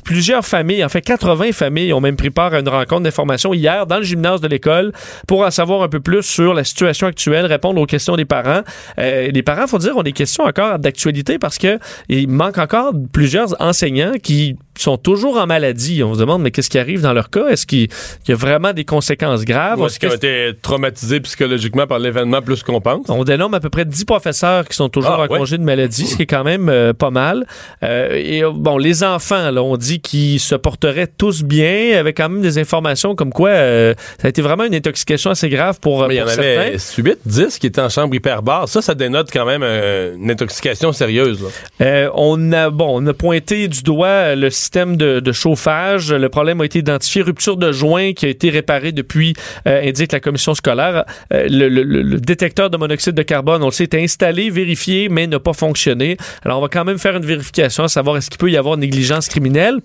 Plusieurs familles, en fait 80 familles ont même pris part à une rencontre d'information hier dans le gymnase de l'école pour en savoir un peu plus sur la situation actuelle, répondre aux questions des parents. Les parents, faut dire, ont des questions encore d'actualité parce que il manque encore plusieurs enseignants qui sont toujours en maladie. On se demande, mais qu'est-ce qui arrive dans leur cas? Est-ce qu'il y a vraiment des conséquences graves? Est-ce qu'ils ont été traumatisés psychologiquement par l'événement plus qu'on pense? on dénomme à peu près 10 professeurs qui sont toujours Ah, en ouais. congé de maladie, ce qui est quand même euh, pas mal. Euh, et euh, bon, les enfants, là, on dit qu'ils se porteraient tous bien, avec quand même des informations comme quoi euh, ça a été vraiment une intoxication assez grave pour, Mais il y en avait certains. 8, 10 qui étaient en chambre hyperbare. Ça, ça dénote quand même une intoxication sérieuse. là. On a bon, on a pointé du doigt le système de, de chauffage. Le problème a été identifié rupture de joint qui a été réparé depuis, euh, indique la commission scolaire. Euh, le, le- le- détecteur de monoxyde de carbone, on le sait, était installé, vérifié, mais n'a pas fonctionné. Alors on va quand même faire une vérification, à savoir est-ce qu'il peut y avoir négligence criminelle.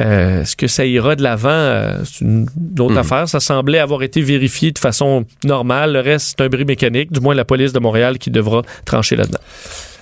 Euh, est-ce que ça ira de l'avant? Euh, C'est une autre affaire. Ça semblait avoir été vérifié de façon normale. Le reste, c'est un bris mécanique. Du moins la police de Montréal qui devra trancher là-dedans.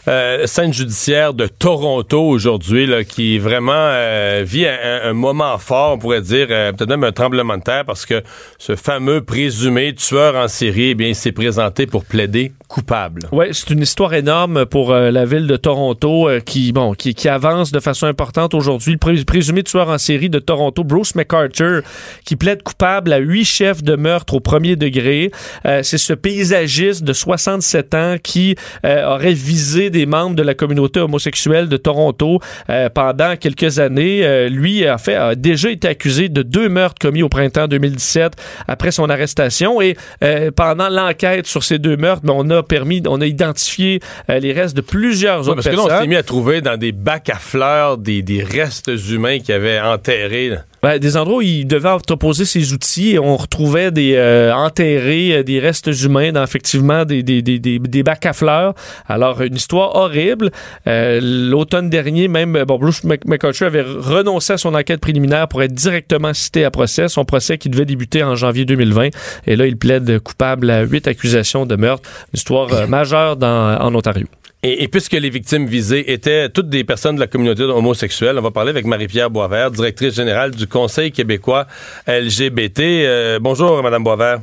Euh, scène judiciaire de Toronto aujourd'hui, qui vraiment euh, vit un, un moment fort, on pourrait dire, euh, peut-être même un tremblement de terre, parce que ce fameux présumé tueur en série, eh bien, il s'est présenté pour plaider coupable. Oui, c'est une histoire énorme pour la ville de Toronto qui, bon, qui, avance de façon importante aujourd'hui. Le pré- présumé tueur en série de Toronto, Bruce McArthur, qui plaide coupable à huit chefs de meurtre au premier degré. C'est ce paysagiste de 67 ans qui aurait visé des membres de la communauté homosexuelle de Toronto euh, pendant quelques années. Euh, lui, en fait, a déjà été accusé de deux meurtres commis au printemps 2017 après son arrestation. Et euh, pendant l'enquête sur ces deux meurtres, ben, on a permis, on a identifié les restes de plusieurs Ouais, autres parce que là, on personnes. s'est mis à trouver dans des bacs à fleurs des, des restes humains qui avaient enterrés. là. Ben, des endroits où il devait entreposer ses outils et on retrouvait des euh, enterrés, euh, des restes humains dans effectivement des, des, des, des, bacs à fleurs. Alors, une histoire horrible. Euh, L'automne dernier, même, euh, bon, Bruce Mc- McArthur avait renoncé à son enquête préliminaire pour être directement cité à procès. Son procès qui devait débuter en janvier 2020. Et là, il plaide coupable à huit accusations de meurtre. Une histoire euh, majeure dans, en Ontario. Et, puisque les victimes visées étaient toutes des personnes de la communauté homosexuelle, on va parler avec Marie-Pierre Boisvert, directrice générale du Conseil québécois LGBT. Euh, bonjour, Madame Boisvert.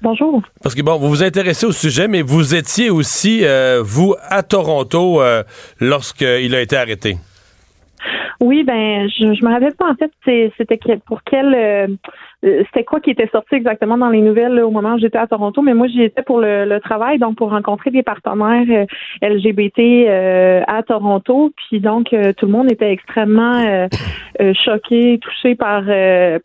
Bonjour. Parce que bon, vous vous intéressez au sujet, mais vous étiez aussi, euh, vous, à Toronto euh, lorsqu'il a été arrêté. Oui, ben, je, je me rappelle pas en fait, c'était pour quel euh, c'était quoi qui était sorti exactement dans les nouvelles au moment où j'étais à Toronto, mais moi j'y étais pour le, travail, donc pour rencontrer des partenaires euh, LGBT euh, à Toronto, puis donc tout le monde était extrêmement choqué, touché par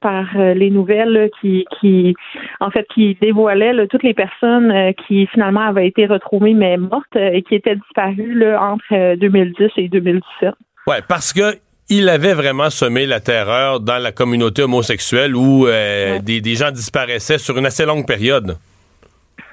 par les nouvelles qui qui en fait qui dévoilaient toutes les personnes qui finalement avaient été retrouvées mais mortes et qui étaient disparues là, entre 2010 et 2017. Ouais, parce que il avait vraiment semé la terreur dans la communauté homosexuelle où euh, des, des, gens disparaissaient sur une assez longue période.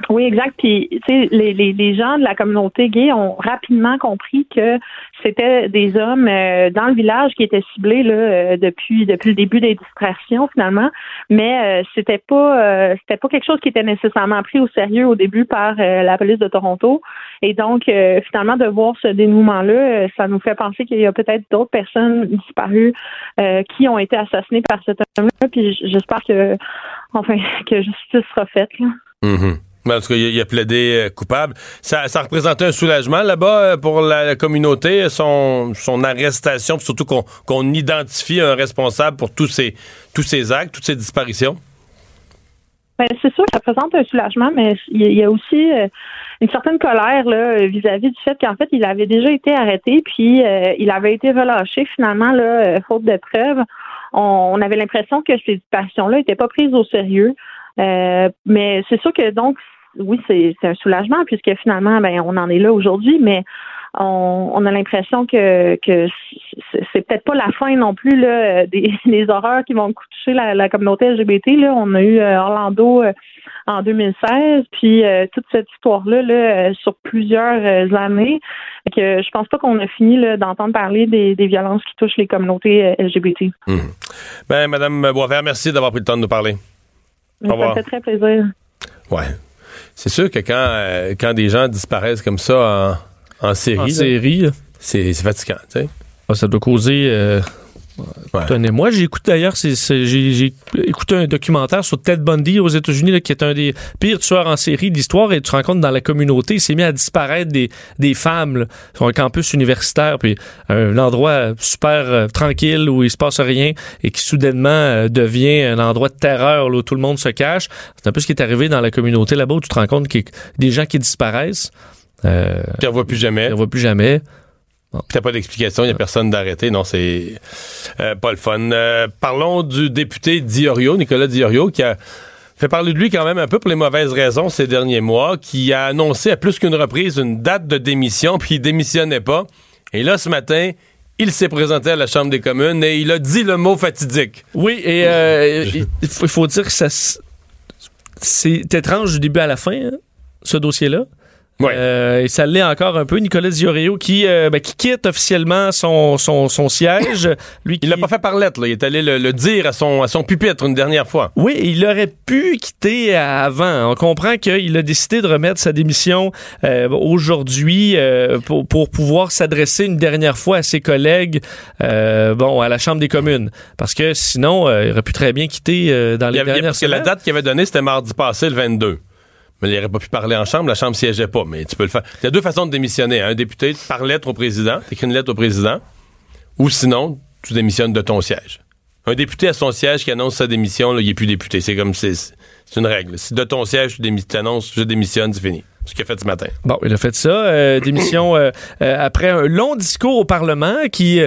Oui, exact. Puis, tu sais, les, les, les, gens de la communauté gay ont rapidement compris que c'était des hommes euh, dans le village qui étaient ciblés là euh, depuis depuis le début des distractions finalement, mais euh, c'était pas c'était pas quelque chose qui était nécessairement pris au sérieux au début par la police de Toronto. Et donc, finalement, de voir ce dénouement-là, ça nous fait penser qu'il y a peut-être d'autres personnes disparues qui ont été assassinées par cet homme-là. Puis j'espère que, enfin, que justice sera faite. Là. Mm-hmm. Parce qu'il a plaidé euh, coupable. Ça, ça représentait un soulagement là-bas euh, pour la, communauté, son, son arrestation, surtout qu'on identifie un responsable pour tous ces, actes, toutes ces disparitions? Ben, c'est sûr que ça représente un soulagement, mais il y a aussi euh, une certaine colère vis-à-vis du fait qu'en fait, il avait déjà été arrêté, puis il avait été relâché finalement, faute de preuves. On, on avait l'impression que ces disparitions-là n'étaient pas prises au sérieux. Euh, mais c'est sûr que donc, oui, c'est un soulagement puisque finalement, ben, on en est là aujourd'hui, mais on, on, a l'impression que, que c'est peut-être pas la fin non plus là, des, horreurs qui vont toucher la, communauté LGBT. Là. On a eu euh, Orlando euh, en 2016, puis toute cette histoire-là là, sur plusieurs années. Que je pense pas qu'on a fini d'entendre parler des, violences qui touchent les communautés LGBT. Mmh. Ben, Madame Boisvert, merci d'avoir pris le temps de nous parler. Ça fait très plaisir. Ouais. C'est sûr que quand, euh, quand des gens disparaissent comme ça en, en série, série c'est fatigant. Tu sais. Ah, ça doit causer euh, moi, j'ai écouté d'ailleurs, j'ai écouté un documentaire sur Ted Bundy aux États-Unis, qui est un des pires tueurs en série d'histoire, et tu te rends compte dans la communauté, il s'est mis à disparaître des, des femmes sur un campus universitaire, puis un endroit super euh, tranquille où il se passe rien, et qui soudainement euh, devient un endroit de terreur où tout le monde se cache. C'est un peu ce qui est arrivé dans la communauté là-bas, où tu te rends compte qu'il y a des gens qui disparaissent. Euh, tu ne plus jamais. Tu ne plus jamais. T'as pas d'explication, il n'y a personne d'arrêté. Non, c'est euh, pas le fun. Euh, parlons du député Diorio, Nicolas Diorio, qui a fait parler de lui quand même un peu pour les mauvaises raisons ces derniers mois, qui a annoncé à plus qu'une reprise une date de démission, puis il démissionnait pas. Et là, ce matin, il s'est présenté à la Chambre des communes et il a dit le mot fatidique. Oui, et euh, il faut dire que ça c'est étrange du début à la fin, hein, ce dossier-là. Ouais. Euh, et ça l'est encore un peu. Nicolas Diorio qui, euh, ben, qui quitte officiellement son, son, son siège. Lui Il l'a pas fait par lettre. Là. Il est allé le, dire à son, à son pupitre une dernière fois. Oui, il aurait pu quitter avant. On comprend qu'il a décidé de remettre sa démission euh, aujourd'hui pour, pour pouvoir s'adresser une dernière fois à ses collègues bon, à la Chambre des communes. Parce que sinon, il aurait pu très bien quitter dans les il dernières Parce que la date qu'il avait donnée, c'était mardi passé, le 22. Mais il n'aurait pas pu parler en chambre, la chambre siégeait pas, mais tu peux le faire. Il y a deux façons de démissionner. Hein. Un député par lettre au président, tu écris une lettre au président, ou sinon, tu démissionnes de ton siège. Un député à son siège qui annonce sa démission, là, il n'est plus député. C'est comme c'est une règle. Si de ton siège tu annonces je démissionne, c'est fini. Ce qu'il a fait ce matin. Bon, il a fait ça. Euh, démission euh, euh, après un long discours au Parlement qui,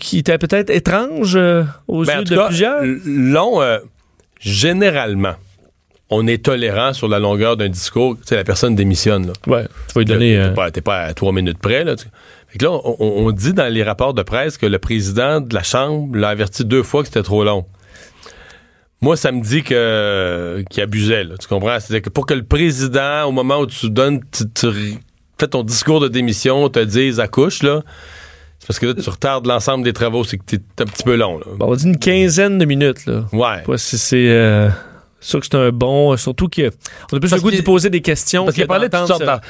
qui était peut-être étrange aux ben, yeux de plusieurs. Long, généralement on est tolérant sur la longueur d'un discours. Tu sais, la personne démissionne. Là. Ouais, tu vas lui donner. T'es pas, pas, à trois minutes près. Là, fait que là on, dit dans les rapports de presse que le président de la Chambre l'a averti deux fois que c'était trop long. Moi, ça me dit que qu'il abusait. Là, tu comprends? C'est-à-dire que pour que le président, au moment où tu donnes, tu, fais ton discours de démission, te dise accouche, là. C'est parce que là, tu retardes l'ensemble des travaux, c'est que t'es un petit peu long. Là. Bon, on dit une quinzaine de minutes. Là. Ouais. Pas si c'est. Euh, C'est sûr que c'est un bon, surtout qu'on a plus Parce le goût de poser des questions. Parce qu'il parlait de toutes sortes En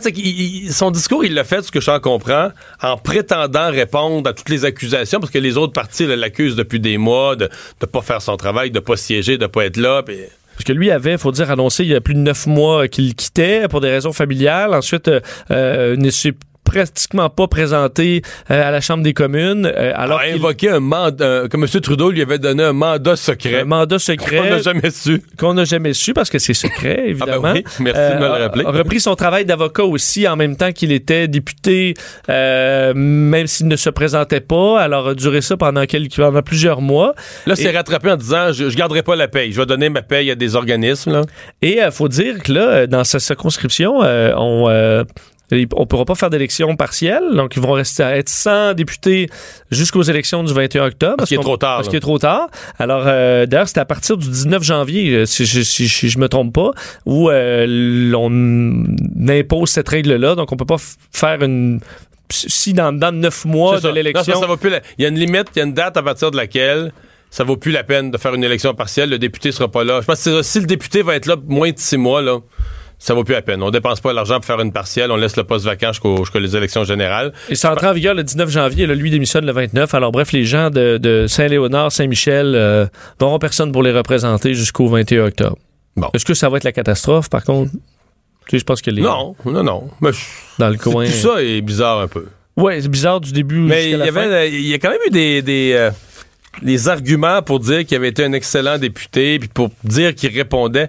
fait, il- son discours, il l'a fait, ce que j'en comprends, en prétendant répondre à toutes les accusations, parce que les autres partis l'accusent depuis des mois de ne pas faire son travail, de pas siéger, de pas être là. Parce que lui avait, faut dire, annoncé il y a plus de neuf mois qu'il quittait pour des raisons familiales. Ensuite, euh, euh, ne s'est pratiquement pas présenté euh, à la Chambre des communes. euh, alors a invoqué un mandat, que M. Trudeau lui avait donné un mandat secret. un mandat qu'on secret n'a jamais su. qu'on n'a jamais su parce que c'est secret, évidemment. Ah ben oui, merci de me le rappeler. A repris son travail d'avocat aussi en même temps qu'il était député, euh, même s'il ne se présentait pas. Alors, a duré ça pendant, quelques, pendant plusieurs mois. Là, c'est rattrapé en disant je, je garderai pas la paye. Je vais donner ma paye à des organismes. Là. Et il faut dire que là, euh, dans sa circonscription, euh, on... on ne pourra pas faire d'élection partielle, donc ils vont rester à être sans députés jusqu'aux élections du 21 octobre. Parce qu'il est trop tard, Parce qu'il est trop tard. Alors, euh, d'ailleurs, c'était à partir du 19 janvier, euh, si je, si, si je me trompe pas, où euh, l'on impose cette règle-là. Donc, on peut pas faire une... Si dans, dans neuf mois C'est ça. de l'élection... Non, ça, ça vaut plus la- Il y a une limite, il y a une date à partir de laquelle ça vaut plus la peine de faire une élection partielle. Le député sera pas là. Je pense que si le député va être là moins de six mois, là, ça vaut plus la peine. On dépense pas l'argent pour faire une partielle. On laisse le poste vacant jusqu'au- jusqu'aux les élections générales. Et ça entre en vigueur le 19 janvier. Là, lui démissionne le 29. Alors bref, les gens de, de Saint-Léonard, Saint-Michel euh, n'auront personne pour les représenter jusqu'au 21 octobre. Bon. Est-ce que ça va être la catastrophe, par contre? Tu sais, je pense que les... Non, non, non. Mais je- Dans le coin... tout ça est bizarre un peu. Ouais, c'est bizarre du début Mais jusqu'à il y, avait, il y a quand même eu des, des, euh, des arguments pour dire qu'il avait été un excellent député, puis pour dire qu'il répondait,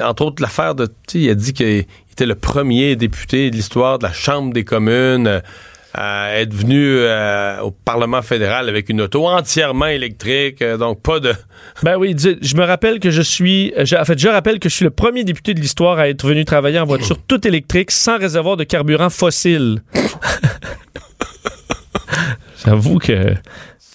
entre autres l'affaire de, il a dit qu'il était le premier député de l'histoire de la Chambre des communes euh, à être venu euh, au Parlement fédéral avec une auto entièrement électrique, euh, donc pas de... Ben oui, je me rappelle que je suis... en fait, je rappelle que je suis le premier député de l'histoire à être venu travailler en voiture toute électrique sans réservoir de carburant fossile. J'avoue que...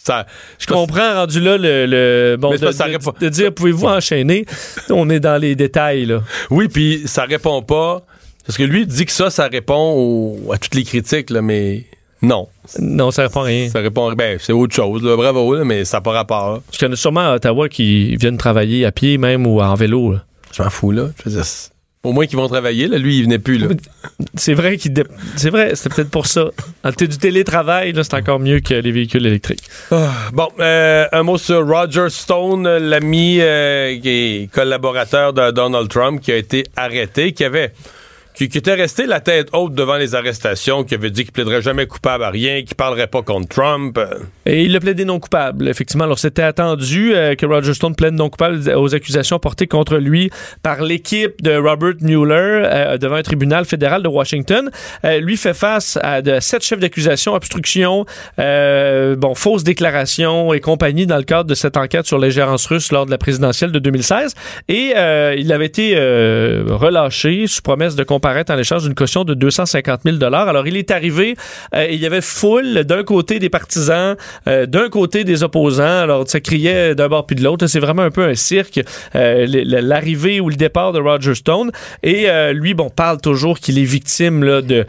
Ça, Je comprends, rendu là, le, le- bon, de, ça, ça de- répond- de dire, pouvez-vous enchaîner? On est dans les détails, là. oui, puis ça répond pas, parce que lui il dit que ça, ça répond au- à toutes les critiques, là, mais non. Non, ça répond à rien. Ça répond, ben, c'est autre chose, là, bravo, là, mais ça n'a pas rapport. là. Parce qu'il y en a sûrement à Ottawa qui viennent travailler à pied même ou en vélo. là. Je m'en fous, là. Je veux dire, au moins qu'ils vont travailler, là. Lui, il venait plus, là. C'est vrai qu'il dé- c'est vrai, c'est peut-être pour ça. En t- du télétravail, là, c'est encore mieux que les véhicules électriques. Bon, euh, un mot sur Roger Stone, l'ami euh, qui est collaborateur de Donald Trump, qui a été arrêté, qui avait. Qui, était resté la tête haute devant les arrestations, qui avait dit qu'il plaiderait jamais coupable à rien, qu'il parlerait pas contre Trump. Et il a plaidé non coupable. Effectivement, alors c'était attendu euh, que Roger Stone plaide non coupable aux accusations portées contre lui par l'équipe de Robert Mueller euh, devant un tribunal fédéral de Washington. Euh, lui fait face à sept chefs d'accusation, obstruction, bon, fausse déclaration et compagnie dans le cadre de cette enquête sur l'ingérence russe lors de la présidentielle de 2016. Et il avait été relâché sous promesse de comparaître en échange d'une caution de 250 000 Alors il est arrivé, euh, il y avait foule d'un côté des partisans, euh, d'un côté des opposants. Alors ça criait d'un bord puis de l'autre. C'est vraiment un peu un cirque. euh, L'arrivée ou le départ de Roger Stone. Et lui, bon, parle toujours qu'il est victime là, de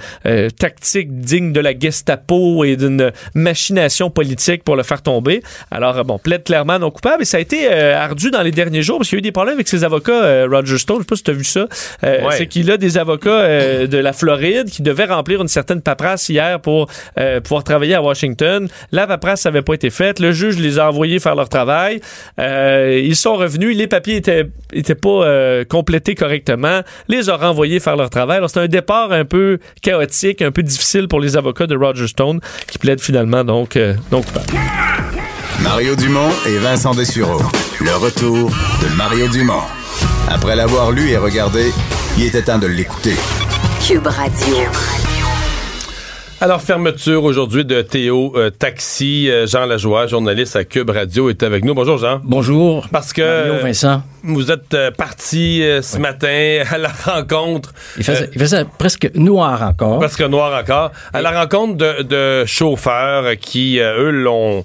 tactiques dignes de la Gestapo et d'une machination politique pour le faire tomber. Alors, bon, plaide clairement non coupable. Et ça a été ardu dans les derniers jours parce qu'il y a eu des problèmes avec ses avocats, Roger Stone. Je sais pas si tu as vu ça. Ouais. C'est qu'il a des avocats euh, de la Floride qui devaient remplir une certaine paperasse hier pour euh, pouvoir travailler à Washington. La paperasse n'avait pas été faite. Le juge les a envoyés faire leur travail. Euh, ils sont revenus. Les papiers étaient, étaient pas complétés correctement. Les a renvoyés faire leur travail. Alors, c'est un départ un peu chaotique, un peu difficile pour les avocats de Roger Stone qui plaident finalement donc, non coupable. Mario Dumont et Vincent Dessureau. Le retour de Mario Dumont. Après l'avoir lu et regardé, il était temps de l'écouter. Cube Radio. Alors, fermeture aujourd'hui de Théo euh, Taxi. Euh, Jean Lajoie, journaliste à Cube Radio, est avec nous. Bonjour, Jean. Bonjour. Parce que Mario, Vincent. vous êtes euh, parti euh, ce matin à la rencontre. Il faisait, euh, il faisait presque noir encore. Presque noir encore. À la rencontre de, de chauffeurs qui, euh, eux, l'ont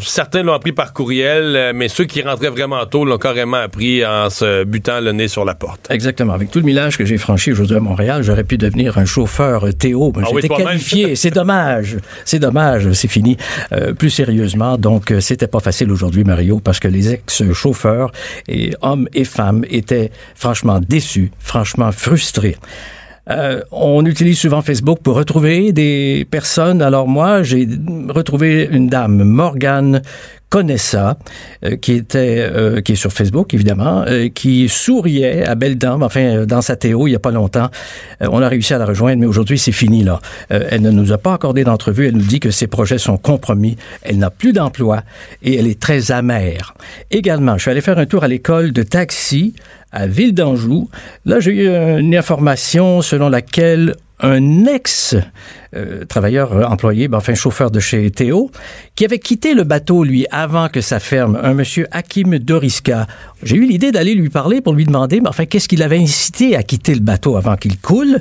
certains l'ont appris par courriel, euh, mais ceux qui rentraient vraiment tôt l'ont carrément appris en se butant le nez sur la porte. Exactement. Avec tout le millage que j'ai franchi aujourd'hui à Montréal, j'aurais pu devenir un chauffeur Théo. Mais Ah J'étais qualifié. C'est dommage. C'est dommage. C'est fini. Euh, plus sérieusement, donc, euh, c'était pas facile aujourd'hui, Mario, parce que les ex-chauffeurs, et hommes et femmes, étaient franchement déçus, franchement frustrés. Euh, on utilise souvent Facebook pour retrouver des personnes. Alors moi, j'ai retrouvé une dame, Morgane Conessa, euh, qui était euh, qui est sur Facebook évidemment, euh, qui souriait à belle dame, enfin dans sa théo il y a pas longtemps. On a réussi à la rejoindre, mais aujourd'hui c'est fini là. Elle ne nous a pas accordé d'entrevue. Elle nous dit que ses projets sont compromis. Elle n'a plus d'emploi et elle est très amère. Également, je suis allé faire un tour à l'école de taxi à Ville d'Anjou. Là, j'ai eu une information selon laquelle un ex euh, travailleur employé, ben, enfin chauffeur de chez Théo, qui avait quitté le bateau lui avant que ça ferme, un monsieur Hakim Doriska. J'ai eu l'idée d'aller lui parler pour lui demander, mais enfin qu'est-ce qui l'avait incité à quitter le bateau avant qu'il coule?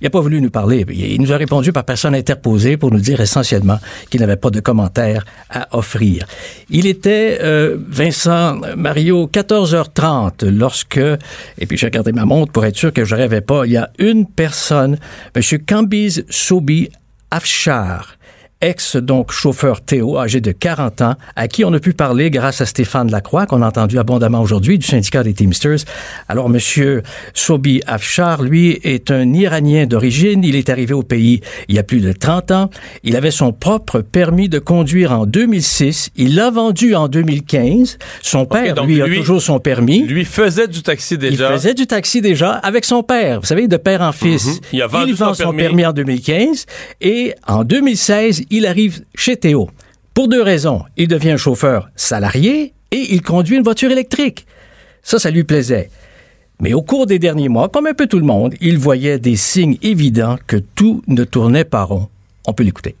Il n'a pas voulu nous parler. Il nous a répondu par personne interposée pour nous dire essentiellement qu'il n'avait pas de commentaires à offrir. Il était, euh, Vincent Mario, 14h30 lorsque, et puis j'ai regardé ma montre pour être sûr que je rêvais pas, il y a une personne, M. Kambiz Sobi Afshar, ex donc chauffeur Théo, âgé de 40 ans, à qui on a pu parler grâce à Stéphane Lacroix, qu'on a entendu abondamment aujourd'hui, du syndicat des Teamsters. Alors, Monsieur Sobi Afshar, lui, est un Iranien d'origine. Il est arrivé au pays il y a plus de 30 ans. Il avait son propre permis de conduire en 2006. Il l'a vendu en 2015. Son père, donc lui, a toujours son permis. Lui faisait du taxi déjà. Il faisait du taxi déjà avec son père. Vous savez, de père en fils. Mhm. Il a vendu vend son son permis. permis en 2015 et en 2016, il arrive chez Théo. Pour deux raisons. Il devient chauffeur salarié et il conduit une voiture électrique. Ça, ça lui plaisait. Mais au cours des derniers mois, comme un peu tout le monde, il voyait des signes évidents que tout ne tournait pas rond. On peut l'écouter.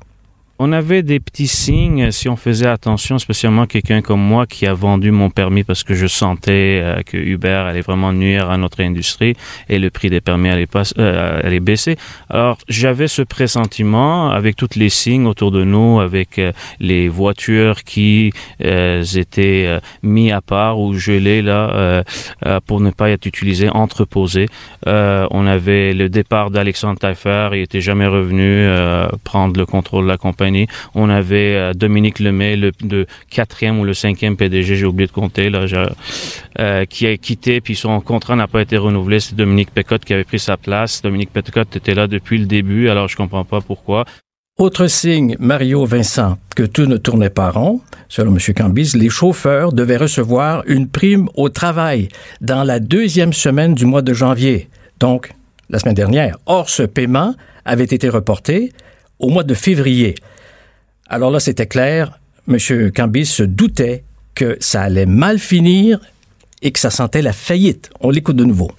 On avait des petits signes si on faisait attention, spécialement quelqu'un comme moi qui a vendu mon permis parce que je sentais euh, que Uber allait vraiment nuire à notre industrie et le prix des permis allait, euh, baisser. Alors j'avais ce pressentiment avec tous les signes autour de nous, avec euh, les voitures qui euh, étaient euh, mis à part ou gelées là euh, euh, pour ne pas être utilisées, entreposées. Euh, on avait le départ d'Alexandre Taillefer, il était jamais revenu euh, prendre le contrôle de la compagnie. On avait euh, Dominique Lemay, le, le quatrième ou le cinquième PDG, j'ai oublié de compter, euh, qui a quitté, puis son contrat n'a pas été renouvelé. C'est Dominique Pécotte qui avait pris sa place. Dominique Pécotte était là depuis le début, alors je comprends pas pourquoi. Autre signe, Mario Vincent, que tout ne tournait pas rond. Selon M. Cambis, les chauffeurs devaient recevoir une prime au travail dans la deuxième semaine du mois de janvier, donc la semaine dernière. Or, ce paiement avait été reporté au mois de février. Alors là, c'était clair, M. Cambis se doutait que ça allait mal finir et que ça sentait la faillite. On l'écoute de nouveau.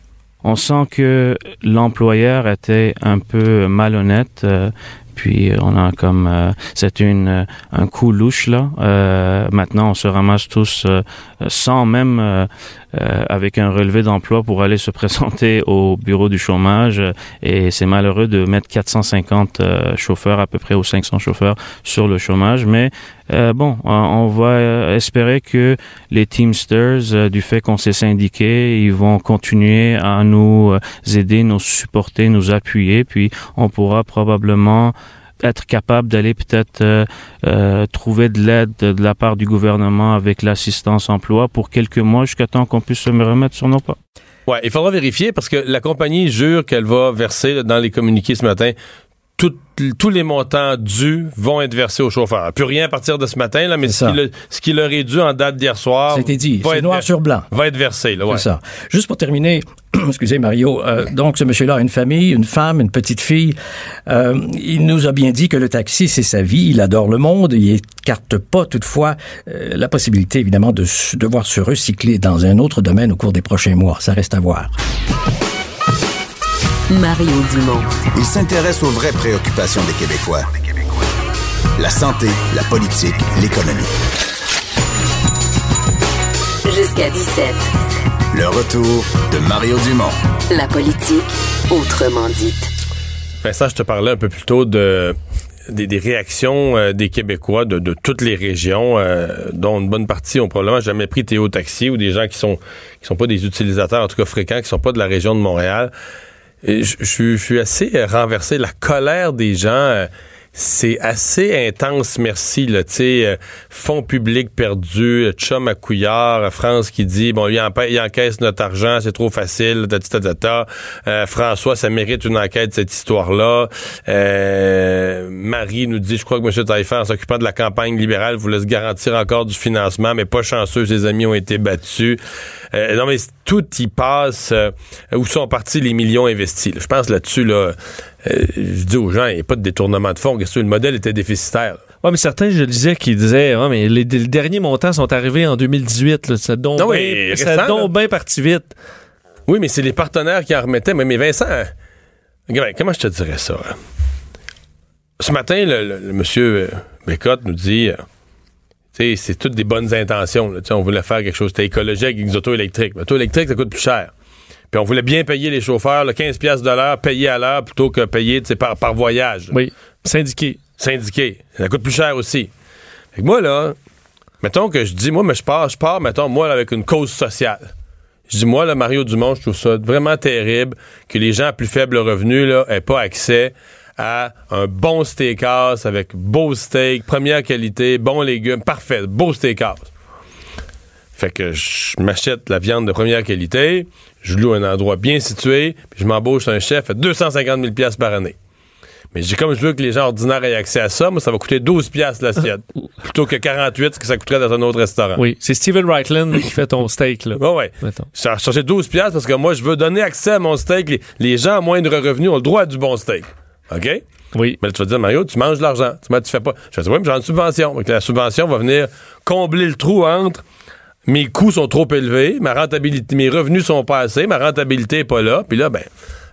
On sent que l'employeur était un peu malhonnête. euh, puis on a comme euh, c'est une euh, un coup louche là. Euh, maintenant on se ramasse tous euh, sans même euh, avec un relevé d'emploi pour aller se présenter au bureau du chômage. Et c'est malheureux de mettre 450 euh, chauffeurs à peu près ou 500 chauffeurs sur le chômage. Mais euh, bon on, va euh, espérer que les Teamsters euh, du fait qu'on s'est syndiqués ils vont continuer à nous aider nous supporter nous appuyer. Puis on pourra probablement être capable d'aller peut-être euh, euh, trouver de l'aide de, la part du gouvernement avec l'assistance emploi pour quelques mois jusqu'à temps qu'on puisse se remettre sur nos pas. Ouais, il faudra vérifier parce que la compagnie jure qu'elle va verser dans les communiqués ce matin tout- tous les montants dus vont être versés aux chauffeurs. Plus rien à partir de ce matin, là, mais C'est ce ça. qui, le- ce qui leur est dû en date d'hier soir C'était dit, va c'est être noir sur blanc. va être versé. Là, ouais. C'est ça. Juste pour terminer, excusez Mario, euh, donc ce monsieur-là a une famille, une femme, une petite fille. Euh, il nous a bien dit que le taxi, c'est sa vie, il adore le monde, il écarte pas toutefois euh, la possibilité, évidemment, de devoir se recycler dans un autre domaine au cours des prochains mois. Ça reste à voir. Mario Dumont. Il s'intéresse aux vraies préoccupations des Québécois. La santé, la politique, l'économie. Jusqu'à 17. Le retour de Mario Dumont. La politique, autrement dite. Vincent, je te parlais un peu plus tôt de des, des réactions euh, des Québécois de, de toutes les régions, euh, dont une bonne partie ont probablement jamais pris Théo Taxi ou des gens qui sont qui sont pas des utilisateurs, en tout cas fréquents, qui sont pas de la région de Montréal. Je je- je suis assez renversé. La colère des gens, euh, c'est assez intense, merci. Là, sais, euh, fonds publics perdus, euh, chum à couillard, euh, France qui dit, bon, il, encaisse notre argent, c'est trop facile, tata. Euh, François, ça mérite une enquête, cette histoire-là. Marie nous dit, je crois que M. Taillefer, en s'occupant de la campagne libérale, voulait se garantir encore du financement, mais pas chanceux, ses amis ont été battus. Euh, non, mais tout y passe. où sont partis les millions investis? Je pense là-dessus, là, euh, je dis aux gens, il n'y a pas de détournement de fonds. Le modèle était déficitaire. Ouais, mais certains, je disais, qui disaient, mais les, les derniers montants sont arrivés en 2018. Là, ça Ah bien oui, ça parti vite. Oui, mais c'est les partenaires qui en remettaient. Mais, mais Vincent, regarde, comment je te dirais ça? hein? Ce matin, le, le- le monsieur euh, Bécotte nous dit, euh, c'est toutes des bonnes intentions. là. On voulait faire quelque chose, c'était écologique avec des autos électriques. L'auto électrique, ça coûte plus cher. Puis on voulait bien payer les chauffeurs, là, 15 pièces de l'heure, payer à l'heure plutôt que payer par, par voyage. Oui, syndiqué. Syndiqué. Ça coûte plus cher aussi. Fait que moi, là, mettons que je dis, moi, mais je pars, je pars, mettons, moi, là, avec une cause sociale. Je dis, moi, là, Mario Dumont, je trouve ça vraiment terrible que les gens à plus faible revenu, là, aient pas accès à un bon steakhouse avec beau steak, première qualité, bons légumes, parfait, beau steakhouse. Fait que je m'achète la viande de première qualité, je loue un endroit bien situé, puis je m'embauche un chef à 250 000 pièces par année. Mais j'ai comme je veux que les gens ordinaires aient accès à ça, moi, ça va coûter 12 pièces l'assiette, plutôt que 48 ce que ça coûterait dans un autre restaurant. Oui, c'est Steven Reitland qui fait ton steak. Là. Ouais, ouais. Vais chercher 12 pièces parce que moi, je veux donner accès à mon steak. Les, les gens à moindre revenu ont le droit à du bon steak. OK? Oui. Mais là, tu vas dire, Mario, tu manges de l'argent. Tu, tu fais pas. Je vais dire, oui, mais j'ai une subvention. Donc, la subvention va venir combler le trou entre mes coûts sont trop élevés, ma rentabilité, mes revenus sont pas assez, ma rentabilité est pas là. Puis là, ben,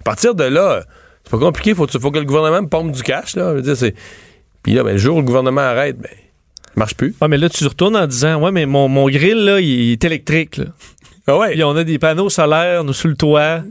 à partir de là, c'est pas compliqué. Faut, faut que le gouvernement me pompe du cash, là. Je veux dire. Puis là, ben, le jour où le gouvernement arrête, ben, marche plus. Ouais, mais là, tu retournes en disant, ouais, mais mon, mon grill, là, il est électrique. Là. Ah ouais. Puis on a des panneaux solaires nous, sous le toit.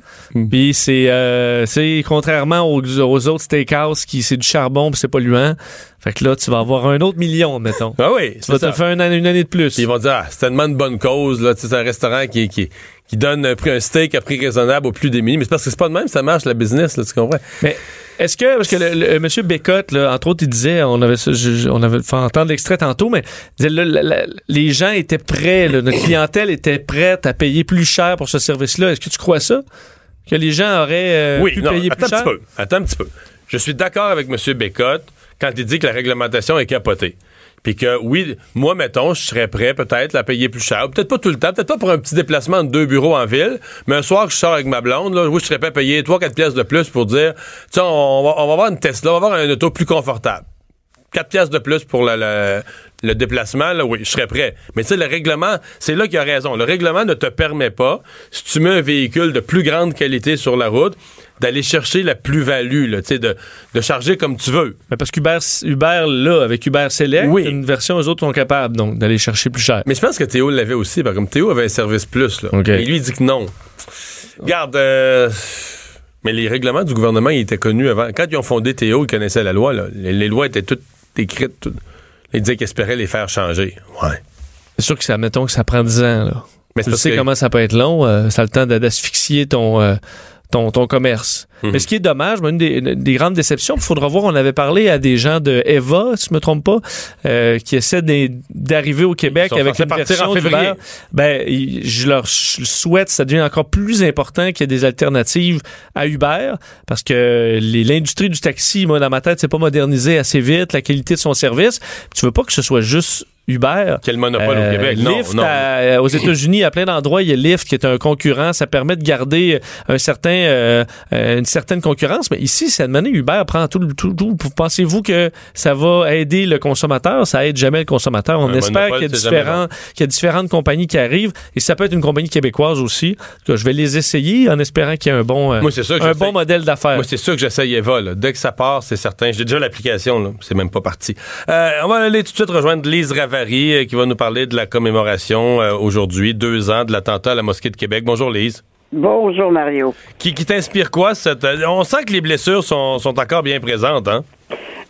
Puis c'est, euh, contrairement aux, aux autres steakhouse qui c'est du charbon puis c'est polluant. Fait que là, tu vas avoir un autre million, mettons. Ah oui, Tu vas te faire une année, une année de plus. Puis ils vont dire, ah, c'est tellement de bonne cause, là. Tu sais, C'est un restaurant qui, qui, qui donne un, prix, un steak à prix raisonnable aux plus démunis. Mais c'est parce que c'est pas de même, ça marche, la business, là, tu comprends? Mais est-ce que, parce que le, le- monsieur Bécotte, là, entre autres, il disait, on avait, je- on avait fait entendre l'extrait tantôt, mais il disait, la- les gens étaient prêts, là, notre clientèle était prête à payer plus cher pour ce service-là. Est-ce que tu crois ça? Que les gens auraient euh, oui, pu non, payer plus un cher? petit peu. Attends un petit peu. Je suis d'accord avec M. Bécotte quand il dit que la réglementation est capotée. Puis que, oui, moi, mettons, je serais prêt peut-être à payer plus cher. Peut-être pas tout le temps, peut-être pas pour un petit déplacement de deux bureaux en ville, mais un soir que je sors avec ma blonde, là, oui, je serais prêt à payer 3-4 pièces de plus pour dire, tiens, on va, on va avoir une Tesla, on va avoir un auto plus confortable. 4 pièces de plus pour la- la- le déplacement, là, oui, je serais prêt. Mais tu sais, le règlement, c'est là qu'il a raison. Le règlement ne te permet pas, si tu mets un véhicule de plus grande qualité sur la route, d'aller chercher la plus-value, là, tu sais, de, de charger comme tu veux. Mais parce qu'Uber, Uber, là, avec Uber Select, Oui. une version, eux autres sont capables, donc, d'aller chercher plus cher. Mais je pense que Théo l'avait aussi, par comme Théo avait un service plus, là. Et lui, il dit que non. Regarde, euh, mais les règlements du gouvernement, ils étaient connus avant. Quand ils ont fondé Théo, ils connaissaient la loi, là. Les, les lois étaient toutes écrites. toutes. Ils disaient qu'ils espéraient les faire changer. Ouais. C'est sûr que ça, mettons que ça prend 10 ans, là. Mais Tu sais que- comment ça peut être long, euh, ça a le temps d'a- d'asphyxier ton, euh, ton, ton commerce. Mhm. Mais ce qui est dommage, une des, une des grandes déceptions, il faudra voir, on avait parlé à des gens de Eva, si je me trompe pas, euh, qui essaient d'arriver au Québec avec une version en février. Ben, je leur souhaite, ça devient encore plus important qu'il y ait des alternatives à Uber, parce que l'industrie du taxi, moi, dans ma tête, c'est pas modernisé assez vite, la qualité de son service. Tu veux pas que ce soit juste Uber. Quel monopole Euh, au Québec? Non, Lyft, non. à- aux États-Unis, à plein d'endroits, il y a Lyft qui est un concurrent. Ça permet de garder un certain, euh, euh, une certaine concurrence. Mais ici, cette année, Uber prend tout, le- tout, tout. Pensez-vous que ça va aider le consommateur? Ça aide jamais le consommateur. On Un espère qu'il y, qu'il y a différentes compagnies qui arrivent. Et ça peut être une compagnie québécoise aussi. Je vais les essayer en espérant qu'il y ait un bon, euh, Moi, un bon modèle d'affaires. Moi, c'est sûr que j'essaye Eva. là. Dès que ça part, c'est certain. J'ai déjà l'application. C'est même pas parti. Euh, on va aller tout de suite rejoindre Lise Ravary, euh, qui va nous parler de la commémoration euh, aujourd'hui, deux ans de l'attentat à la mosquée de Québec. Bonjour, Lise. Bonjour, Mario. Qui, qui t'inspire quoi? Cette... euh, On sent que les blessures sont, sont encore bien présentes, hein?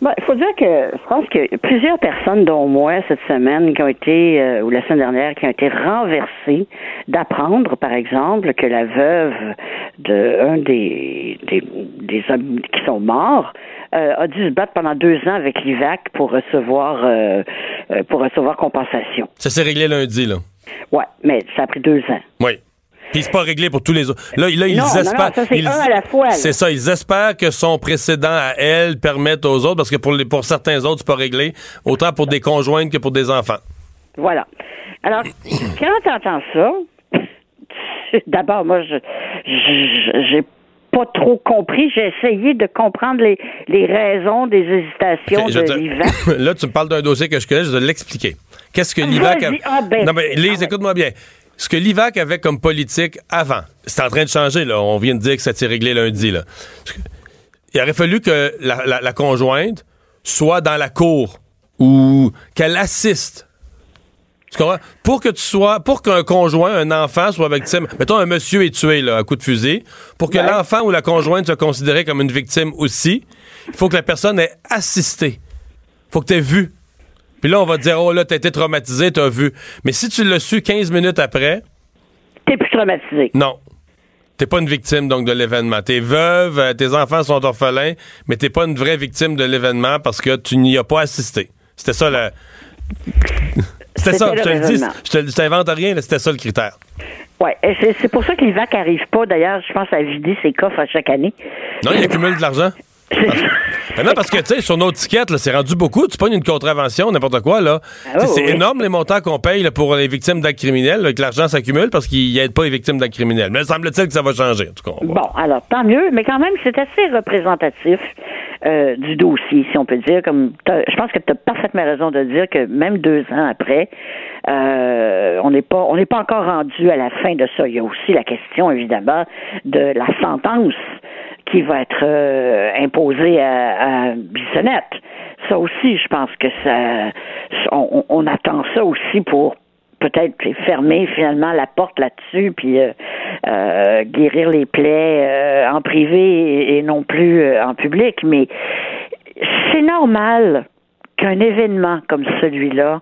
Ben, il faut dire que je pense que plusieurs personnes, dont moi, cette semaine, qui ont été, euh, ou la semaine dernière, qui ont été renversées d'apprendre, par exemple, que la veuve d'un des, des, des hommes qui sont morts euh, a dû se battre pendant deux ans avec l'IVAC pour recevoir euh, pour recevoir compensation. Ça s'est réglé lundi, là. Ouais, mais ça a pris deux ans. Oui. Puis c'est pas réglé pour tous les autres. Là, là ils non, espèrent. C'est un à la fois. C'est ça. Ils espèrent que son précédent à elle permette aux autres, parce que pour, les, pour certains autres, c'est pas réglé, autant pour des conjointes que pour des enfants. Voilà. Alors, quand tu entends ça, d'abord, moi, je j'ai pas trop compris. J'ai essayé de comprendre les, les raisons des hésitations Okay, de te- l'IVAC. Là, tu me parles d'un dossier que je connais, je vais l'expliquer. Qu'est-ce que l'IVAC... a-. Ah, ben. Non, mais Lise, écoute-moi bien. Ce que l'IVAC avait comme politique avant, c'est en train de changer, là. On vient de dire que ça s'est réglé lundi, là. Il aurait fallu que la, la- la conjointe soit dans la cour ou qu'elle assiste. Tu comprends? Pour que tu sois, pour qu'un conjoint, un enfant soit victime, mettons un monsieur est tué là, à coup de fusil, pour que l'enfant ou la conjointe soit considéré comme une victime aussi, il faut que la personne ait assisté. faut que tu aies vu. Puis là, on va te dire, oh là, t'as été traumatisé, t'as vu. Mais si tu l'as su 15 minutes après, T'es plus traumatisé. non. T'es pas une victime donc de l'événement. T'es veuve, euh, tes enfants sont orphelins, mais t'es pas une vraie victime de l'événement parce que tu n'y as pas assisté. C'était ça la. C'était ça, je te le le dis. Je te- je t'invente rien, c'était ça le critère. Et c'est pour ça que l'IVAC arrive pas, d'ailleurs, je pense, à vider ses coffres à chaque année. Non, il accumule de l'argent. Maintenant, parce que, tu sais, sur nos tickets, là, c'est rendu beaucoup. Tu pognes une contravention, n'importe quoi, là. Ah oui, c'est oui. énorme les montants qu'on paye là, pour les victimes d'actes criminels, là, que l'argent s'accumule parce qu'ils n'aident pas les victimes d'actes criminels. Mais semble-t-il que ça va changer, en tout cas. Bon, alors, tant mieux, mais quand même, c'est assez représentatif euh, du dossier, si on peut dire. Comme Je pense que tu as parfaitement raison de dire que même deux ans après, euh, on n'est pas on n'est pas encore rendu à la fin de ça. Il y a aussi la question, évidemment, de la sentence qui va être euh, imposée à, à Bissonnette. Ça aussi, je pense que ça on, on attend ça aussi pour peut-être fermer finalement la porte là-dessus, puis euh, euh, guérir les plaies en privé et, non plus en public. Mais c'est normal qu'un événement comme celui-là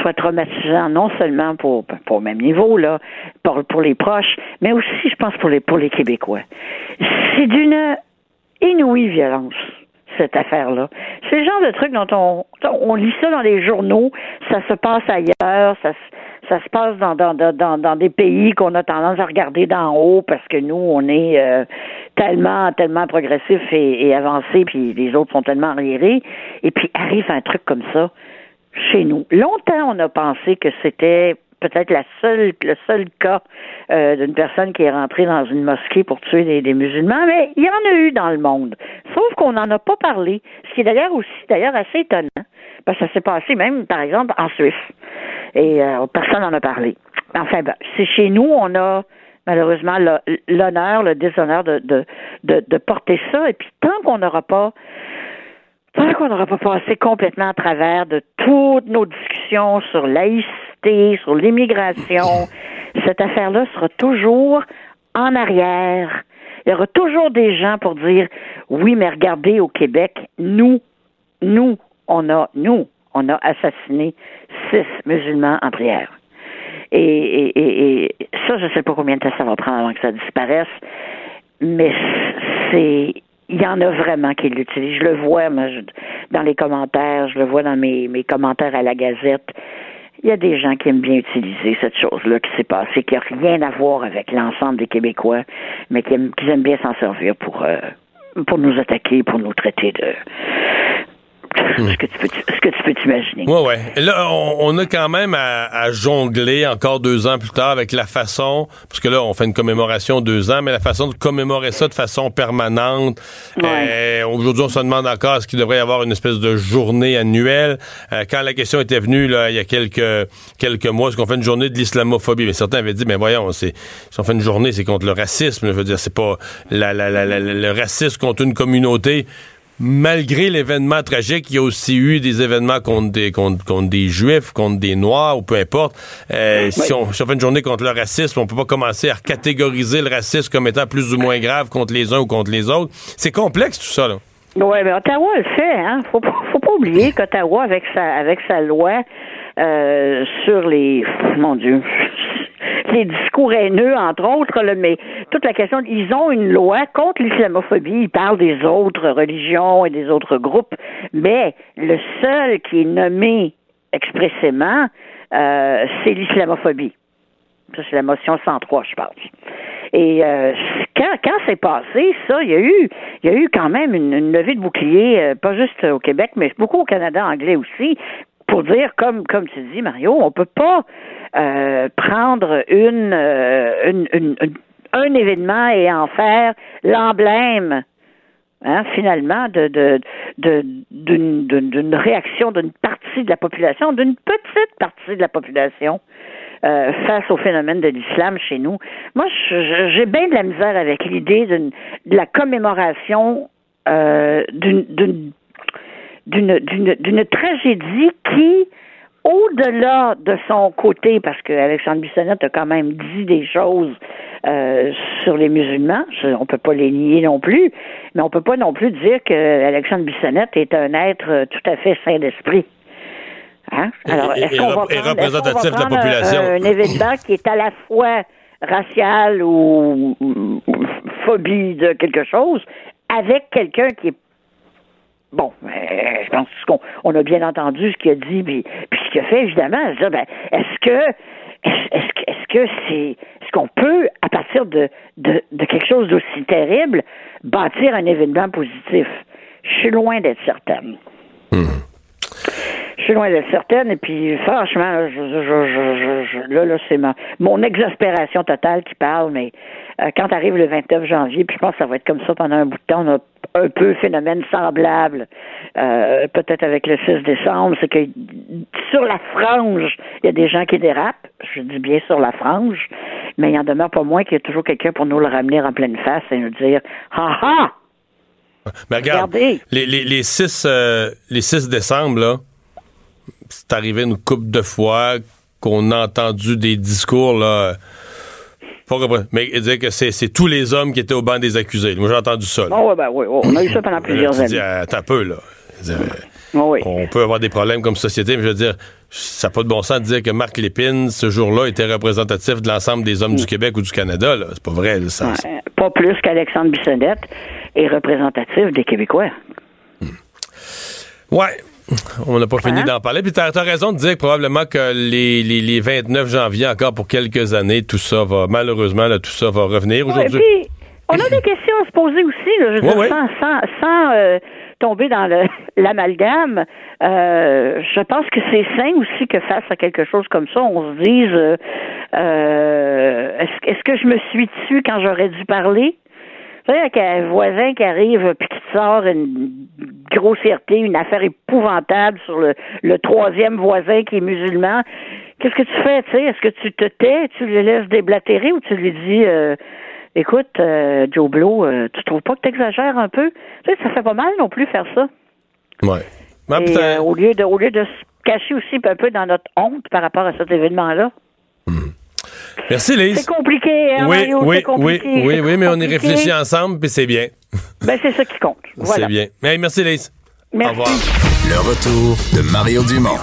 soit traumatisant non seulement pour, pour au même niveau là, pour, pour les proches, mais aussi, je pense, pour les pour les Québécois. C'est d'une inouïe violence cette affaire-là. C'est le genre de truc dont on, on lit ça dans les journaux, ça se passe ailleurs, ça, se- ça se passe dans, dans, dans, dans, dans des pays qu'on a tendance à regarder d'en haut parce que nous, on est euh, tellement, tellement progressif et, et avancé, puis les autres sont tellement arriérés. Et puis arrive un truc comme ça chez nous. Longtemps, on a pensé que c'était peut-être la seule, le seul cas euh, d'une personne qui est rentrée dans une mosquée pour tuer des, musulmans, mais il y en a eu dans le monde. Sauf qu'on n'en a pas parlé, ce qui est d'ailleurs aussi d'ailleurs assez étonnant, parce que ça s'est passé même, par exemple, en Suisse. Et euh, personne n'en a parlé. Enfin, ben, c'est chez nous, on a malheureusement l'honneur, le déshonneur de, de, de porter ça. Et puis tant qu'on n'aura pas Tant qu'on n'aura pas passé complètement à travers de toutes nos discussions sur laïcité, sur l'immigration, cette affaire-là sera toujours en arrière. Il y aura toujours des gens pour dire oui, mais regardez au Québec, nous, nous, on a, nous, on a assassiné six musulmans en prière. Et, et, et, et ça, je ne sais pas combien de temps ça va prendre avant que ça disparaisse, mais c'est il y en a vraiment qui l'utilisent. Je le vois moi, je- dans les commentaires, je le vois dans mes, mes commentaires à la Gazette. Il y a des gens qui aiment bien utiliser cette chose-là qui s'est passée, qui n'a rien à voir avec l'ensemble des Québécois, mais qui aiment, qui aiment bien s'en servir pour, euh, pour nous attaquer, pour nous traiter de ce que tu peux, ce que tu peux t'imaginer? Ouais, ouais. Et là, on, on a quand même à, à jongler encore deux ans plus tard avec la façon, parce que là, on fait une commémoration deux ans, mais la façon de commémorer ça de façon permanente. Euh, Aujourd'hui, on se demande encore est-ce qu'il devrait y avoir une espèce de journée annuelle? Euh, quand la question était venue, là, il y a quelques, quelques mois, est-ce qu'on fait une journée de l'islamophobie? Mais certains avaient dit, mais voyons, c'est, si on fait une journée, c'est contre le racisme. Je veux dire, c'est pas la, la, la, la- le racisme contre une communauté malgré l'événement tragique, il y a aussi eu des événements contre des, contre, contre des juifs, contre des noirs, ou peu importe. Euh, si, on, si on fait une journée contre le racisme, on peut pas commencer à catégoriser le racisme comme étant plus ou moins grave contre les uns ou contre les autres. C'est complexe tout ça, là. Oui, mais Ottawa le fait, hein. Faut, pas- faut pas oublier qu'Ottawa, avec sa avec sa loi euh, sur les mon Dieu. Les discours haineux, entre autres, là, mais toute la question, ils ont une loi contre l'islamophobie. Ils parlent des autres religions et des autres groupes, mais le seul qui est nommé expressément, euh, c'est l'islamophobie. Ça, c'est la motion 103, je pense. Et euh, quand, quand c'est passé, ça, il y a eu, il y a eu quand même une, une levée de bouclier, euh, pas juste au Québec, mais beaucoup au Canada anglais aussi, pour dire, comme, comme tu dis, Mario, on peut pas euh, prendre euh, une, un événement et en faire l'emblème hein, finalement, d'une, réaction d'une partie de la population, d'une petite partie de la population euh, face au phénomène de l'islam chez nous. Moi, j'ai bien de la misère avec l'idée de la commémoration d'une, d'une, d'une, d'une, d'une tragédie qui, au-delà de son côté, parce que Alexandre Bissonnette a quand même dit des choses euh, sur les musulmans, on peut pas les nier non plus, mais on peut pas non plus dire que Alexandre Bissonnette est un être euh, tout à fait saint d'esprit. Hein? Alors, est-ce qu'on va rep- et prendre, va de la un- population? Un, événement qui est à la fois racial ou phobie de quelque chose avec quelqu'un qui est Bon, je pense qu'on on a bien entendu ce qu'il a dit, puis, ce qu'il a fait, évidemment. Je ben, est-ce que est-ce que est-ce que c'est est-ce qu'on peut, à partir de, de, de quelque chose d'aussi terrible, bâtir un événement positif? Je suis loin d'être certaine. Je suis loin d'être certaine, et puis franchement, je, là, là, c'est ma, mon exaspération totale qui parle, mais euh, quand arrive le 29 janvier, puis je pense que ça va être comme ça pendant un bout de temps, on a un peu phénomène semblable, euh, peut-être avec le 6 décembre, c'est que sur la frange, il y a des gens qui dérapent, je dis bien sur la frange, mais il en demeure pas moins qu'il y a toujours quelqu'un pour nous le ramener en pleine face et nous dire « Ha ha! Mais regarde, Regardez. les, les, les 6, euh, les 6 décembre, là, c'est arrivé une couple de fois qu'on a entendu des discours, là. euh, Pas mais dire que c'est tous les hommes qui étaient au banc des accusés. Moi, j'ai entendu ça. ». Oh, ouais, ben, oui, oh, on a eu ça pendant Là, plusieurs années. attends un peu, là. Dire, Oh, oui. On peut avoir des problèmes comme société, mais je veux dire, ça n'a pas de bon sens de dire que Marc Lépine, ce jour-là, était représentatif de l'ensemble des hommes du Québec ou du Canada. C'est pas vrai. ça- Ouais, pas plus qu'Alexandre Bissonnette est représentatif des Québécois. Ouais. On n'a pas fini Hein? d'en parler. Puis t'as as raison de dire probablement que les, les, les 29 janvier, encore pour quelques années, tout ça va, malheureusement, là, tout ça va revenir Ouais, aujourd'hui. on a des questions à se poser aussi, là, je veux Ouais, dire, ouais. sans, sans, euh, tomber dans l'amalgame. Euh, je pense que c'est sain aussi que face à quelque chose comme ça, on se dise euh, euh, est-ce que je me suis dessus quand j'aurais dû parler? Sais, avec un voisin qui arrive puis qui sort une grossièreté, une affaire épouvantable sur le, le troisième voisin qui est musulman. Qu'est-ce que tu fais, tu sais? Est-ce que tu te tais, tu le laisses déblatérer ou tu lui dis euh, Écoute, euh, Joe Blow, euh, tu trouves pas que tu exagères un peu? Tu sais, ça fait pas mal non plus faire ça. Ouais. Ah, Et, euh, au, lieu de, au lieu de se cacher aussi un peu dans notre honte par rapport à cet événement-là. Merci, Lise. C'est compliqué, hein, oui, Mario? oui, c'est compliqué. oui, oui, oui, mais on y réfléchit ensemble, puis c'est bien. Ben, c'est ça qui compte. Voilà. C'est bien. Hey, merci, Lise. Merci. Au revoir. Le retour de Mario Dumont,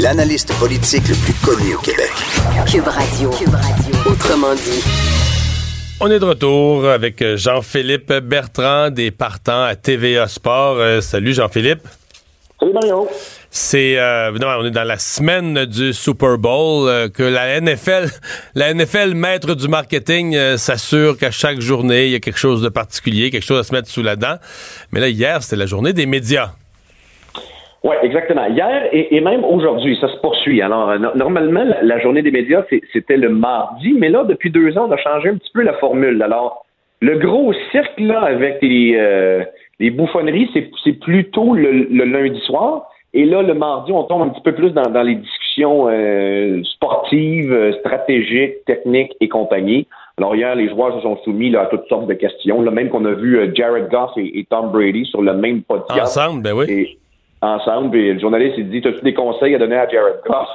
l'analyste politique le plus connu au Québec. Cube Radio. Cube Radio. Autrement dit. On est de retour avec euh, Jean-Philippe Bertrand des partants à TVA Sport. Euh, salut Jean-Philippe. Salut Mario. C'est euh, on est dans la semaine du Super Bowl euh, que la NFL, la NFL maître du marketing euh, s'assure qu'à chaque journée il y a quelque chose de particulier, quelque chose à se mettre sous la dent. Mais là hier c'était la journée des médias. Oui, exactement. Hier et, même aujourd'hui, ça se poursuit. Alors, euh, no- normalement, la, journée des médias, c'était le mardi, mais là, depuis deux ans, on a changé un petit peu la formule. Alors, le gros cirque, là, avec les, euh, les bouffonneries, c'est plutôt le lundi soir. Et là, le mardi, on tombe un petit peu plus dans, dans les discussions euh, sportives, euh, stratégiques, techniques et compagnie. Alors hier, les joueurs se sont soumis là, à toutes sortes de questions. Là, même qu'on a vu euh, Jared Goff et, et Tom Brady sur le même podcast. Ensemble, ben oui. Et ensemble, et le journaliste il dit As-tu des conseils à donner à Jared Goff?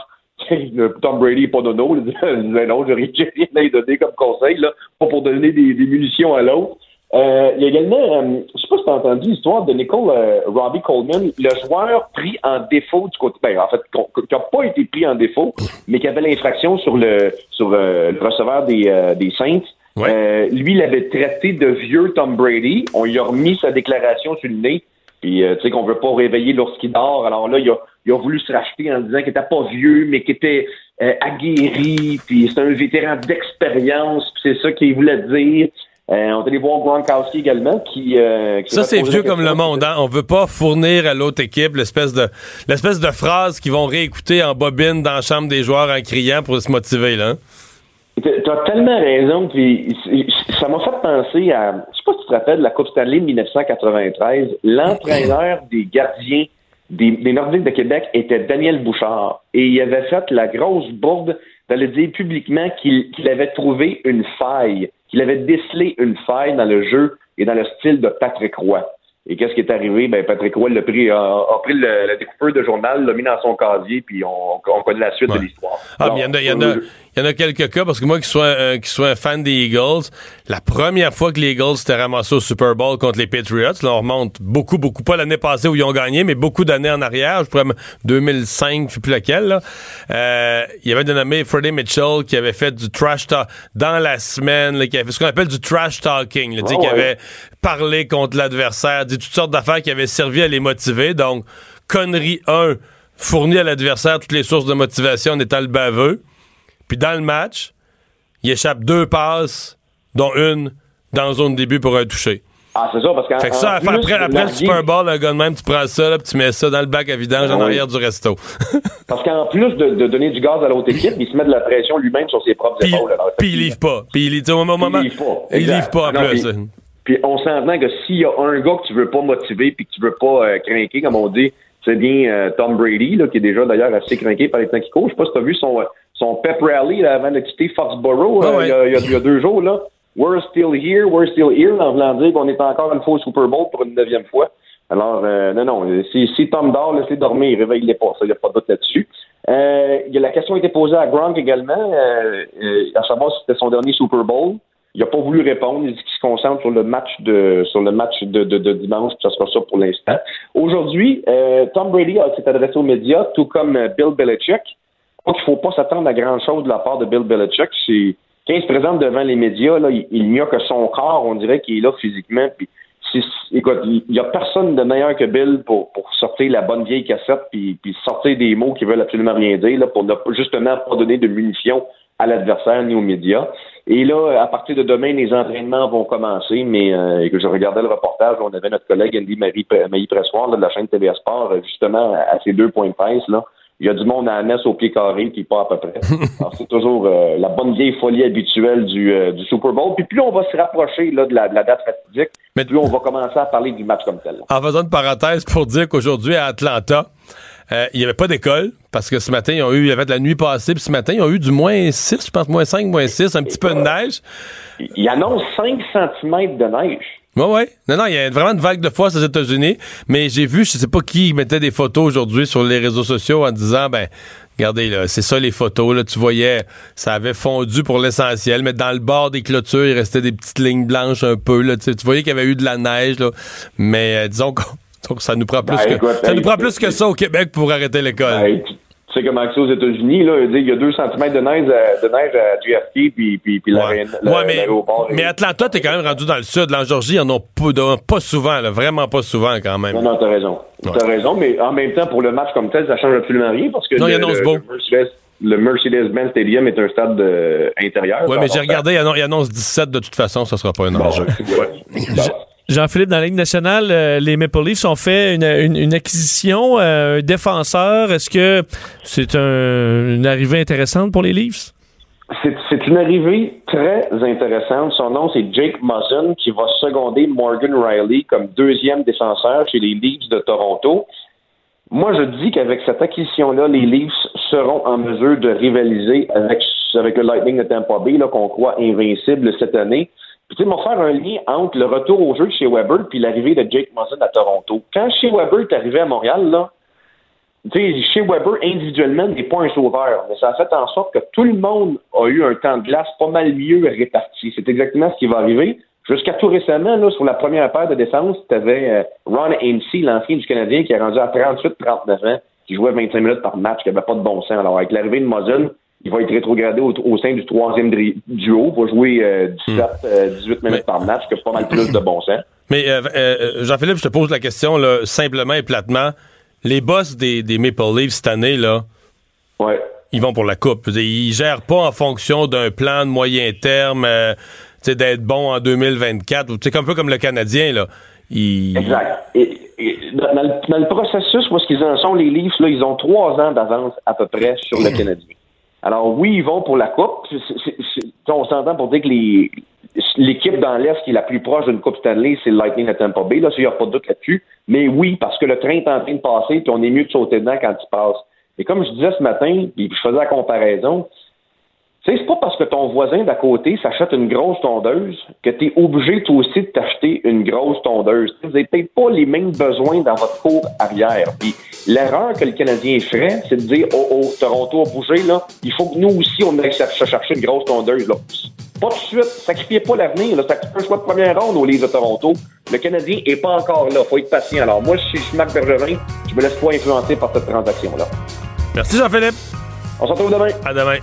Tom Brady n'est pas nono. Il dit non, j'ai rien j'ai rien à lui donner comme conseil, là, pas pour donner des, des munitions à l'autre. Euh, il y a également, euh, je sais pas si tu as entendu l'histoire de Nicole euh, Robbie Coleman, le joueur pris en défaut du côté, ben, en fait, qui n'a pas été pris en défaut, mais qui avait l'infraction sur le sur le receveur des, des Saints. lui, il avait traité de vieux Tom Brady. On lui a remis sa déclaration sur le nez. Puis, tu sais, qu'on veut pas réveiller lorsqu'il dort. Alors là, il a, il a voulu se racheter en disant qu'il était pas vieux, mais qu'il était aguerri. Puis, c'est un vétéran d'expérience. Puis, c'est ça qu'il voulait dire. Euh, on est allé voir Gronkowski également, qui... Euh, ça, c'est vieux comme le monde. Hein? On veut pas fournir à l'autre équipe l'espèce de l'espèce de phrase qu'ils vont réécouter en bobine dans la chambre des joueurs en criant pour se motiver. là. Hein. Tu as tellement raison, puis ça m'a fait penser à... Je sais pas si tu te rappelles de la Coupe Stanley 1993. L'entraîneur des gardiens des, des Nordiques de Québec était Daniel Bouchard. Et il avait fait la grosse bourde d'aller dire publiquement qu'il avait trouvé une faille qu'il avait décelé une faille dans le jeu et dans le style de Patrick Roy. Et qu'est-ce qui est arrivé? Ben, Patrick Roy l'a pris, a, pris le, découpeur de journal, l'a mis dans son casier, puis on, connaît la suite de l'histoire. Ah, il y en a, y en a, il y en a quelques cas, parce que moi qui sois, euh, qui sois un fan des Eagles, la première fois que les Eagles s'étaient ramassés au Super Bowl contre les Patriots, là, on remonte beaucoup, beaucoup, pas l'année passée où ils ont gagné, mais beaucoup d'années en arrière, je pourrais 2005, je sais plus laquelle, là. Euh, il y avait un nommé Freddie Mitchell qui avait fait du trash talk dans la semaine, là, qui avait fait ce qu'on appelle du trash talking, là, oh, qui avait parlé contre l'adversaire, dit toutes sortes d'affaires qui avaient servi à les motiver, donc connerie 1, fournit à l'adversaire toutes les sources de motivation en étant le baveux. Puis dans le match, il échappe deux passes, dont une dans zone début pour un toucher. Ah, c'est ça, parce que. Fait que ça, après, après, le Super Bowl, un gars de même, tu prends ça, là, puis tu mets ça dans le bac à vidange en arrière du resto. parce qu'en plus de, donner du gaz à l'autre équipe, il se met de la pression lui-même sur ses propres épaules. Puis il livre pas. Puis il, au moment, il livre pas. Il livre pas en plus. Puis, on s'entend que s'il y a un gars que tu veux pas motiver puis que tu veux pas euh, craquer, comme on dit, c'est bien euh, Tom Brady, là, qui est déjà d'ailleurs assez craqué par les temps qui courent. Je sais pas si tu as vu son, son pep rally là, avant de quitter Foxborough euh, il, y a, deux jours. Là. We're still here, we're still here, en voulant dire qu'on est encore une fois au Super Bowl pour une neuvième fois. Alors, euh, non, non, si, si Tom dort, laissez dormir, réveille-les pas, ça, il n'y a pas de doute là-dessus. Euh, la question a été posée à Gronk également, euh, à savoir si c'était son dernier Super Bowl. Il n'a pas voulu répondre. Il dit qu'il se concentre sur le match de sur le match de, de, de dimanche, puis ça sera ça pour l'instant. Aujourd'hui, Tom Brady s'est adressé aux médias, tout comme Bill Belichick. Donc, il ne faut pas s'attendre à grand-chose de la part de Bill Belichick. C'est, quand il se présente devant les médias, là, il, n'y a que son corps, on dirait qu'il est là physiquement. Puis, écoute, il n'y a personne de meilleur que Bill pour, pour sortir la bonne vieille cassette puis, sortir des mots qui veulent absolument rien dire là, pour ne, justement pas donner de munitions à l'adversaire ni aux médias. Et là, à partir de demain, les entraînements vont commencer, mais euh, je regardais le reportage, on avait notre collègue Andy Marie, Marie Pressoir de la chaîne TV Sport, justement, à ces deux points de presse, là, il y a du monde à la messe au pied carré, qui pas à peu près. c'est toujours euh, la bonne vieille folie habituelle du, euh, du, Super Bowl. Puis plus on va se rapprocher là, de, la, date fatidique, plus on va commencer à parler du match comme tel. En faisant une parenthèse pour dire qu'aujourd'hui à Atlanta, euh, il n'y avait pas d'école parce que ce matin, ils ont eu, il y avait de la nuit passée, puis ce matin, ils ont eu du moins 6, je pense, moins 5, moins 6, un petit peu de neige. Il annonce 5 cm de neige. Oui, oui. Non, non, il y a vraiment une vague de froid aux États-Unis. Mais j'ai vu, je sais pas qui mettait des photos aujourd'hui sur les réseaux sociaux en disant, ben, regardez, là, c'est ça les photos, là. Tu voyais, ça avait fondu pour l'essentiel, mais dans le bord des clôtures, il restait des petites lignes blanches un peu, là. Tu, voyais qu'il y avait eu de la neige, là. Mais, euh, disons que ça nous prend plus ben, que, ça nous prend plus que ça au Québec pour arrêter l'école. Ben, tu sais comment c'est aux États-unis, là, il y a 2 cm de neige à, de neige à JFK puis, puis, puis ouais. l'aéroport. mais, mais Atlanta, t'es quand même rendu dans le sud. En Georgie, ils en ont pas, pas souvent, là, vraiment pas souvent quand même. Non, non, t'as raison. T'as raison, mais en même temps, pour le match comme tel, ça change absolument rien parce que non, le, le, le Mercedes-Benz Stadium est un stade euh, intérieur. Oui, mais j'ai regardé, il annonce 17 de toute façon, ça sera pas un enjeu. Jean-Philippe, dans la Ligue nationale, euh, les Maple Leafs ont fait une, acquisition, euh, un défenseur. Est-ce que c'est une arrivée intéressante pour les Leafs? C'est une arrivée très intéressante. Son nom, c'est Jake Muzzin, qui va seconder Morgan Riley comme deuxième défenseur chez les Leafs de Toronto. Moi, je dis qu'avec cette acquisition-là, les Leafs seront en mesure de rivaliser avec, avec le Lightning de Tampa Bay, qu'on croit invincible cette année. Puis, tu sais, m'en faire un lien entre le retour au jeu chez Weber puis l'arrivée de Jake Muzzin à Toronto. Quand chez Weber est arrivé à Montréal, là, tu sais, chez Weber, individuellement, n'est pas un sauveur, mais ça a fait en sorte que tout le monde a eu un temps de glace pas mal mieux réparti. C'est exactement ce qui va arriver Jusqu'à tout récemment, là, sur la première paire de décence, tu avais euh, Ron Hainsey, l'ancien du Canadien, qui est rendu à 38-39 ans, qui jouait 25 minutes par match, qui n'avait pas de bon sens. Alors, avec l'arrivée de Muzzin, il va être rétrogradé au, au sein du troisième duo, va jouer euh, 17, euh, 18 minutes par match, qui a pas mal plus de bon sens. Mais euh, euh, Jean-Philippe, je te pose la question là, simplement et platement. Les boss des, des Maple Leafs cette année, là, ouais. ils vont pour la coupe. Ils gèrent pas en fonction d'un plan de moyen terme, euh, d'être bon en 2024. ou tu sais, un peu comme le Canadien, là. Ils- Exact. Et, et dans, le, dans le processus, moi, ce qu'ils en sont, les Leafs, là, ils ont trois ans d'avance à peu près sur le Canadien. Alors oui, ils vont pour la Coupe. On s'entend pour dire que l'équipe dans l'Est qui est la plus proche d'une Coupe Stanley, c'est le Lightning à Tampa Bay. Là, il n'y a pas de doute là-dessus. Mais oui, parce que le train est en train de passer, puis on est mieux de sauter dedans quand il passe. Et comme je disais ce matin, puis je faisais la comparaison, c'est pas parce que ton voisin d'à côté s'achète une grosse tondeuse que tu es obligé toi aussi de t'acheter une grosse tondeuse. Vous n'avez peut-être pas les mêmes besoins dans votre cour arrière. L'erreur que le Canadien ferait, c'est de dire Oh oh, Toronto a bougé, là, il faut que nous aussi on aille chercher une grosse tondeuse. Là. Pas tout de suite, sacrifiez pas l'avenir, là. Sacrifiez un choix de première ronde au livre de Toronto. Le Canadien est pas encore là. Faut être patient. Alors moi, si je suis Marc Bergevin, je me laisse pas influencer par cette transaction-là. Merci Jean-Philippe. On se retrouve demain. À demain.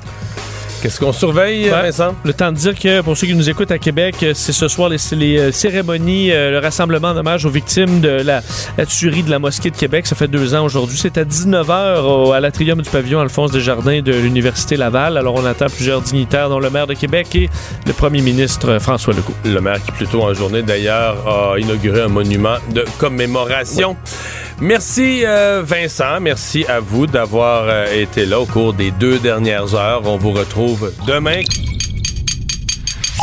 Qu'est-ce qu'on surveille, Ouais. Vincent? Le temps de dire que pour ceux qui nous écoutent à Québec, c'est ce soir les, les, euh, cérémonies, euh, le rassemblement en hommage aux victimes de la, la tuerie de la mosquée de Québec. Ça fait deux ans aujourd'hui. C'est à 19h à l'atrium du pavillon Alphonse Desjardins de l'Université Laval. Alors on attend plusieurs dignitaires, dont le maire de Québec et le premier ministre euh, François Legault. Le maire qui, plus tôt en journée, d'ailleurs, a inauguré un monument de commémoration. Merci, euh, Vincent. Merci à vous d'avoir été là au cours des deux dernières heures. On vous demain.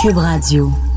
Cube Radio.